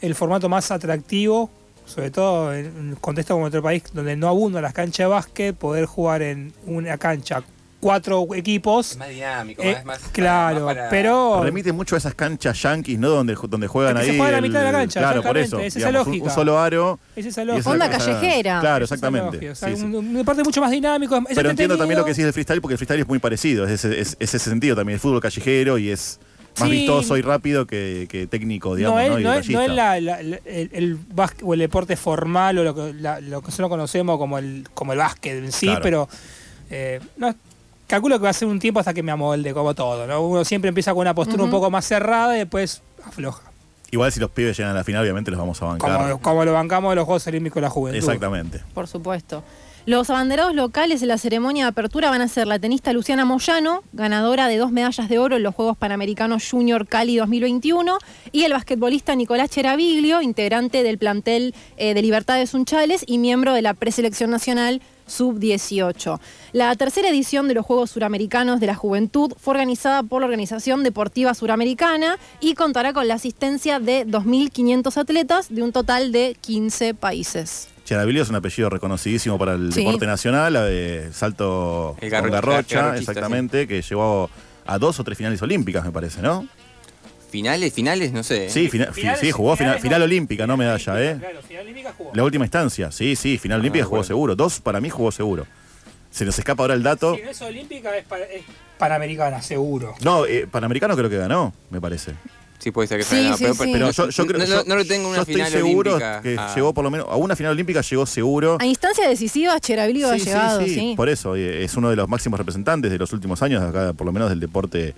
el formato más atractivo, sobre todo en un contexto como nuestro país, donde no abundan las canchas de básquet, poder jugar en una cancha cuatro equipos. Es más dinámico, Eh, más, más- claro, más para- pero Remite mucho a esas canchas yankees, ¿no? Donde, donde juegan que se ahí. juega a la mitad de la cancha, Claro, por eso. es esa digamos, un- lógica. Un, solo aro. es esa lógica. esa Onda callejera. Claro, Es esa exactamente. lógica, o sea, Sí, sí. un, un deporte mucho más dinámico. es Pero entiendo también lo que decís del freestyle, porque el freestyle es muy parecido. Es ese, es- es ese sentido también. El fútbol callejero y es más Sí. vistoso y rápido que, que técnico, digamos, no ¿no? es, Y no es- no es detallista. la- la- la- el, el básquet o el deporte formal o lo que, la- lo que nosotros conocemos como el, como el básquet en sí, Claro. pero eh, no, calculo que va a ser un tiempo hasta que me amolde, como todo. ¿no? Uno siempre empieza con una postura un poco más cerrada y después afloja. Igual si los pibes llegan a la final, obviamente los vamos a bancar. Como, como lo bancamos de los Juegos Olímpicos de la Juventud. Exactamente. Por supuesto. Los abanderados locales en la ceremonia de apertura van a ser la tenista Luciana Moyano, ganadora de dos medallas de oro en los Juegos Panamericanos Junior Cali 2021, y el basquetbolista Nicolás Cheraviglio, integrante del plantel eh, de Libertades Sunchales y miembro de la preselección nacional Sub-18. La tercera edición de los Juegos Suramericanos de la Juventud fue organizada por la Organización Deportiva Suramericana y contará con la asistencia de 2.500 atletas de un total de 15 países. Cheravilio es un apellido reconocidísimo para el Sí. deporte nacional, de salto El garrocha, exactamente, que llevó a dos o tres finales olímpicas, me parece, ¿no? Finales, finales, no sé. Sí, fina- sí, jugó final, final olímpica, no medalla, ¿eh? La última instancia, sí, sí, final olímpica jugó seguro. Dos para mí jugó seguro. Se nos escapa ahora el dato. Si no es olímpica, es, pa- es panamericana, seguro. No, eh, Panamericano creo que ganó, me parece. Sí, puede ser que Sí, sea. sí, pero, sí. Pero yo, yo creo no, yo- no, no lo tengo en yo una estoy final seguro olímpica. que Ah. llegó por lo menos a una final olímpica llegó seguro. A instancias decisivas, Cheraviglio ha llegado, sí, sí. Por eso, eh, es uno de los máximos representantes de los últimos años, acá por lo menos del deporte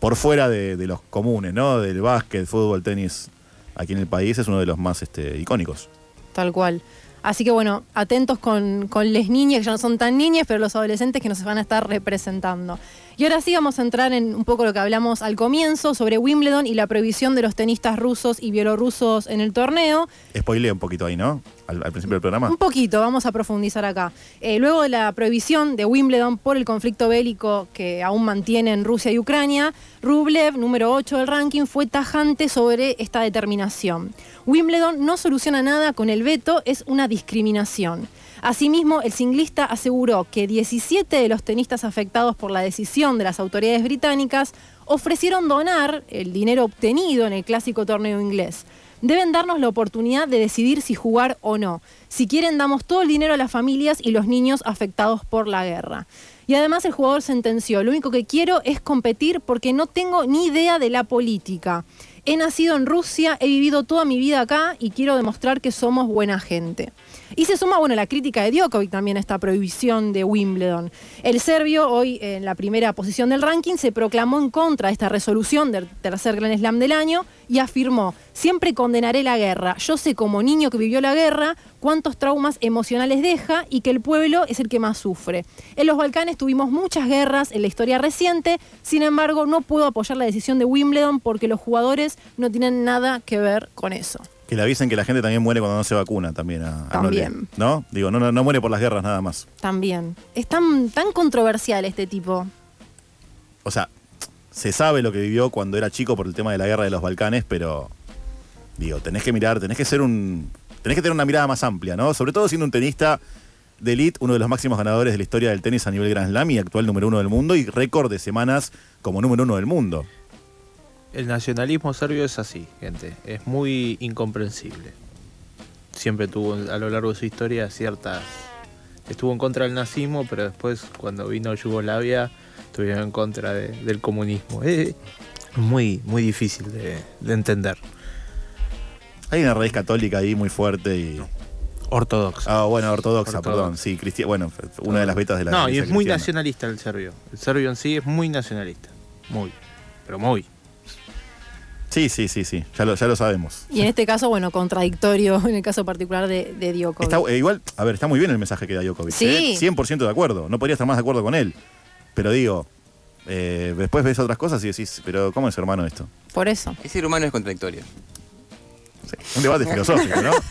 por fuera de, de los comunes, ¿no? Del básquet, fútbol, tenis, aquí en el país es uno de los más este, icónicos. Tal cual. Así que bueno, atentos con, con les niñas, que ya no son tan niñas, pero los adolescentes que nos van a estar representando. Y ahora sí vamos a entrar en un poco lo que hablamos al comienzo sobre Wimbledon y la prohibición de los tenistas rusos y bielorrusos en el torneo. Spoileé un poquito ahí, ¿no? Al, al principio del programa. Un poquito, vamos a profundizar acá. Eh, luego de la prohibición de Wimbledon por el conflicto bélico que aún mantienen Rusia y Ucrania, Rublev, número 8 del ranking, fue tajante sobre esta determinación. Wimbledon no soluciona nada con el veto, es una discriminación. Asimismo, el singlista aseguró que 17 de los tenistas afectados por la decisión de las autoridades británicas ofrecieron donar el dinero obtenido en el clásico torneo inglés. Deben darnos la oportunidad de decidir si jugar o no. Si quieren, damos todo el dinero a las familias y los niños afectados por la guerra. Y además el jugador sentenció, lo único que quiero es competir porque no tengo ni idea de la política. He nacido en Rusia, he vivido toda mi vida acá y quiero demostrar que somos buena gente. Y se suma, bueno, la crítica de Djokovic también a esta prohibición de Wimbledon. El serbio, hoy en la primera posición del ranking, se proclamó en contra de esta resolución del tercer Grand Slam del año y afirmó, siempre condenaré la guerra. Yo sé como niño que vivió la guerra cuántos traumas emocionales deja y que el pueblo es el que más sufre. En los Balcanes tuvimos muchas guerras en la historia reciente, sin embargo no puedo apoyar la decisión de Wimbledon porque los jugadores no tienen nada que ver con eso. Que le avisen que la gente también muere cuando no se vacuna también. A, a También. Nole, ¿No? Digo, no, no, no muere por las guerras nada más. También. Es tan, tan controversial este tipo. O sea, se sabe lo que vivió cuando era chico por el tema de la guerra de los Balcanes, pero digo, tenés que mirar, tenés que ser un. Tenés que tener una mirada más amplia, ¿no? Sobre todo siendo un tenista de elite, uno de los máximos ganadores de la historia del tenis a nivel Grand Slam y actual número uno del mundo y récord de semanas como número uno del mundo. El nacionalismo serbio es así, gente. Es muy incomprensible. Siempre tuvo a lo largo de su historia ciertas... Estuvo en contra del nazismo, pero después cuando vino Yugoslavia estuvieron en contra de- del comunismo. Es muy, muy difícil de, de entender. Hay una raíz católica ahí muy fuerte y. Ortodoxa. Ah, bueno, ortodoxa, Ortodoxa. perdón. Sí, cristiana. Bueno, una de las vetas de la No, y es muy cristiana. nacionalista el serbio. El serbio en sí es muy nacionalista. Muy. Pero muy. Sí, sí, sí, sí. Ya lo, ya lo sabemos. Y en este caso, bueno, contradictorio (laughs) en el caso particular de, de Djokovic. Está, eh, igual, a ver, está muy bien el mensaje que da Djokovic. Sí. ¿eh? 100% de acuerdo. No podría estar más de acuerdo con él. Pero digo, eh, después ves otras cosas y decís, pero ¿cómo es hermano esto? Por eso. El ser humano es contradictorio. Un debate filosófico, ¿no? (laughs)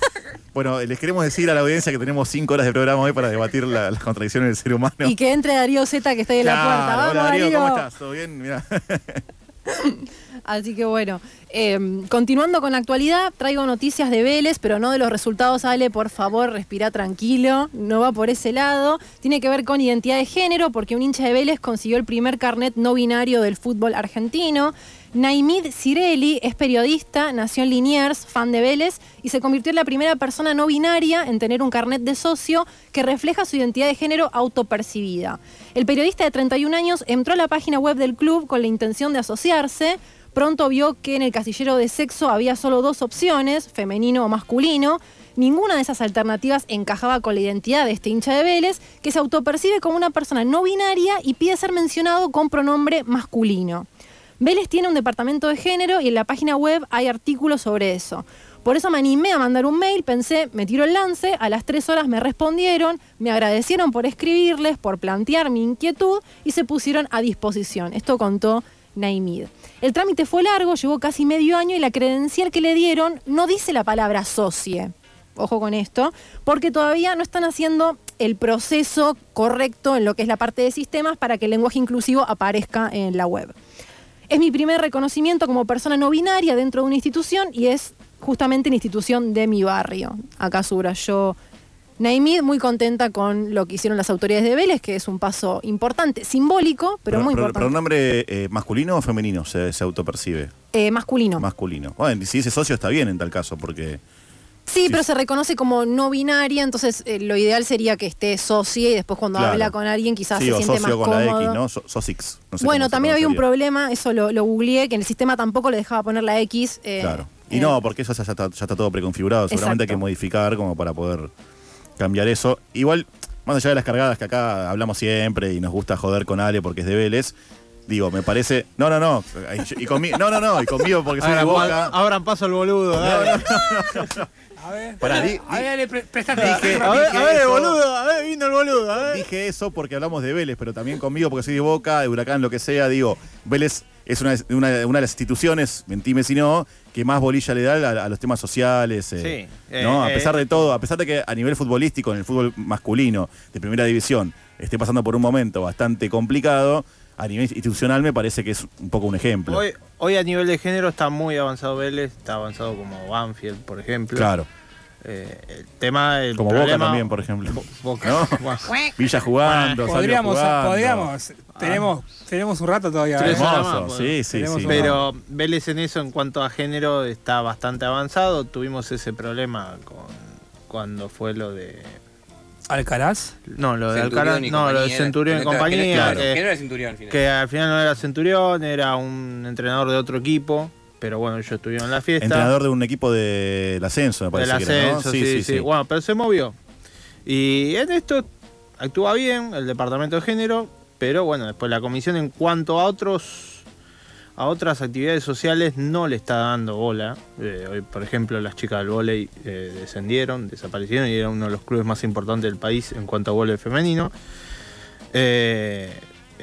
Bueno, les queremos decir a la audiencia que tenemos cinco horas de programa hoy para debatir la- las contradicciones del ser humano. Y que entre Darío Z que está ahí en la puerta. Vamos, hola, Darío, ¿cómo Darío. estás? ¿Todo bien? Mirá. (laughs) Así que bueno, eh, continuando con la actualidad, traigo noticias de Vélez, pero no de los resultados. Ale, por favor, respira tranquilo, no va por ese lado. Tiene que ver con identidad de género, porque un hincha de Vélez consiguió el primer carnet no binario del fútbol argentino. Naimid Cirelli es periodista, nació en Liniers, fan de Vélez, y se convirtió en la primera persona no binaria en tener un carnet de socio que refleja su identidad de género autopercibida. El periodista de 31 años entró a la página web del club con la intención de asociarse. Pronto vio que en el casillero de sexo había solo dos opciones, femenino o masculino. Ninguna de esas alternativas encajaba con la identidad de este hincha de Vélez, que se autopercibe como una persona no binaria y pide ser mencionado con pronombre masculino. Vélez tiene un departamento de género y en la página web hay artículos sobre eso. Por eso me animé a mandar un mail, pensé, me tiro el lance, a las tres horas me respondieron, me agradecieron por escribirles, por plantear mi inquietud y se pusieron a disposición. Esto contó Naimid. El trámite fue largo, llevó casi medio año y la credencial que le dieron no dice la palabra socie. Ojo con esto, porque todavía no están haciendo el proceso correcto en lo que es la parte de sistemas para que el lenguaje inclusivo aparezca en la web. Es mi primer reconocimiento como persona no binaria dentro de una institución y es justamente la institución de mi barrio. Acá subrayó Naimid, muy contenta con lo que hicieron las autoridades de Vélez, que es un paso importante, simbólico, pero, muy importante. ¿Pronombre eh, masculino o femenino se, se autopercibe? Eh, masculino. Masculino. Bueno, si dice socio está bien en tal caso, porque. Sí, pero se reconoce como no binaria, entonces eh, lo ideal sería que esté socie y después cuando Claro. habla con alguien quizás sí, se o siente socio más con cómodo. la X, ¿no? So- Sosix. No sé bueno, también había un problema, eso lo, lo googleé, que en el sistema tampoco le dejaba poner la X. eh, Claro. Y eh, no, porque eso ya está, ya está todo preconfigurado. Seguramente hay que Exacto. modificar como para poder cambiar eso. Igual, más allá de las cargadas que acá hablamos siempre y nos gusta joder con Ale porque es de Vélez, digo, me parece. No, no, no. Y conmigo, no, no, no. Y conmigo porque soy de boca. abran paso al boludo. dale. A ver, (laughs) Pará, di- a ver, pre- prestate. Dije- A ver, dije a ver el boludo, a ver, vino el boludo, a ver. Dije eso porque hablamos de Vélez, pero también conmigo porque soy de Boca, de Huracán, lo que sea. Digo, Vélez es una, una- una de las instituciones, mentime si no, que más bolilla le da a, a los temas sociales. eh, Sí, ¿no? eh, a pesar eh. de todo, a pesar de que a nivel futbolístico, en el fútbol masculino de primera división, esté pasando por un momento bastante complicado, a nivel institucional me parece que es un poco un ejemplo. Hoy, hoy a nivel de género está muy avanzado Vélez, está avanzado como Banfield, por ejemplo. Claro. Eh, el tema, el Como problema- Boca también, por ejemplo. Boca. (laughs) (laughs) Villa jugando, Podríamos, jugando. podríamos. Tenemos, tenemos un rato todavía. ¿eh? horas Hermoso, más, sí, sí, Tenemos sí. un Pero Vélez en eso, en cuanto a género, está bastante avanzado. Tuvimos ese problema con cuando fue lo de. Alcaraz. No, lo de Centurión Alcaraz. y No, lo de compañía, Centurión y no- que compañía. claro, que, que no era Centurión al final. que al final no era Centurión, era un entrenador de otro equipo. Pero bueno, ellos estuvieron en la fiesta. Entrenador de un equipo del ascenso, me parece del que era, ¿no? ascenso, sí, sí, Bueno, pero se movió. Y en esto actúa bien el departamento de género, pero bueno, después la comisión en cuanto a otros a otras actividades sociales no le está dando bola. Eh, hoy, por ejemplo, las chicas del vóley eh, descendieron, desaparecieron y era uno de los clubes más importantes del país en cuanto a vóley femenino. Eh,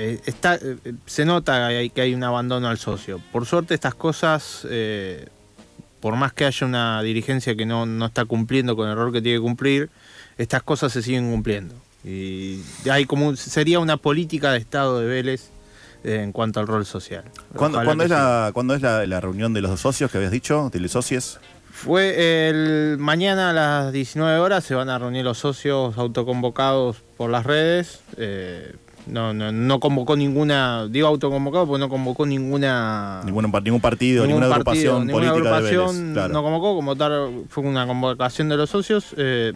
eh, está, eh, se nota que hay, un abandono al socio. Por suerte estas cosas, eh, por más que haya una dirigencia que no, no está cumpliendo con el rol que tiene que cumplir, estas cosas se siguen cumpliendo. Y hay como sería una política de Estado de Vélez eh, en cuanto al rol social. ¿Cuándo, cuándo es, la, cuándo es la, la reunión de los dos socios que habías dicho? ¿De los socios? Fue el mañana a las 19 horas se van a reunir los socios autoconvocados por las redes. No, no, no convocó ninguna, digo autoconvocado porque no convocó ninguna Ningún, par- ningún partido, ningún ninguna partido, agrupación ninguna política de agrupación Vélez. Claro. no convocó, como tal fue una convocación de los socios. eh,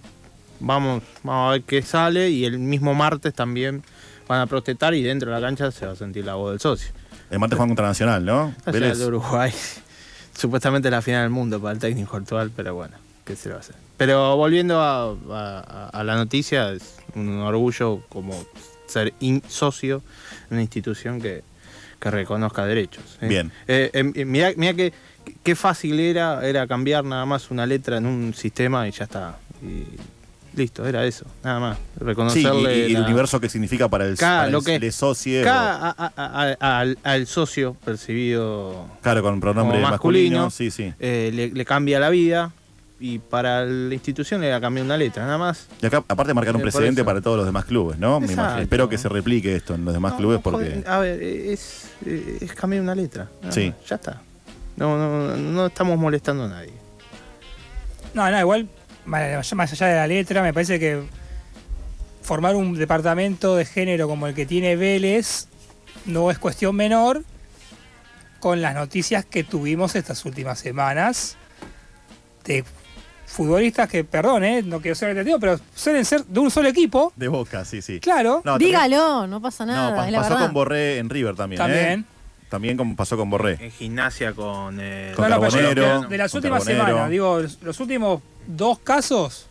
vamos, vamos a ver qué sale y el mismo martes también van a protestar y dentro de la cancha se va a sentir la voz del socio. El martes juegan contra Nacional, ¿no? Final de Uruguay. (laughs) Supuestamente la final del mundo para el técnico actual, pero bueno, ¿qué se le va a hacer? Pero volviendo a, a- a la noticia, es un orgullo como ser in- socio de una institución que, que reconozca derechos. ¿eh? Bien. Eh, eh, mirá, mirá que, qué fácil era, era cambiar nada más una letra en un sistema y ya está. Y listo, era eso, nada más. Sí, y, Reconocerle y el universo que significa para el, Cada- para lo el- que- le socie, cada- o- a- a- a- al, al socio percibido Claro, con pronombre masculino, sí, sí. eh, le, le cambia la vida y para la institución le cambiar una letra, nada más. Y acá, aparte, marcar un Eh, precedente para todos los demás clubes, ¿no? Me Exacto. imagino. Espero que se replique esto en los demás clubes porque. A ver, es, es cambiar una letra. Sí. más, Ya está. No, no, no estamos molestando a nadie. No, no, igual, más más allá de la letra, me parece que formar un departamento de género como el que tiene Vélez no es cuestión menor con las noticias que tuvimos estas últimas semanas de futbolistas que, perdón, eh, no quiero ser repetitivo, pero suelen ser de un solo equipo. De boca, sí, sí. Claro. No, Dígalo, no pasa nada, No, pa- es la pasó verdad. con Borré en River también. ¿eh? También. También como pasó con Borré. En gimnasia con. eh, Con No, Carbonero, de, de las últimas semanas, digo, los últimos dos casos,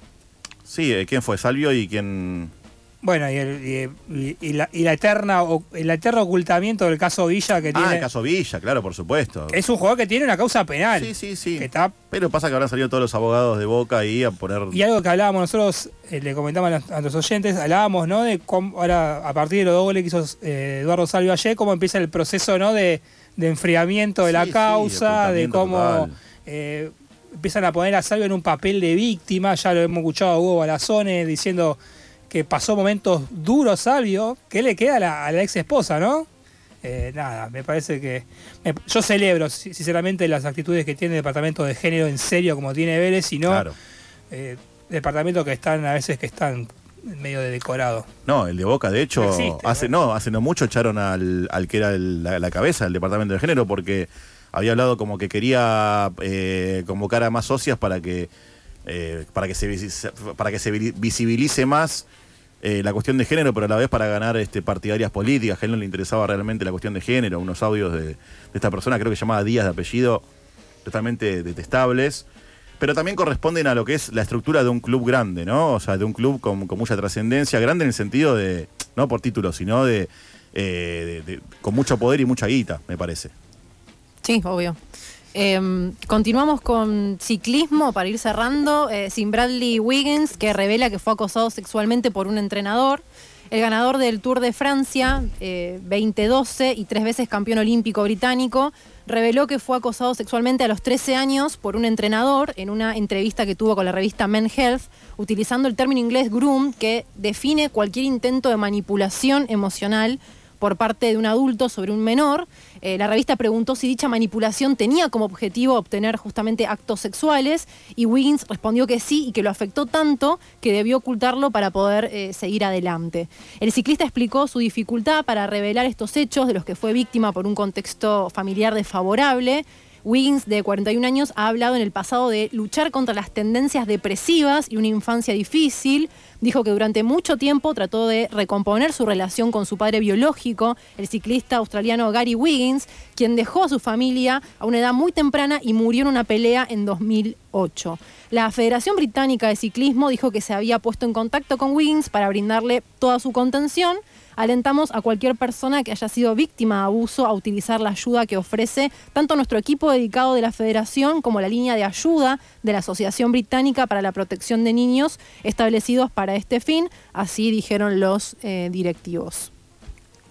Sí, eh, ¿quién fue? Salvio y quién. Bueno, y el, y- y la, y la eterna, el eterno ocultamiento del caso Villa que Ah, tiene. el caso Villa, claro, por supuesto. Es un jugador que tiene una causa penal. Sí, sí, sí. Que está Pero pasa que habrán salido todos los abogados de Boca ahí a poner... Y algo que hablábamos nosotros, eh, le comentamos a, a los oyentes, hablábamos, ¿no? De cómo, ahora, a partir de los dos goles que hizo eh, Eduardo Salvio ayer, cómo empieza el proceso, ¿no? De, de enfriamiento de la sí, causa, de cómo eh, empiezan a poner a Salvio en un papel de víctima, ya lo hemos escuchado a Hugo Balazones diciendo que pasó momentos duros Salvio, ¿qué le queda a la, a la ex esposa, no? Eh, nada, me parece que. me- yo celebro, si- sinceramente, las actitudes que tiene el departamento de género en serio, como tiene Vélez, y no Claro. eh, departamentos que están a veces que están medio de decorado. No, el de Boca, de hecho, No existe, hace no, hace no mucho echaron al, al que era el- la, la cabeza del departamento de género porque había hablado como que quería eh, convocar a más socias para que eh, para que se para que se vi- visibilice más eh, la cuestión de género, pero a la vez para ganar este, partidarias políticas. A él no le interesaba realmente la cuestión de género. Unos audios de, esta persona, creo que se llamaba Díaz de apellido, totalmente detestables. Pero también corresponden a lo que es la estructura de un club grande, ¿no? O sea, de un club con, mucha trascendencia, grande en el sentido de, no por título, sino de, eh, de- con mucho poder y mucha guita, me parece. Sí, obvio. Eh, continuamos con ciclismo para ir cerrando. eh, sin Bradley Wiggins, que revela que fue acosado sexualmente por un entrenador. El ganador del Tour de Francia, eh, 2012 y tres veces campeón olímpico británico, reveló que fue acosado sexualmente a los 13 años por un entrenador en una entrevista que tuvo con la revista Men Health, utilizando el término inglés groom, que define cualquier intento de manipulación emocional por parte de un adulto sobre un menor. Eh, la revista preguntó si dicha manipulación tenía como objetivo obtener justamente actos sexuales y Wiggins respondió que sí y que lo afectó tanto que debió ocultarlo para poder eh, seguir adelante. El ciclista explicó su dificultad para revelar estos hechos de los que fue víctima por un contexto familiar desfavorable. Wiggins, de 41 años, ha hablado en el pasado de luchar contra las tendencias depresivas y una infancia difícil. Dijo que durante mucho tiempo trató de recomponer su relación con su padre biológico, el ciclista australiano Gary Wiggins, quien dejó a su familia a una edad muy temprana y murió en una pelea en 2008. La Federación Británica de Ciclismo dijo que se había puesto en contacto con Wiggins para brindarle toda su contención. Alentamos a cualquier persona que haya sido víctima de abuso a utilizar la ayuda que ofrece tanto nuestro equipo dedicado de la Federación como la línea de ayuda de la Asociación Británica para la Protección de Niños establecidos para este fin, así dijeron los eh, directivos.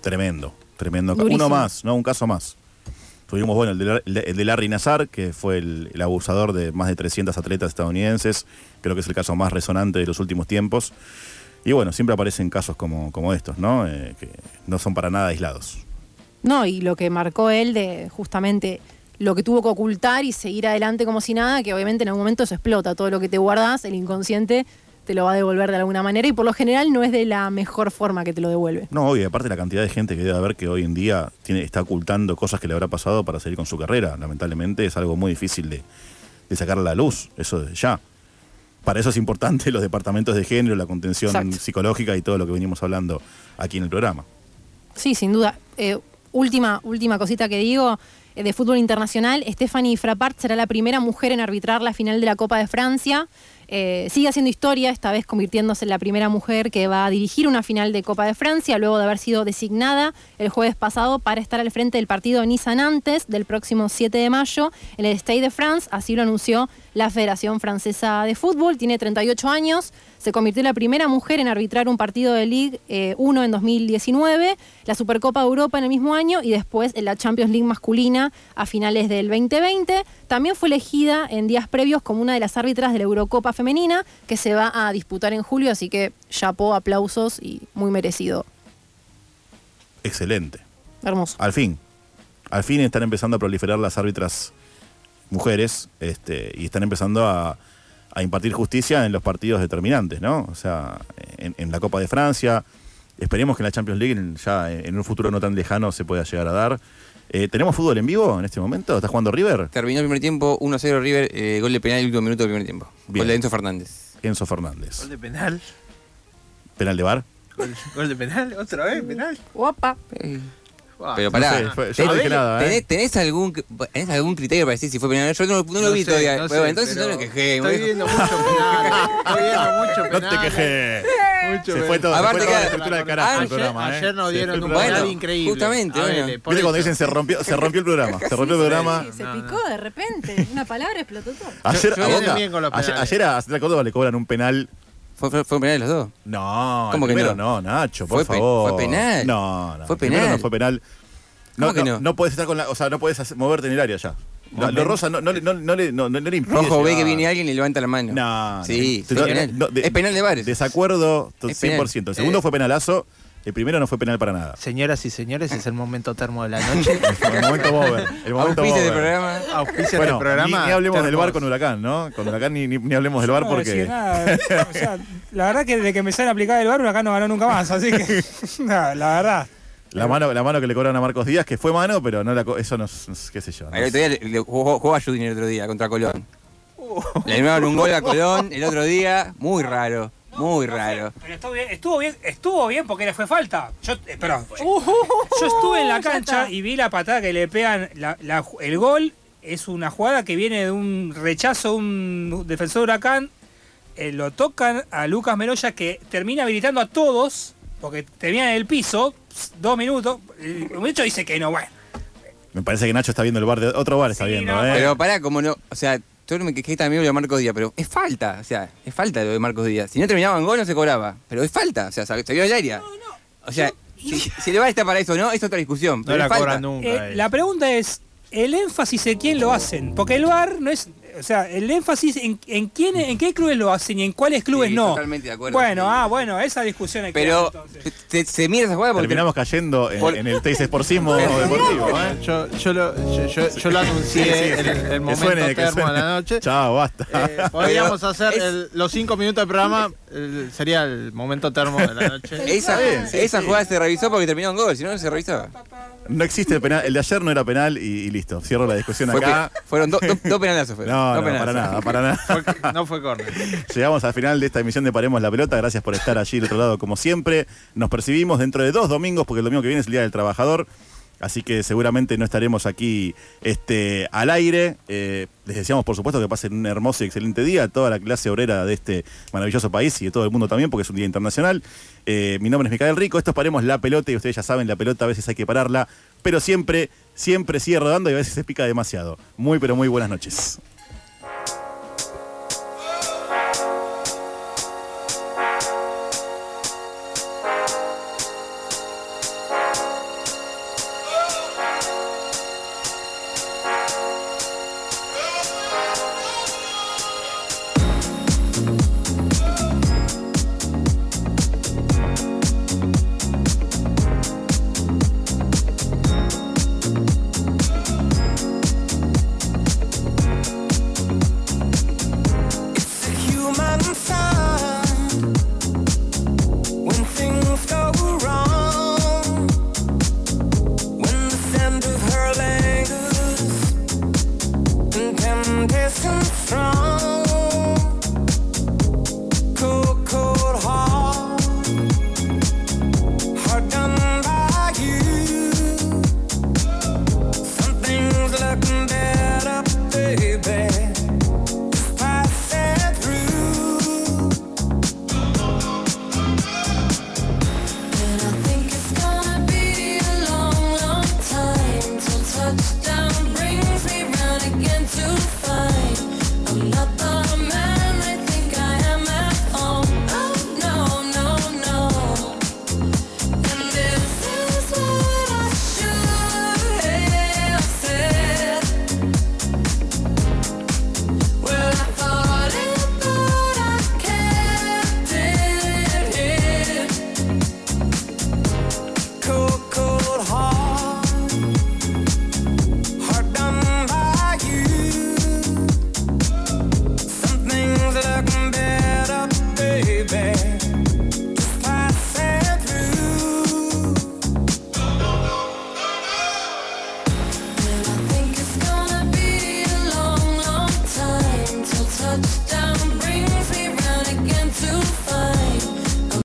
Tremendo, tremendo. Durísimo. Uno más, ¿no? Un caso más. Tuvimos, bueno, el de, Lar- el de Larry Nazar, que fue el, el abusador de más de 300 atletas estadounidenses. Creo que es el caso más resonante de los últimos tiempos. Y bueno, siempre aparecen casos como, como estos, ¿no? Eh, que no son para nada aislados. No, y lo que marcó él de justamente lo que tuvo que ocultar y seguir adelante como si nada, que obviamente en algún momento eso explota. Todo lo que te guardas, el inconsciente te lo va a devolver de alguna manera y por lo general no es de la mejor forma que te lo devuelve. No, obvio, aparte la cantidad de gente que debe haber que hoy en día tiene, está ocultando cosas que le habrá pasado para seguir con su carrera. Lamentablemente es algo muy difícil de, de sacar a la luz, eso desde ya. Para eso es importante los departamentos de género, la contención Exacto. psicológica y todo lo que venimos hablando aquí en el programa. Sí, sin duda. Eh, última, última cosita que digo. eh, De fútbol internacional, Stephanie Frappart será la primera mujer en arbitrar la final de la Copa de Francia. Eh, sigue haciendo historia, esta vez convirtiéndose en la primera mujer que va a dirigir una final de Copa de Francia, luego de haber sido designada el jueves pasado para estar al frente del partido Niza-Nantes del próximo 7 de mayo en el Stade de France. Así lo anunció la Federación Francesa de Fútbol. Tiene 38 años, se convirtió en la primera mujer en arbitrar un partido de Ligue 1 en 2019, la Supercopa de Europa en el mismo año y después en la Champions League masculina a finales del 2020. También fue elegida en días previos como una de las árbitras de la Eurocopa femenina que se va a disputar en julio, así que chapó, aplausos y muy merecido. Excelente. Hermoso. Al fin. Al fin están empezando a proliferar las árbitras mujeres este, y están empezando a, a impartir justicia en los partidos determinantes, ¿no? O sea, en, en la Copa de Francia. Esperemos que en la Champions League en- ya en un futuro no tan lejano se pueda llegar a dar. Eh, ¿Tenemos fútbol en vivo en este momento? ¿Está jugando River? Terminó el primer tiempo, 1-0 River, eh, gol de penal el último minuto del primer tiempo. Bien. Gol de Enzo Fernández. Enzo Fernández. Gol de penal. ¿Penal de bar? Gol, gol de penal, otra vez, penal. Guapa. Pero pará, sé, fue- yo no ¿tenés- dije nada, ¿eh? ¿tenés, tenés algún, ¿tenés algún criterio para decir si fue penal? Yo no, no lo No vi sé, todavía. no Bueno, sé, entonces no me quejé. Estoy viendo mucho penal. Estoy viendo mucho No penal. te quejes. Mucho Se fue todo, se Aparte fue toda la que- estructura del carajo Ayer, el programa, ¿eh? ayer nos Se dieron un el programa. penal Bueno, increíble. justamente, A bueno. ¿Viste cuando dicen se rompió, se rompió el programa? (laughs) Se rompió el programa. Se picó de repente. Una palabra explotó todo. Ayer, Yo- a yo Boca- con los ayer, ayer a Central Córdoba le cobran un penal. ¿Fue, fue, fue penal de los dos? No, ¿Cómo el que primero no? no, Nacho, por Fue pe- favor. fue penal. No, no. Fue el penal. no fue penal. No, ¿Cómo que no, no? no puedes estar con la, o sea, no puedes moverte en el área ya. Momento. lo rosa no, no, no, no le, no, no le impide Rojo ve que viene alguien y levanta la mano. No, Sí, no. fue penal. No, de- es penal de bares. Desacuerdo to- Es penal. 100%. El segundo Eh. fue penalazo, el primero no fue penal para nada. Señoras y señores, es el momento termo de la noche. (laughs) El momento (laughs) Bober. El momento Auspicia del programa. Auspicia Bueno, del programa. Ni, ni hablemos del bar con Huracán, ¿no? Con Huracán ni, ni, ni hablemos del bar No porque. nada. (laughs) O sea, la verdad que desde que empezaron a aplicar el bar, acá no ganó nunca más. Así que, nada, la verdad. La mano, la mano que le cobraron a Marcos Díaz, que fue mano, pero no la eso no, qué sé yo. no El otro día le, le jugó, jugó a Judin el otro día contra Colón. Le animaron un gol a Colón el otro día. Muy raro. Muy raro. Pero estuvo bien, estuvo bien, estuvo bien porque le fue falta. Yo, eh, perdón, yo, yo estuve en la cancha y vi la patada que le pegan. la- la- el gol es una jugada que viene de un rechazo de un defensor de huracán. eh, lo tocan a Lucas Meroya que termina habilitando a todos porque termina en el piso. Dos minutos. El muchacho dice que no, bueno. Me parece que Nacho está viendo el bar de otro bar, está viendo, no, ¿eh? Pero pará, como no. O sea, yo me quejé también de Marcos Díaz, pero es falta. O sea, es falta lo de Marcos Díaz. Si no terminaba en gol, no se cobraba. Pero es falta. O sea, se vio al área. O sea, si, si le va a estar para eso o no, es otra discusión. No Pero la falta. cobran nunca. Eh, la pregunta es, ¿el énfasis en quién lo hacen? Porque el VAR no es... O sea, el énfasis en, en quién, en qué clubes lo hacen y en cuáles clubes Sí, no. totalmente de acuerdo, Bueno, sí. ah, bueno, esa discusión hay que Pero entonces. se, se mira esa jugada porque Terminamos cayendo en, Por- en el teis esporcismo (laughs) deportivo, ¿eh? Yo, yo, lo, yo, yo- yo lo anuncié Sí, sí, en el, el que momento suene, que termo de la noche. Chao, basta. Eh, podríamos Pero hacer es- el- los cinco minutos del programa, el- sería el momento termo de la noche. esa, bien, sí, esa sí. jugada se revisó porque terminó en gol, si no, no se revisaba. No existe el penal. El de ayer no era penal y, y listo. Cierro la discusión Fue acá. pe- fueron do- do- dos penalazos. Fueron. (laughs) No, Dos no, para nada, para nada. (laughs) Fue- no fue córner. Llegamos al final de esta emisión de Paremos la Pelota. Gracias por estar allí del otro lado, como siempre. Nos percibimos dentro de dos domingos, porque el domingo que viene es el Día del Trabajador. Así que seguramente no estaremos aquí este, al aire. Eh, les deseamos, por supuesto, que pasen un hermoso y excelente día a toda la clase obrera de este maravilloso país y de todo el mundo también, porque es un día internacional. Eh, mi nombre es Micael Rico. Esto es Paremos la Pelota y ustedes ya saben, la pelota a veces hay que pararla, pero siempre, siempre sigue rodando y a veces se pica demasiado. Muy, pero muy buenas noches.